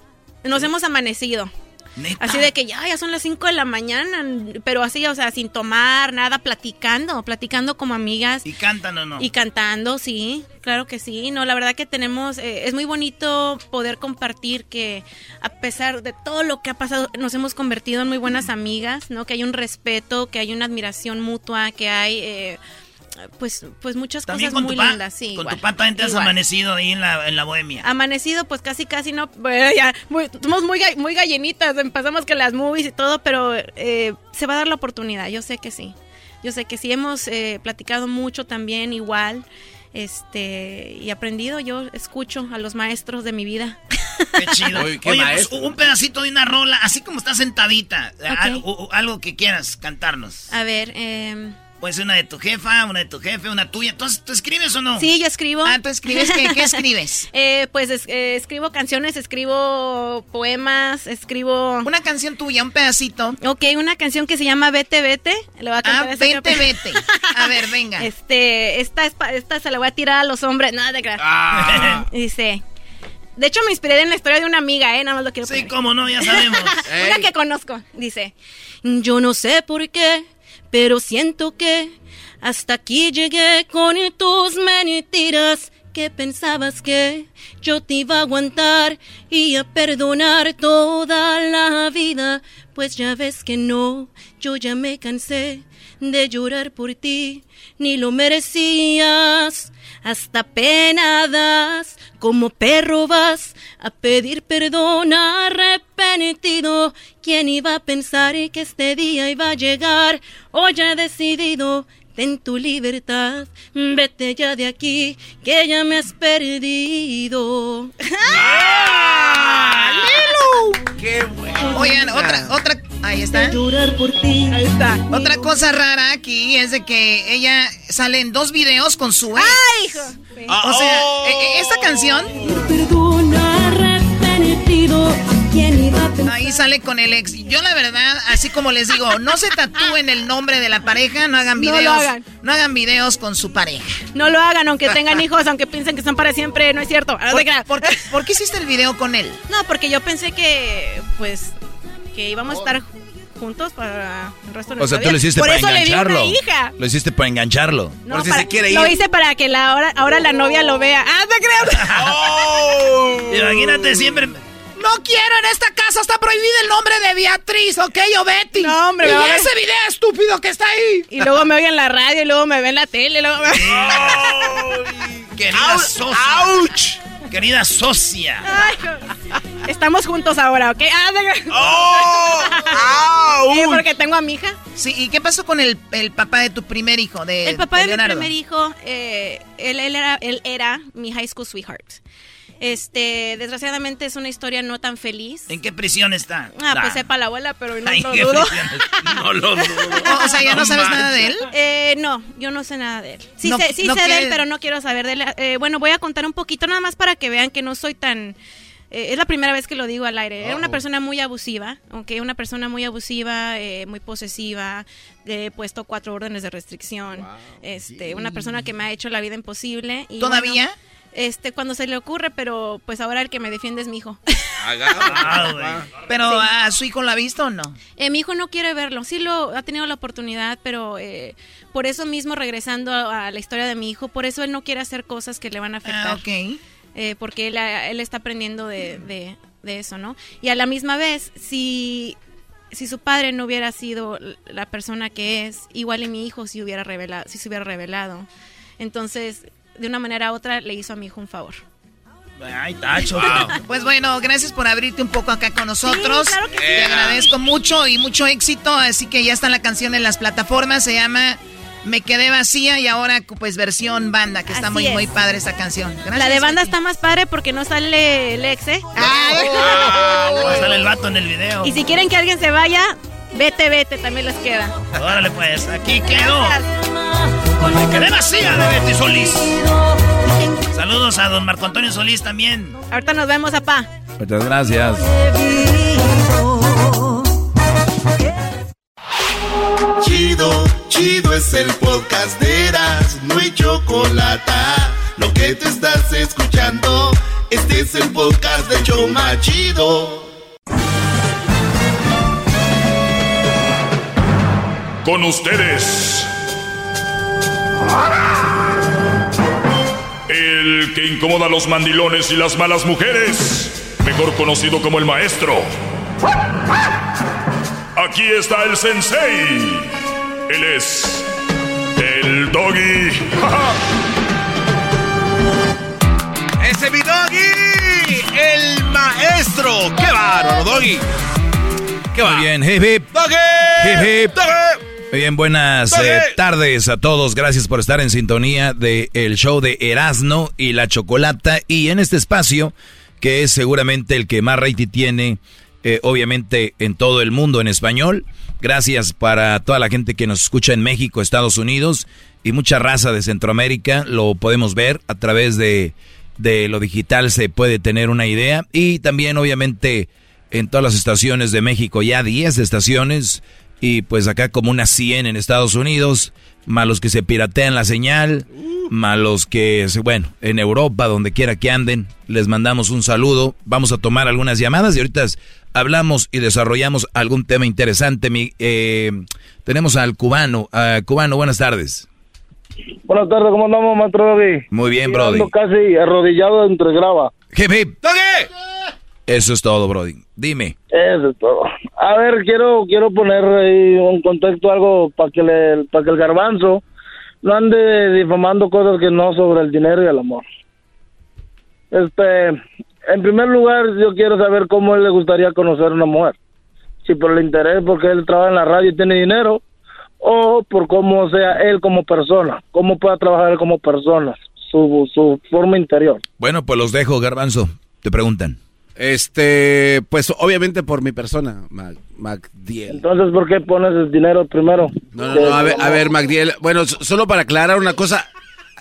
nos hemos amanecido. ¿Neta? Así de que ya, ya son las 5 de la mañana, pero así, o sea, sin tomar nada, platicando, platicando como amigas. ¿Y cantan o no? Y cantando, sí, claro que sí. No, la verdad que tenemos, eh, es muy bonito poder compartir que a pesar de todo lo que ha pasado, nos hemos convertido en muy buenas amigas, ¿no? Que hay un respeto, que hay una admiración mutua, que hay, eh, pues, pues muchas También cosas con muy tu pa, lindas, sí. con igual, tu pa también te has igual. amanecido ahí en la, en la bohemia. Amanecido, pues casi, casi no. bueno, ya, muy- somos muy, muy gallinitas. Empezamos que las movies y todo, pero eh, se va a dar la oportunidad. Yo sé que sí. Yo sé que sí. Hemos eh, platicado mucho también, igual. Este, y aprendido. Yo escucho a los maestros de mi vida. Qué chido. Oye, Oye, qué pues, maestro. un pedacito de una rola, así como estás sentadita. Algo, algo que quieras cantarnos. A ver, eh, Puede ser una de tu jefa, una de tu jefe, una tuya. Entonces, ¿tú escribes o no? sí, yo escribo. Ah, ¿tú escribes qué? ¿Qué escribes? Eh, pues es- eh, escribo canciones, escribo poemas, escribo... Una canción tuya, un pedacito. Ok, una canción que se llama Vete, Vete. Le voy a cantar Ah, vete, que- vete. A ver, venga. Este, esta, es pa- esta se la voy a tirar a los hombres. Nada de creas. Ah. Dice. De hecho, me inspiré en la historia de una amiga, ¿eh? Nada más lo quiero Sí, poner. cómo no, ya sabemos. Una que conozco. Dice. Yo no sé por qué, pero siento que hasta aquí llegué con tus mentiras. Que pensabas que yo te iba a aguantar y a perdonar toda la vida. Pues ya ves que no, yo ya me cansé de llorar por ti, ni lo merecías. Hasta penadas, como perro vas a pedir perdón arrepentido. ¿Quién iba a pensar que este día iba a llegar? Hoy ya he decidido Ten tu libertad, vete ya de aquí, que ya me has perdido. ¡Ah! ¡Qué bueno! Oigan, otra, otra, ahí está. Llorar por ti. Ahí está. Otra cosa rara aquí es de que ella sale en dos videos con su ex. ¡Ay, hijo! O sea, e- e- esta canción ahí sale con el ex. Yo la verdad, así como les digo, no se tatúen el nombre de la pareja, no hagan No lo videos, hagan. no hagan videos con su pareja. No lo hagan, aunque tengan hijos, aunque piensen que son para siempre, no es cierto. Ah, ¿Por, qué, por qué hiciste el video con él? No, porque yo pensé que, pues, que íbamos a estar juntos para el resto de O sea, tú lo vida. hiciste Por para eso le di engancharlo. una hija. Lo hiciste para engancharlo. No, para- Lo hice para que la ahora, ahora la novia lo vea. ¡Ah, te creas! Imagínate siempre. No quiero en esta casa, está prohibido el nombre de Beatriz, ¿ok, o Betty? No, hombre, y ese video estúpido que está ahí. Y luego me oyen en la radio, y luego me ven en la tele. y Luego me... Querida socia. Querida socia. Ay, estamos juntos ahora, ¿ok? Ah, creas. ¡Oh! Sí, porque tengo a mi hija. Sí, ¿y qué pasó con el, el papá de tu primer hijo? De, El papá de, mi Leonardo? primer hijo, eh, él, él era, él era mi high school sweetheart. Este, desgraciadamente es una historia no tan feliz. ¿En qué prisión está? Ah, pues sepa la abuela, pero no Ay, lo dudo. No lo dudo. O sea, ¿ya no sabes nada de él? Eh, no, yo no sé nada de él. Sí, No- sé, sí no sé de él, pero no quiero saber de él. Eh, bueno, voy a contar un poquito nada más para que vean que no soy tan... eh, es la primera vez que lo digo al aire. Era una Oh. persona muy abusiva, aunque una persona muy abusiva, eh, muy posesiva. Le he puesto cuatro órdenes de restricción. Este, una persona que me ha hecho la vida imposible. Y ¿Todavía? bueno, este, cuando se le ocurre, pero pues ahora el que me defiende es mi hijo. Ah. Pero Sí. a su hijo lo ha visto o no? Eh, mi hijo no quiere verlo, sí lo ha tenido la oportunidad, pero eh, por eso mismo regresando a, a la historia de mi hijo, por eso él no quiere hacer cosas que le van a afectar. Ah, ok. Eh, porque él, ah, él está aprendiendo de, de- de eso, ¿no? Y a la misma vez, si, si su padre no hubiera sido la persona que es, igual y mi hijo si hubiera revelado, si se hubiera revelado. Entonces, de una manera u otra, le hizo a mi hijo un favor. Ay, tacho. Pues bueno, gracias por abrirte un poco acá con nosotros. Sí, claro que sí. Te agradezco mucho y mucho éxito. Así que ya está la canción en las plataformas. Se llama Me quedé vacía y ahora pues versión banda, que está Así muy, es. muy padre esta canción. Gracias, la de banda Betty. está más padre porque no sale el ex, ¿eh? Ah, sale el vato en el video. Y si quieren que alguien se vaya, vete, vete, también les queda. Órale pues, aquí quedó. Me quedé vacía de Betty Solís. Saludos a don Marco Antonio Solís también. Ahorita nos vemos, apá. Muchas gracias. Chido, chido es el podcast de Eras, no hay chocolate. Lo que te estás escuchando, este es el podcast de Choma Chido. Con ustedes. El que incomoda a los mandilones y las malas mujeres, mejor conocido como el maestro. Aquí está el sensei. Él es el doggy. ¡Ese mi doggy! ¡El maestro! ¡Qué bárbaro, doggy! ¿Qué va? Muy bien, hip hip. ¡Doggy! Hip hip. ¡Doggy! Muy bien, buenas eh, tardes a todos. Gracias por estar en sintonía del el show de Erasno y la Chocolata. Y en este espacio, que es seguramente el que más rating tiene, eh, obviamente en todo el mundo en español. Gracias para toda la gente que nos escucha en México, Estados Unidos y mucha raza de Centroamérica. Lo podemos ver a través de, de lo digital, se puede tener una idea. Y también, obviamente, en todas las estaciones de México, ya 10 estaciones y pues acá como unas 100 en Estados Unidos, más los que se piratean la señal, más los que, se- bueno, en Europa, donde quiera que anden, les mandamos un saludo, vamos a tomar algunas llamadas y ahorita hablamos y desarrollamos algún tema interesante. Mi- eh, tenemos al cubano, Ah, cubano, buenas tardes. Buenas tardes, ¿cómo andamos, maestro? Muy bien, Brody. casi arrodillado entre grava. Hip, hip. Eso es todo, Brody. Dime. Eso es todo. A ver, quiero quiero poner ahí un contexto algo para que le, para que el garbanzo no ande difamando cosas que no sobre el dinero y el amor. Este, en primer lugar, yo quiero saber cómo él le gustaría conocer a una mujer. Si por el interés, porque él trabaja en la radio y tiene dinero, o por cómo sea él como persona, cómo pueda trabajar él como persona, su, su forma interior. Bueno, pues los dejo, Garbanzo. Te preguntan. Este, pues obviamente por mi persona, Mac, Macdiel. Entonces, ¿por qué pones el dinero primero? No, no, no, a ver, a ver, Macdiel. Bueno, solo para aclarar una cosa.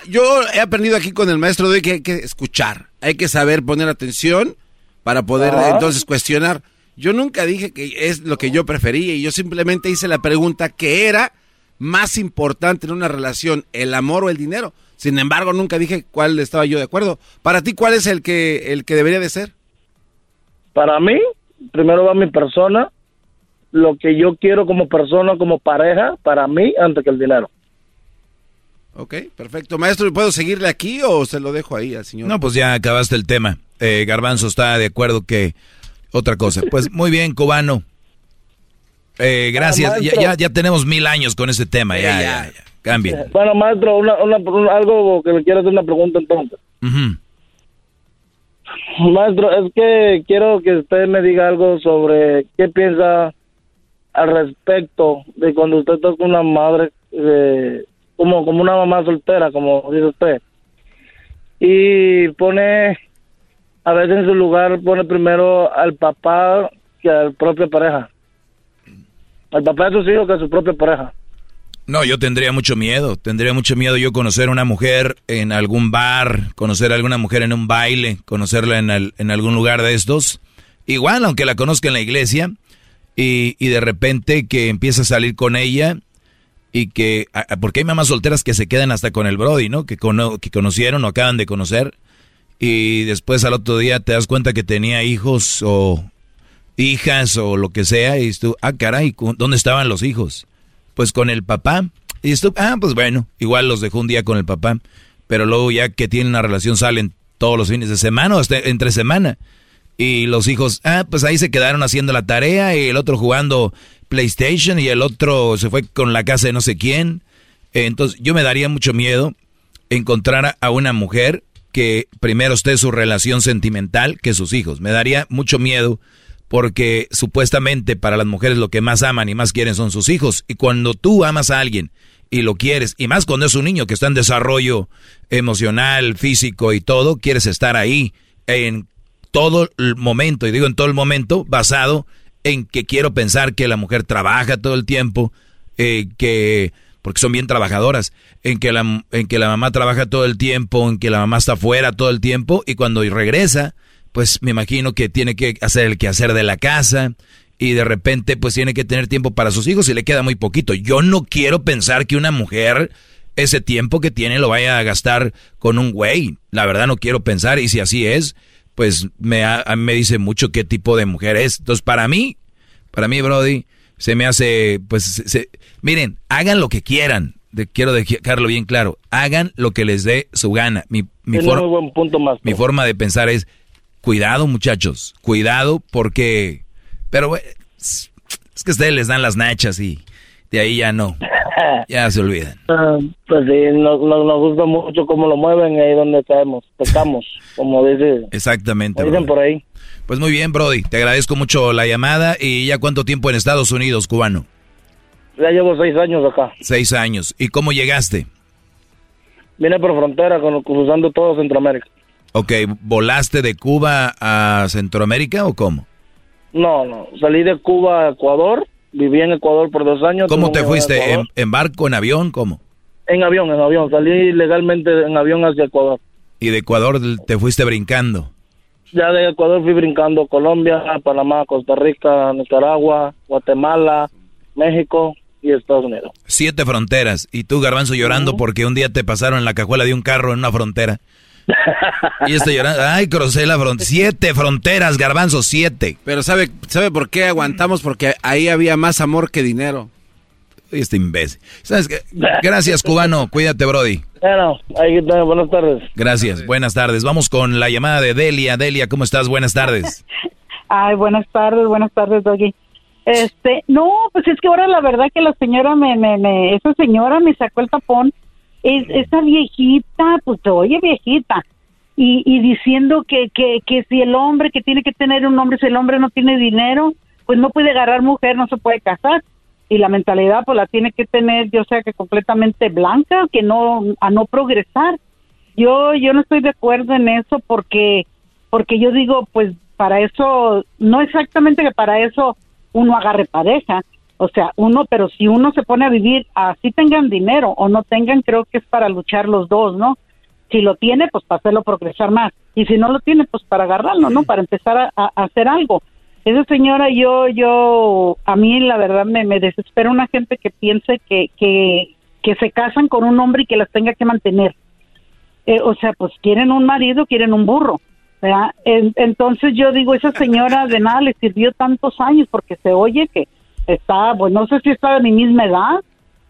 Yo he aprendido aquí con el maestro de hoy que hay que escuchar. Hay que saber poner atención para poder Ajá. entonces cuestionar. Yo nunca dije que es lo que yo prefería y yo simplemente hice la pregunta que era más importante en una relación, el amor o el dinero. Sin embargo, nunca dije cuál estaba yo de acuerdo. Para ti, ¿cuál es el que el que debería de ser? Para mí, primero va mi persona, lo que yo quiero como persona, como pareja, para mí, antes que el dinero. Ok, perfecto. Maestro, ¿puedo seguirle aquí o se lo dejo ahí al señor? No, pues ya acabaste el tema. Eh, Garbanzo está de acuerdo que otra cosa. Pues muy bien, cubano. Eh, gracias. Ah, Ya, ya, ya tenemos mil años con ese tema. Ya, ya, ya. Cambien. Bueno, maestro, una, una, un- algo que le quiero hacer una pregunta entonces. Maestro, es que quiero que usted me diga algo sobre qué piensa al respecto de cuando usted con una madre, eh, como, como una mamá soltera, como dice usted, y pone, a veces en su lugar pone primero al papá que a la propia pareja. Al papá de sus hijos que a su propia pareja. No, yo tendría mucho miedo. Tendría mucho miedo yo conocer a una mujer en algún bar, conocer a alguna mujer en un baile, conocerla en, en algún lugar de estos. Igual, aunque la conozca en la iglesia, y, y de repente que empieza a salir con ella y que... Porque hay mamás solteras que se quedan hasta con el Brody, ¿no? Que, cono- que conocieron o acaban de conocer. Y después al otro día te das cuenta que tenía hijos o hijas o lo que sea. Y tú, ah, caray, ¿cu- ¿dónde estaban los hijos? Pues con el papá. Y tú, ah, pues bueno, igual los dejó un día con el papá. Pero luego ya que tienen una relación salen todos los fines de semana o hasta entre semana. Y los hijos, ah, pues ahí se quedaron haciendo la tarea y el otro jugando PlayStation y el otro se fue con la casa de no sé quién. Entonces yo me daría mucho miedo encontrar a- a una mujer que primero esté su relación sentimental que sus hijos. Me daría mucho miedo porque supuestamente para las mujeres lo que más aman y más quieren son sus hijos. Y cuando tú amas a alguien y lo quieres, y más cuando es un niño que está en desarrollo emocional, físico y todo, quieres estar ahí en todo el momento, y digo en todo el momento, basado en que quiero pensar que la mujer trabaja todo el tiempo, eh, que porque son bien trabajadoras, en que la en que la mamá trabaja todo el tiempo, en que la mamá está fuera todo el tiempo y cuando regresa, pues me imagino que tiene que hacer el quehacer de la casa y de repente pues tiene que tener tiempo para sus hijos y le queda muy poquito. Yo no quiero pensar que una mujer ese tiempo que tiene lo vaya a gastar con un güey. La verdad no quiero pensar y si así es, pues me, a mí me dice mucho qué tipo de mujer es. Entonces para mí, para mí Brody, se me hace, pues, se- se- miren, hagan lo que quieran. De- quiero dejarlo bien claro. Hagan lo que les dé su gana. Mi, mi, Tiene for- muy buen punto más. mi forma de pensar es, cuidado muchachos, cuidado porque, pero es es que ustedes les dan las nachas y de ahí ya no, ya se olvidan. Ah, pues sí, nos, nos, nos gusta mucho cómo lo mueven ahí donde caemos, pecamos, como dice, Exactamente. dicen por ahí. Pues muy bien, Brody, te agradezco mucho la llamada y ya cuánto tiempo en Estados Unidos, cubano. Ya llevo seis años acá. Seis años. ¿Y cómo llegaste? Vine por frontera con, cruzando todo Centroamérica. Ok, ¿volaste de Cuba a Centroamérica o cómo? No, no, salí de Cuba a Ecuador, viví en Ecuador por dos años. ¿Cómo te fuiste? ¿En, Ecuador. en barco, en avión? ¿Cómo? En avión, en avión, salí legalmente en avión hacia Ecuador. Y de Ecuador te fuiste brincando. Ya de Ecuador fui brincando Colombia, Panamá, Costa Rica, Nicaragua, Guatemala, México y Estados Unidos. Siete fronteras. Y tú, Garbanzo, llorando porque un día te pasaron en la cajuela de un carro en una frontera. y estoy llorando. Ay, crucé la frontera. Siete fronteras, Garbanzo, siete. Pero ¿sabe, ¿sabe por qué aguantamos? Porque ahí había más amor que dinero. Este imbécil. ¿Sabes qué? Gracias, cubano. Cuídate, Brody. Bueno, ahí está, buenas tardes. Gracias, buenas tardes. Vamos con la llamada de Delia. Delia, ¿cómo estás? Buenas tardes. Ay, buenas tardes, buenas tardes, Doggy. Este, no, pues es que ahora la verdad que la señora me, me, me esa señora me sacó el tapón. Es, esa viejita, pues oye viejita, y, y diciendo que, que, que si el hombre que tiene que tener un hombre, si el hombre no tiene dinero, pues no puede agarrar mujer, no se puede casar. Y la mentalidad pues la tiene que tener, yo sea que completamente blanca, que no, a no progresar. Yo, yo no estoy de acuerdo en eso porque, porque yo digo, pues para eso, no exactamente que para eso uno agarre pareja, o sea, uno, pero si uno se pone a vivir, así tengan dinero o no tengan, creo que es para luchar los dos, ¿no? Si lo tiene, pues para hacerlo progresar más. Y si no lo tiene, pues para agarrarlo, ¿no? Para empezar a, a hacer algo. Esa señora, yo, yo, a mí la verdad me, me desespera una gente que piense que, que, que se casan con un hombre y que las tenga que mantener. Eh, o sea, pues quieren un marido, quieren un burro. ¿verdad? En- entonces yo digo, esa señora de nada le sirvió tantos años porque se oye que está, pues no sé si está de mi misma edad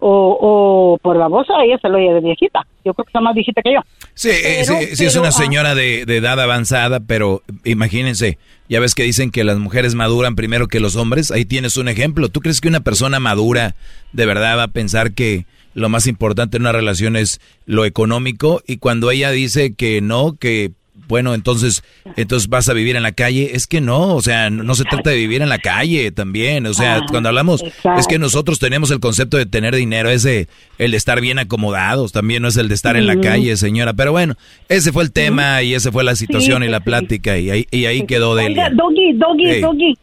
o, o por la voz ella se lo oye de viejita. Yo creo que está más viejita que yo. Sí, eh, Pero- sí, sí es una ah, señora de, de edad avanzada, pero imagínense, ya ves que dicen que las mujeres maduran primero que los hombres, ahí tienes un ejemplo. ¿Tú crees que una persona madura de verdad va a pensar que lo más importante en una relación es lo económico? Y cuando ella dice que no, que bueno, entonces, entonces vas a vivir en la calle, es que no, o sea, no, no se trata de vivir en la calle también, o sea, Ah, cuando hablamos, es que nosotros tenemos el concepto de tener dinero, ese, el de estar bien acomodados, también no es el de estar en la calle, señora, pero bueno, ese fue el tema y esa fue la situación y la plática y ahí, y ahí quedó Oiga, Delia. Doggy, Doggy, Hey. Doggy.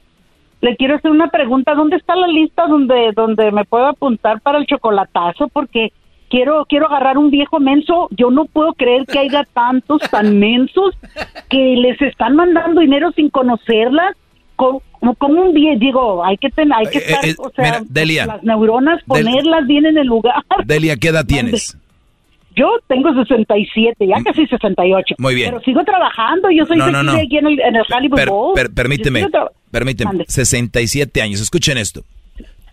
Le quiero hacer una pregunta. ¿Dónde está la lista donde donde me puedo apuntar para el chocolatazo? Porque quiero quiero agarrar un viejo menso. Yo no puedo creer que haya tantos tan mensos que les están mandando dinero sin conocerlas. Como, como, como un viejo, digo, hay que tener, hay que Eh, estar, eh, o sea, mira, Delia. las neuronas, Del- ponerlas bien en el lugar. Delia, ¿qué edad tienes? Yo tengo 67, ya casi 68. Muy bien. Pero sigo trabajando, yo soy No, no, no. aquí en el, en el Hollywood Per- Bowl. per- permíteme, permíteme, Mande. 67 años, escuchen esto.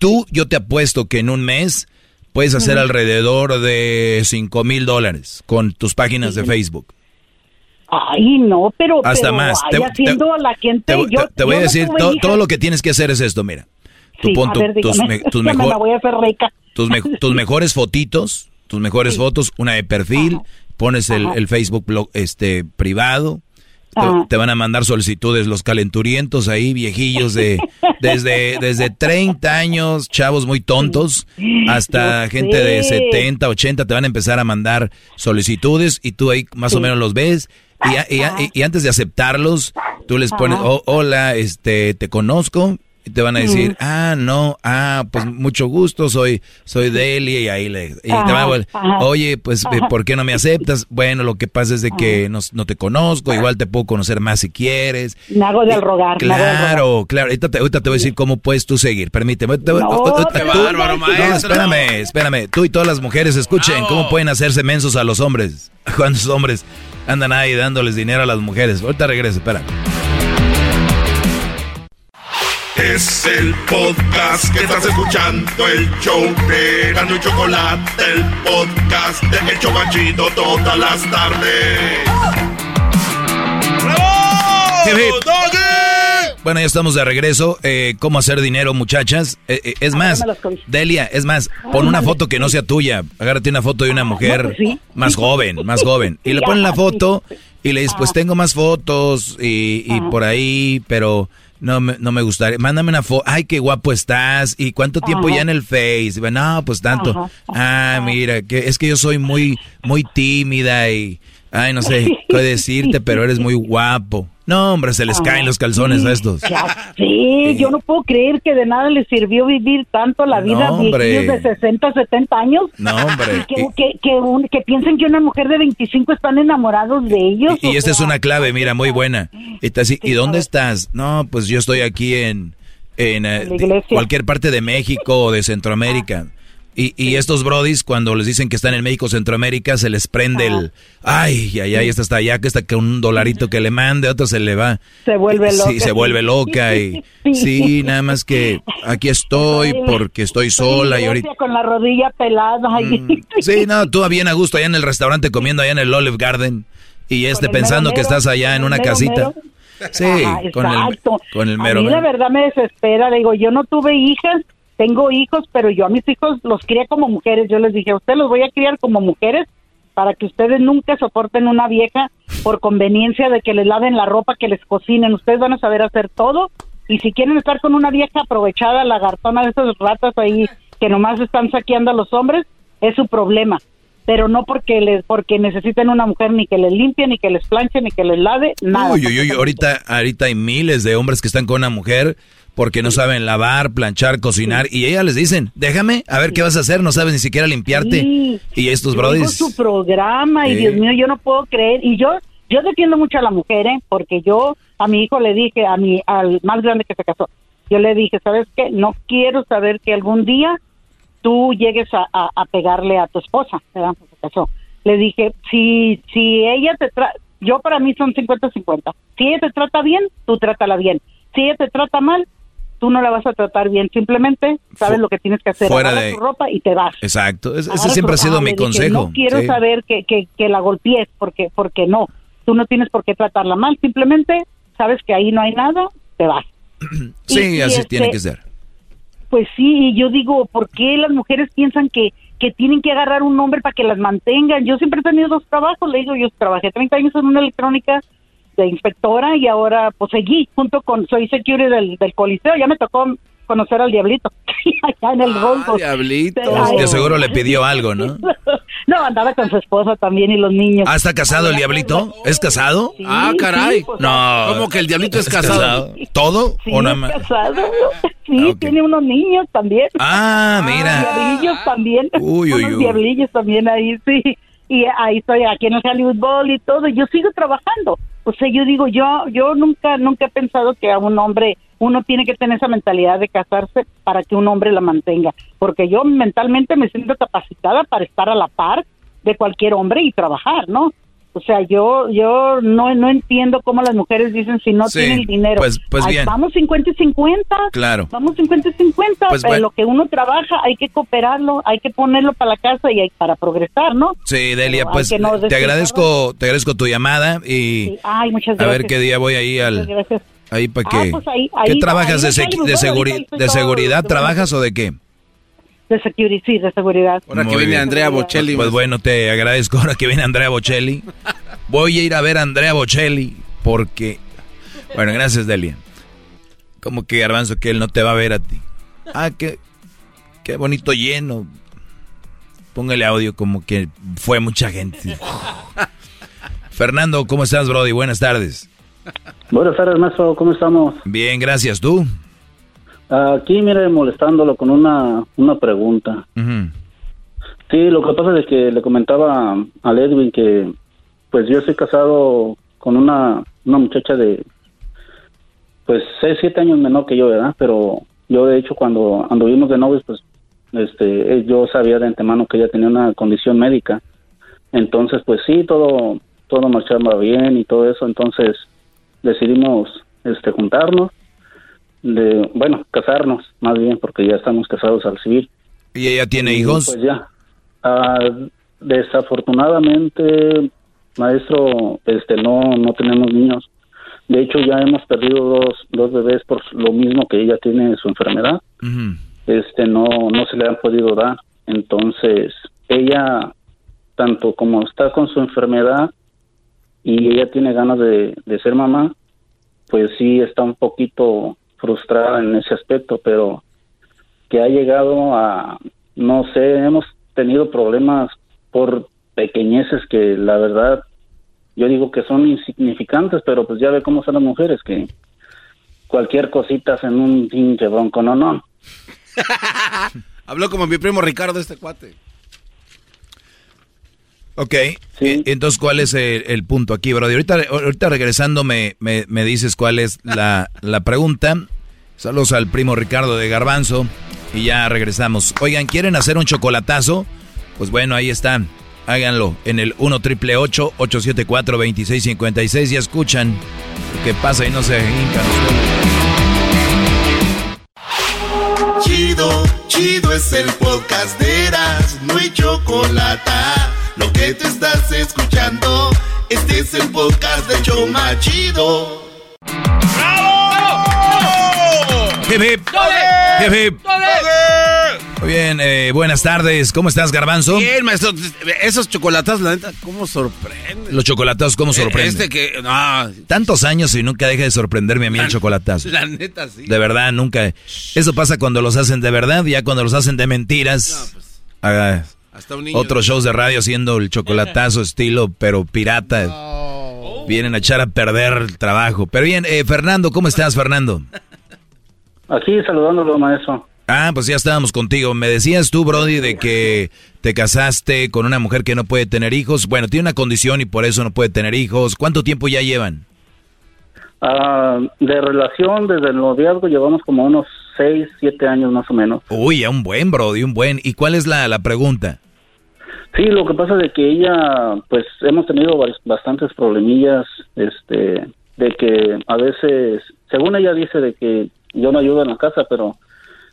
Tú, yo te apuesto que en un mes puedes hacer alrededor de 5 mil dólares con tus páginas de Facebook. Ay, no, pero, Hasta pero más. ay, Te- haciendo a la gente. Te, yo, te- te voy a decir, to- todo lo que tienes que hacer es esto, mira. Tú Sí, pon a tu- ver, tus, dígame. me- tus Ya me mejor- la voy a hacer rica. tus, me- tus mejores fotitos, tus mejores fotos, una de perfil, pones el, el Facebook blog, este privado, Ajá. te van a mandar solicitudes los calenturientos ahí, viejillos de desde desde 30 años, chavos muy tontos, hasta Yo gente de sé. 70, 80 te van a empezar a mandar solicitudes y tú ahí más o menos los ves y, a- y a- y- y antes de aceptarlos, tú les pones. "Oh, hola, este, te conozco, y te van a decir, ah, no, ah, pues mucho gusto, soy, soy Delia, y ahí le, y te van a oye, pues, eh, Ajá. ¿por qué no me aceptas? Bueno, lo que pasa es de que no, no te conozco, igual te puedo conocer más si quieres. Me hago del rogar. del. Claro, claro, ahorita te, ahorita te voy a decir cómo puedes tú seguir, permíteme. Te- No, tú- qué tú- bárbaro, no, maestro. espérame, espérame, tú y todas las mujeres escuchen cómo pueden hacerse mensos a los hombres, cuando los hombres andan ahí dándoles dinero a las mujeres. Ahorita regreso, espera. Es el podcast que estás escuchando, el show de Gano y Chocolate, el podcast de El Chocachito todas las tardes. Hip. Bueno, ya estamos de regreso. Eh, ¿Cómo hacer dinero, muchachas? Eh, eh, es más, Delia, es más, pon una foto que no sea tuya. Agárrate una foto de una mujer pues más joven, más joven. Y le ponen la foto y le dices, pues tengo más fotos y, y por ahí, pero no me, no me gustaría. Mándame una foto. Ay, qué guapo estás. ¿Y cuánto tiempo Ajá. ya en el Face? No, pues tanto. Ah, mira, que es que yo soy muy, muy tímida y... Ay, no sé qué decirte, pero eres muy guapo. No, hombre, se les caen los calzones a estos. Ya sé, yo no puedo creer que de nada les sirvió vivir tanto la vida No, de 60, 70 años. No, hombre. Y que, que, que, un- que piensen que una mujer de 25 están enamorados de ellos. Y, y esta es sea, una clave, mira, muy buena. Y, está así, ¿y dónde estás? No, pues yo estoy aquí en, en, eh, En cualquier parte de México o de Centroamérica. Y, y estos brodis, cuando les dicen que están en México, Centroamérica, se les prende el... Ay, ay, ay, esta está allá, que está con un dolarito que le mande, otro se le va. Se vuelve loca. Sí, se vuelve loca y... Sí. Sí, nada más que aquí estoy porque estoy sola y ahorita... Con la rodilla pelada. ahí. Sí, no, tú bien a gusto allá en el restaurante comiendo allá en el Olive Garden y este pensando mero que estás allá en una mero casita. mero. Sí, Ajá, con el, con el a mero mí la verdad me desespera. Le digo, yo no tuve hijas, tengo hijos, pero yo a mis hijos los crié como mujeres. Yo les dije, a ustedes los voy a criar como mujeres para que ustedes nunca soporten una vieja por conveniencia de que les laven la ropa, que les cocinen. Ustedes van a saber hacer todo. Y si quieren estar con una vieja aprovechada, lagartona de esas ratas ahí que nomás están saqueando a los hombres, es su problema. Pero no porque les, porque necesiten una mujer ni que les limpie, ni que les planche, ni que les lave, nada. Uy, uy, uy, ahorita, ahorita hay miles de hombres que están con una mujer porque no saben lavar, planchar, cocinar y ellas les dicen, déjame, a ver qué vas a hacer, no sabes ni siquiera limpiarte. Sí. Y estos brodis... su programa y. Dios mío, yo no puedo creer. Y yo yo defiendo mucho a la mujer, ¿eh? porque yo a mi hijo le dije, a mi al más grande que se casó, yo le dije, ¿sabes qué? No quiero saber que algún día tú llegues a, a- a pegarle a tu esposa, ¿verdad? Porque se casó. Le dije, si, si ella te trata, yo para mí son 50-50. Si ella te trata bien, tú trátala bien. Si ella te trata mal, tú no la vas a tratar bien. Simplemente sabes lo que tienes que hacer. fuera de- tu ropa y te vas. Exacto, es- ese siempre ha sido mi consejo. No quiero Sí. saber que, que, que la golpees, porque, porque no. Tú no tienes por qué tratarla mal. Simplemente sabes que ahí no hay nada, te vas. Sí, y así este- tiene que ser. Pues sí, y yo digo, ¿por qué las mujeres piensan que, que tienen que agarrar un hombre para que las mantengan? Yo siempre he tenido dos trabajos, le digo, yo trabajé 30 años en una electrónica de inspectora y ahora pues seguí junto con, soy security del, del coliseo, ya me tocó conocer al diablito allá en el Rolls Diablito. Ay. De seguro le pidió algo, ¿no? No, andaba con su esposa también y los niños. Ah, ¿está casado el diablito? ¿Es casado? Ah, caray. sí, pues, No. ¿Cómo que el diablito es casado? ¿Todo? Sí, ¿O nada es más? casado. Sí, tiene unos niños también. Ah, mira. Diablillos también. Uy, uy, unos uy. diablillos también ahí, sí. Y ahí estoy aquí en el Hollywood Bowl y todo. Yo sigo trabajando. O sea, yo digo, yo yo nunca nunca he pensado que a un hombre uno tiene que tener esa mentalidad de casarse para que un hombre la mantenga. Porque yo mentalmente me siento capacitada para estar a la par de cualquier hombre y trabajar, ¿no? O sea, yo yo no no entiendo cómo las mujeres dicen si no Sí, tienen dinero. pues- pues Ay, bien. Vamos 50 y 50. Claro. Vamos 50 y 50. Pues pero bueno. lo que uno trabaja hay que cooperarlo, hay que ponerlo para la casa y hay, para progresar, ¿no? Sí, Delia, Pero pues no te agradezco, te agradezco tu llamada y Sí. Ay, muchas a ver qué día voy ahí Muchas al gracias. ahí para Ah, que pues ahí- ¿Qué trabajas ahí de, de, seguri- de seguridad trabajas o de qué? De security, sí, de seguridad. Ahora que Muy viene bien. Andrea Bocelli. Pues bueno, te agradezco ahora que viene Andrea Bocelli. Voy a ir a ver a Andrea Bocelli porque bueno, gracias Delia. Como que Garbanzo que él no te va a ver a ti. Ah, qué qué bonito lleno. Póngale audio como que fue mucha gente. Fernando, ¿cómo estás, Brody? Buenas tardes. Buenas tardes, maestro. ¿Cómo estamos? Bien, gracias. ¿Tú? Aquí, mire, molestándolo con una, una pregunta. Sí, lo que pasa es que le comentaba a Edwin que, pues yo estoy casado con una, una muchacha de, pues, seis, siete años menor que yo, ¿verdad? Pero yo, de hecho, cuando anduvimos de novios, pues, este, yo sabía de antemano que ella tenía una condición médica. Entonces, pues sí, todo, todo marchaba bien y todo eso. Entonces, decidimos, este, juntarnos, de, bueno, casarnos, más bien, porque ya estamos casados al civil. ¿Y ella tiene hijos? Pues ya. Ah, desafortunadamente, maestro, este, no, no tenemos niños. De hecho, ya hemos perdido dos, dos bebés por lo mismo que ella tiene su enfermedad. Este, no, no se le han podido dar. Entonces, ella, tanto como está con su enfermedad y ella tiene ganas de, de ser mamá, pues sí está un poquito frustrada en ese aspecto, pero que ha llegado a, no sé, hemos tenido problemas por pequeñeces que la verdad yo digo que son insignificantes, pero pues ya ve cómo son las mujeres, que cualquier cosita hacen un pinche bronco, no, no. Habló como mi primo Ricardo, este cuate. Ok, y- entonces ¿cuál es el, el punto aquí, Brody? Ahorita, ahorita regresando me, me, me dices cuál es la, la pregunta. Saludos al primo Ricardo de Garbanzo. y ya regresamos. Oigan, ¿quieren hacer un chocolatazo? Pues bueno, ahí están. Háganlo en el 1 triple 874 2656 y escuchan lo que pasa y no se hincan. Chido, chido es el podcast de Eras, no hay chocolate. Lo que te estás escuchando, este es el podcast de Choma Chido. Hip, hip. Hip, hip. Muy bien, eh, buenas tardes. ¿Cómo estás, Garbanzo? Bien, maestro. Esos chocolatas, la neta, ¿cómo sorprenden? Los chocolatados, ¿cómo sorprenden? Este que, no. Tantos años y nunca deja de sorprenderme a mí el chocolatazo. La neta, sí. De verdad, nunca. Eso pasa cuando los hacen de verdad, ya cuando los hacen de mentiras. ah, Hasta un niño. otros shows de radio haciendo el chocolatazo estilo, pero pirata. Vienen a echar a perder el trabajo. Pero bien, eh, Fernando, ¿cómo estás, Fernando? Aquí saludándolo, maestro. Ah, pues ya estábamos contigo. Me decías tú, Brody, de que te casaste con una mujer que no puede tener hijos. Bueno, tiene una condición y por eso no puede tener hijos. ¿Cuánto tiempo ya llevan? Ah, de relación, desde el noviazgo, llevamos como unos 6, 7 años más o menos. Uy, ya un buen, Brody, un buen. ¿Y cuál es la, la pregunta? Sí, lo que pasa de que ella, pues hemos tenido bastantes problemillas, este, de que a veces, según ella dice de que yo no ayudo en la casa, pero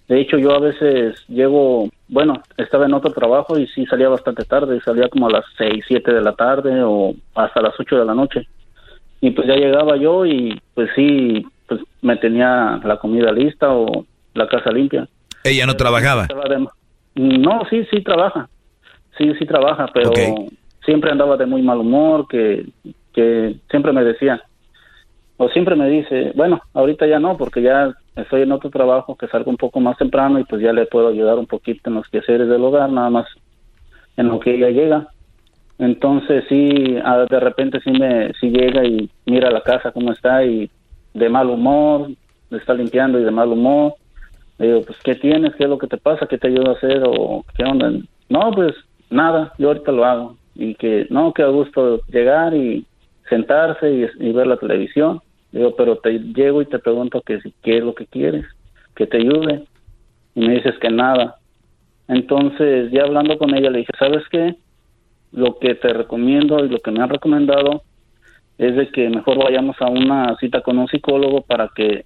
de hecho yo a veces llego, bueno, estaba en otro trabajo y sí salía bastante tarde, salía como a las 6, 7 de la tarde o hasta las 8 de la noche. Y pues ya llegaba yo y pues sí, pues me tenía la comida lista o la casa limpia. Ella no trabajaba. No, sí, sí trabaja. Sí, sí trabaja, pero siempre andaba de muy mal humor, que, que siempre me decía, o siempre me dice, bueno, ahorita ya no, porque ya estoy en otro trabajo que salgo un poco más temprano y pues ya le puedo ayudar un poquito en los quehaceres del hogar, nada más en lo que ella llega. Entonces sí, ah, de repente sí me sí llega y mira la casa cómo está y de mal humor, le está limpiando y de mal humor. Le digo, pues, ¿qué tienes? ¿Qué es lo que te pasa? ¿Qué te ayuda a hacer? ¿O qué onda? No, pues, nada, yo ahorita lo hago. Y que, no, que a gusto llegar y sentarse y, ver la televisión. Digo, pero te llego y te pregunto que si, qué es lo que quieres, que te ayude. Y me dices que nada. Entonces, ya hablando con ella, le dije, ¿sabes qué? Lo que te recomiendo y lo que me han recomendado es de que mejor vayamos a una cita con un psicólogo para que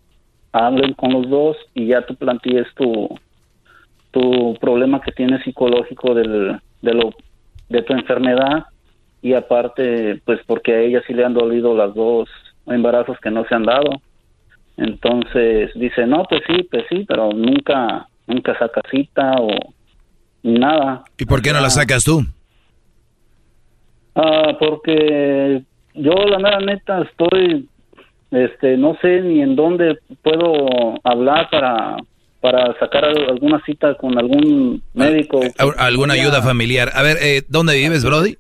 hablen con los dos y ya tú plantees tu, tu problema que tienes psicológico del, de, lo, de tu enfermedad y aparte, pues porque a ella sí le han dolido las dos embarazos que no se han dado. Entonces dice, no, pues sí, pues sí, pero nunca, nunca saca cita o nada. ¿Y por qué no la sacas tú? Ah, porque yo la mera neta estoy, este, no sé ni en dónde puedo hablar para para sacar al- alguna cita con algún médico. ¿Al- ¿Alguna ayuda familiar? A ver, eh, ¿dónde vives, Brody?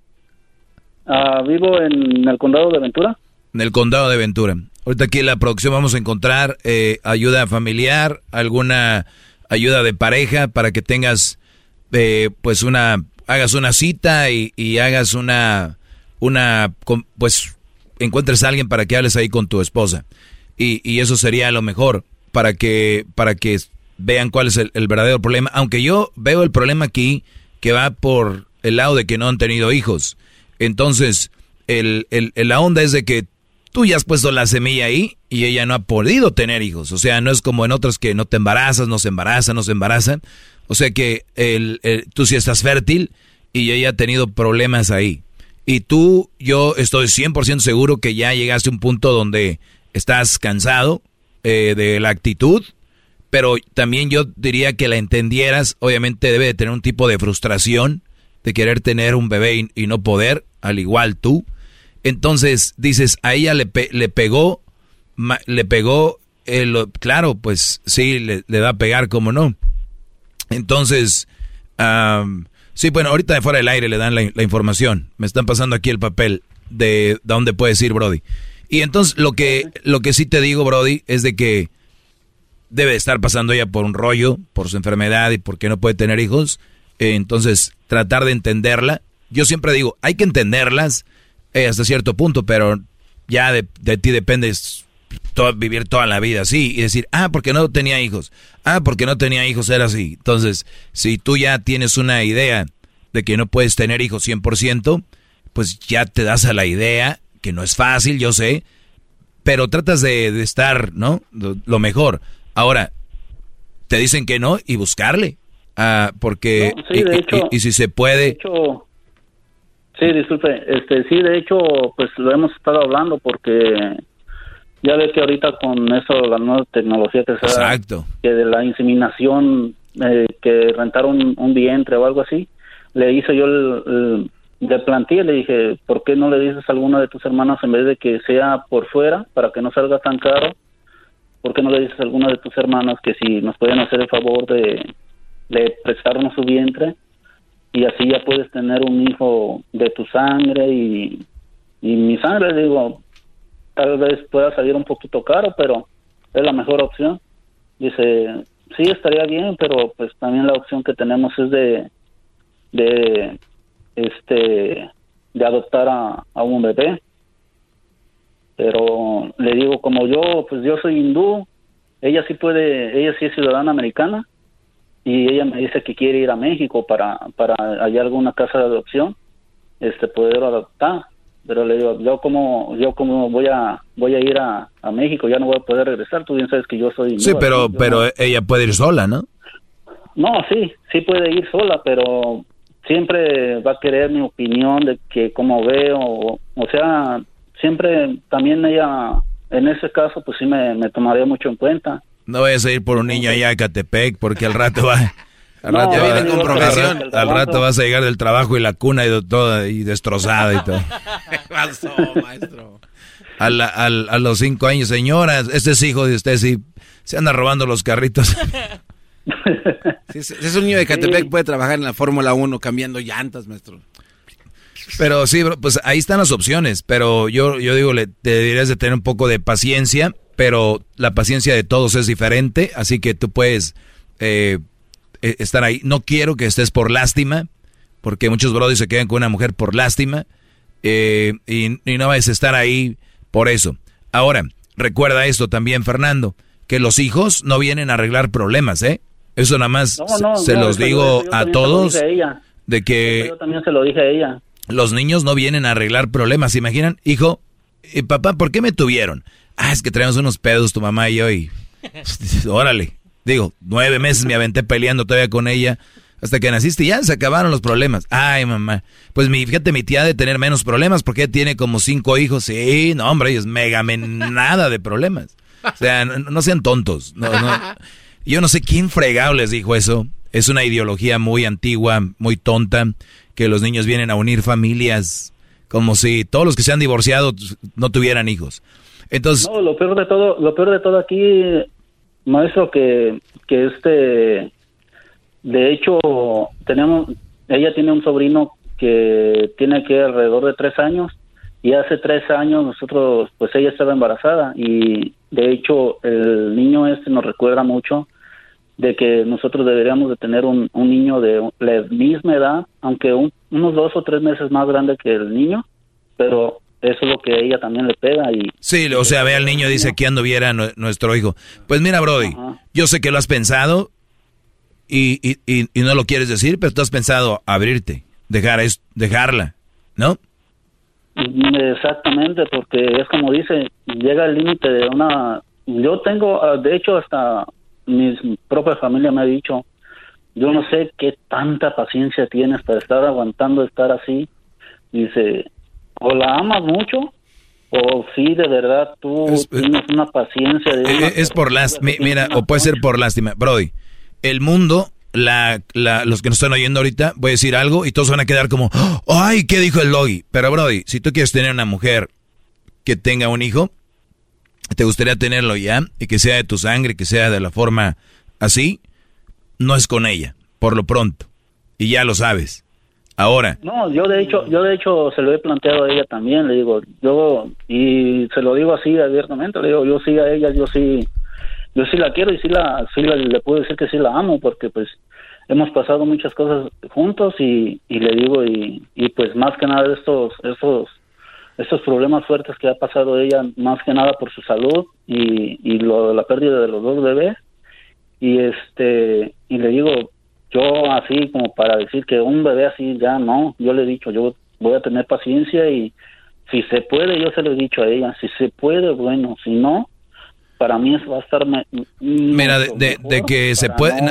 Ah, vivo en el condado de Ventura. En el condado de Ventura. Ahorita aquí en la producción vamos a encontrar eh, ayuda familiar, alguna ayuda de pareja para que tengas, eh, pues una, hagas una cita y, y hagas una, una, pues encuentres a alguien para que hables ahí con tu esposa. Y, y eso sería lo mejor para que, para que vean cuál es el, verdadero problema. Aunque yo veo el problema aquí que va por el lado de que no han tenido hijos. Entonces, el, el- la onda es de que tú ya has puesto la semilla ahí y ella no ha podido tener hijos. O sea, no es como en otras que no te embarazas, no se embaraza, no se embarazan. O sea que tú sí estás fértil y ella ha tenido problemas ahí. Y tú, yo estoy 100% seguro que ya llegaste a un punto donde estás cansado eh, de la actitud, pero también yo diría que la entendieras, obviamente debe de tener un tipo de frustración de querer tener un bebé y, no poder, al igual tú. Entonces dices, a ella le, pe- le pegó, le pegó, eh, claro, pues sí, le, va a pegar, como no. Entonces, am, sí, bueno, ahorita de fuera del aire le dan la, la información. Me están pasando aquí el papel de, de dónde puedes ir, Brody. Y entonces lo que, lo que sí te digo, Brody, es de que debe estar pasando ella por un rollo, por su enfermedad y porque no puede tener hijos. Eh, entonces, tratar de entenderla. Yo siempre digo, hay que entenderlas eh, hasta cierto punto, pero ya de, ti depende vivir toda la vida así y decir, ah, porque no tenía hijos, ah, porque no tenía hijos era así. Entonces, si tú ya tienes una idea de que no puedes tener hijos 100%, pues ya te das a la idea, que no es fácil, yo sé, pero tratas de, estar, ¿no? Lo mejor. Ahora, te dicen que no y buscarle. Ah, porque, No, sí, y- de y- hecho- y- y si se puede, De hecho, sí, disculpe, este, sí, de hecho, pues lo hemos estado hablando porque ya ve que ahorita con eso, la nueva tecnología que se da, que de la inseminación, eh, que rentaron un vientre o algo así, le hice yo el, el- le planteé, le dije, ¿por qué no le dices a alguna de tus hermanas en vez de que sea por fuera, para que no salga tan caro? ¿Por qué no le dices a alguna de tus hermanas que si nos pueden hacer el favor de, prestarnos su vientre y así ya puedes tener un hijo de tu sangre y, y mi sangre, digo, tal vez pueda salir un poquito caro, pero es la mejor opción. Dice, sí, estaría bien, pero pues también la opción que tenemos es de, de, este, de adoptar a, a un bebé. Pero le digo, como yo, pues yo soy hindú, ella sí puede, ella sí es ciudadana americana y ella me dice que quiere ir a México para, para hallar alguna casa de adopción, este, poder adoptar. Pero le digo, yo como, yo como voy a, voy a ir a, a México, ya no voy a poder regresar. Tú bien sabes que yo soy hindú, sí, pero, pero no- ella puede ir sola, ¿no? no, sí, sí puede ir sola, pero siempre va a querer mi opinión de que cómo veo, o, o sea, siempre también ella, en ese caso, pues sí me, me tomaría mucho en cuenta. No vayas a ir por un niño allá a Catepec porque al rato va... Al rato, va- con al profesión. rato- al rato vas a llegar del trabajo y la cuna y toda y destrozada y todo. Pasó, maestro. A, la- al- a los cinco años, señora, este es hijo de usted, sí, se anda robando los carritos. Si es, si es un niño de Catepec, puede trabajar en la Fórmula 1 cambiando llantas, maestro. Pero sí, bro, pues ahí están las opciones. Pero yo, yo digo, le, te deberías de tener un poco de paciencia, pero la paciencia de todos es diferente, así que tú puedes eh, eh, estar ahí. No quiero que estés por lástima, porque muchos brodis se quedan con una mujer por lástima, eh, y, y no vayas a estar ahí por eso. Ahora, recuerda esto también, Fernando, que los hijos no vienen a arreglar problemas, ¿eh? Eso nada más No, no, se no, los digo a lo todos, dije a ella. de que Yo también se lo dije a ella. Los niños no vienen a arreglar problemas. ¿Se imaginan? Hijo, eh, papá, ¿por qué me tuvieron? Ah, es que traemos unos pedos tu mamá y yo y... Órale. Digo, nueve meses me aventé peleando todavía con ella. Hasta que naciste y ya se acabaron los problemas. Ay, mamá. Pues mi, fíjate, mi tía de tener menos problemas porque ella tiene como cinco hijos. Sí, no, hombre, ella es mega nada de problemas. O sea, no, no sean tontos. No, no. Yo no sé quién fregado les dijo eso. Es una ideología muy antigua, muy tonta, que los niños vienen a unir familias como si todos los que se han divorciado no tuvieran hijos. Entonces, No, lo peor de todo, lo peor de todo aquí, maestro, que, que este, de hecho, tenemos, ella tiene un sobrino que tiene que alrededor de tres años y hace tres años nosotros, pues ella estaba embarazada y de hecho el niño este nos recuerda mucho de que nosotros deberíamos de tener un, un niño de la misma edad, aunque un- unos dos o tres meses más grande que el niño, pero eso es lo que a ella también le pega y Sí, o sea, ve al niño y dice que anduviera nu- nuestro hijo. Pues mira, Brody, yo sé que lo has pensado y, y, y- y no lo quieres decir, pero tú has pensado abrirte, dejar es, dejarla, ¿no? Exactamente, porque es como dice, llega el límite de una... Yo tengo, ah, de hecho, hasta mi propia familia me ha dicho, yo no sé qué tanta paciencia tienes para estar aguantando estar así. Dice, o la amas mucho, o sí, de verdad, tú tienes una paciencia de... una Eh, Es por mi- mira, o puede ser por lástima. Brody, el mundo, la, la- los que nos están oyendo ahorita, voy a decir algo y todos van a quedar como, ay, ¿qué dijo el Logi? Pero Brody, si tú quieres tener una mujer que tenga un hijo, te gustaría tenerlo ya, y que sea de tu sangre, que sea de la forma así, no es con ella, por lo pronto. Y ya lo sabes. Ahora, No, yo de hecho, yo de hecho se lo he planteado a ella también, le digo, yo y se lo digo así abiertamente, le digo, yo sí a ella, yo sí, yo sí la quiero y sí la, sí la- le puedo decir que sí la amo porque pues hemos pasado muchas cosas juntos y, y le digo y, y pues más que nada estos, estos, estos problemas fuertes que ha pasado ella, más que nada por su salud y, y lo, la pérdida de los dos bebés. Y este, y le digo, yo así como para decir que un bebé así ya no, yo le he dicho, yo voy a tener paciencia y si se puede, yo se lo he dicho a ella, si se puede, bueno, si no, para mí eso va a estar... Mira, de, de, que se puede,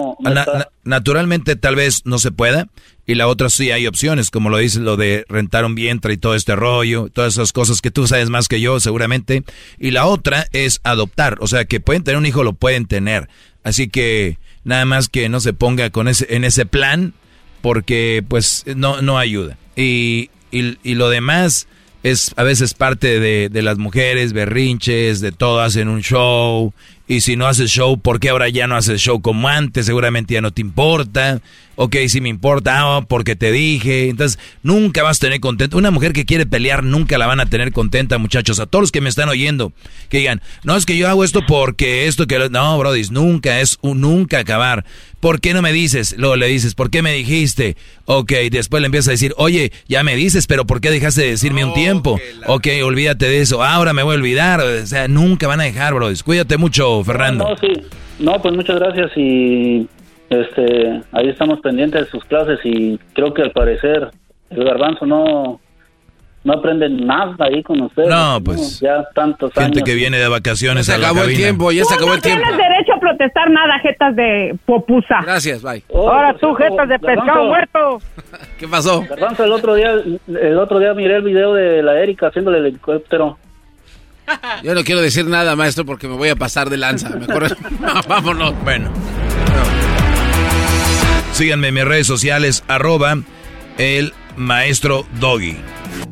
naturalmente tal vez no se pueda, y la otra sí hay opciones, como lo dice lo de rentar un vientre y todo este rollo, todas esas cosas que tú sabes más que yo seguramente, y la otra es adoptar, o sea que pueden tener un hijo, lo pueden tener, así que nada más que no se ponga con ese, en ese plan, porque pues no, no ayuda. Y, y, y lo demás es a veces parte de, de, las mujeres, berrinches, de todo, hacen un show. Y si no haces show, ¿por qué ahora ya no haces show como antes? Seguramente ya no te importa. Ok, si me importa, ah, porque te dije. Entonces, nunca vas a tener contenta. Una mujer que quiere pelear, nunca la van a tener contenta, muchachos. A todos los que me están oyendo, que digan, no, es que yo hago esto porque esto que... No, Brody, nunca, es un nunca acabar. ¿Por qué no me dices? Luego le dices, ¿por qué me dijiste? Ok, después le empiezas a decir, oye, ya me dices, pero ¿por qué dejaste de decirme un tiempo? Ok, olvídate de eso. Ahora me voy a olvidar. O sea, nunca van a dejar, Brody. Cuídate mucho, Fernando. No, sí. No, pues muchas gracias y este, ahí estamos pendientes de sus clases y creo que al parecer el garbanzo no no aprende nada ahí con ustedes. No, pues. ya tantos Gente que viene de vacaciones se a la acabó el tiempo, ya se acabó el tiempo. No tienes derecho a protestar nada, jetas de popusa. Gracias, bye. Ahora tú, jetas de pescado muerto. ¿Qué pasó? Garbanzo, el otro día el otro día miré el video de la Erika haciéndole el helicóptero. Yo no quiero decir nada, maestro, porque me voy a pasar de lanza. Mejor vámonos. Bueno. Síganme en mis redes sociales, arroba el maestro Doggy.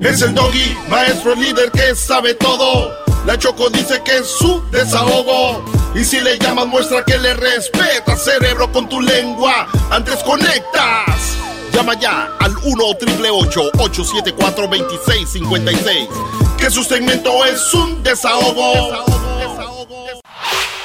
Es el doggy, maestro líder que sabe todo. La Choco dice que es su desahogo. Y si le llamas, muestra que le respeta, cerebro, con tu lengua. Antes conectas. Llama ya al 1-888-874-2656. Que su segmento es un desahogo.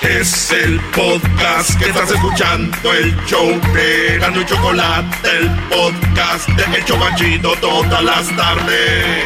Es el podcast que estás escuchando, el show de Gano y Chocolate, el podcast de El Chobachito todas las tardes.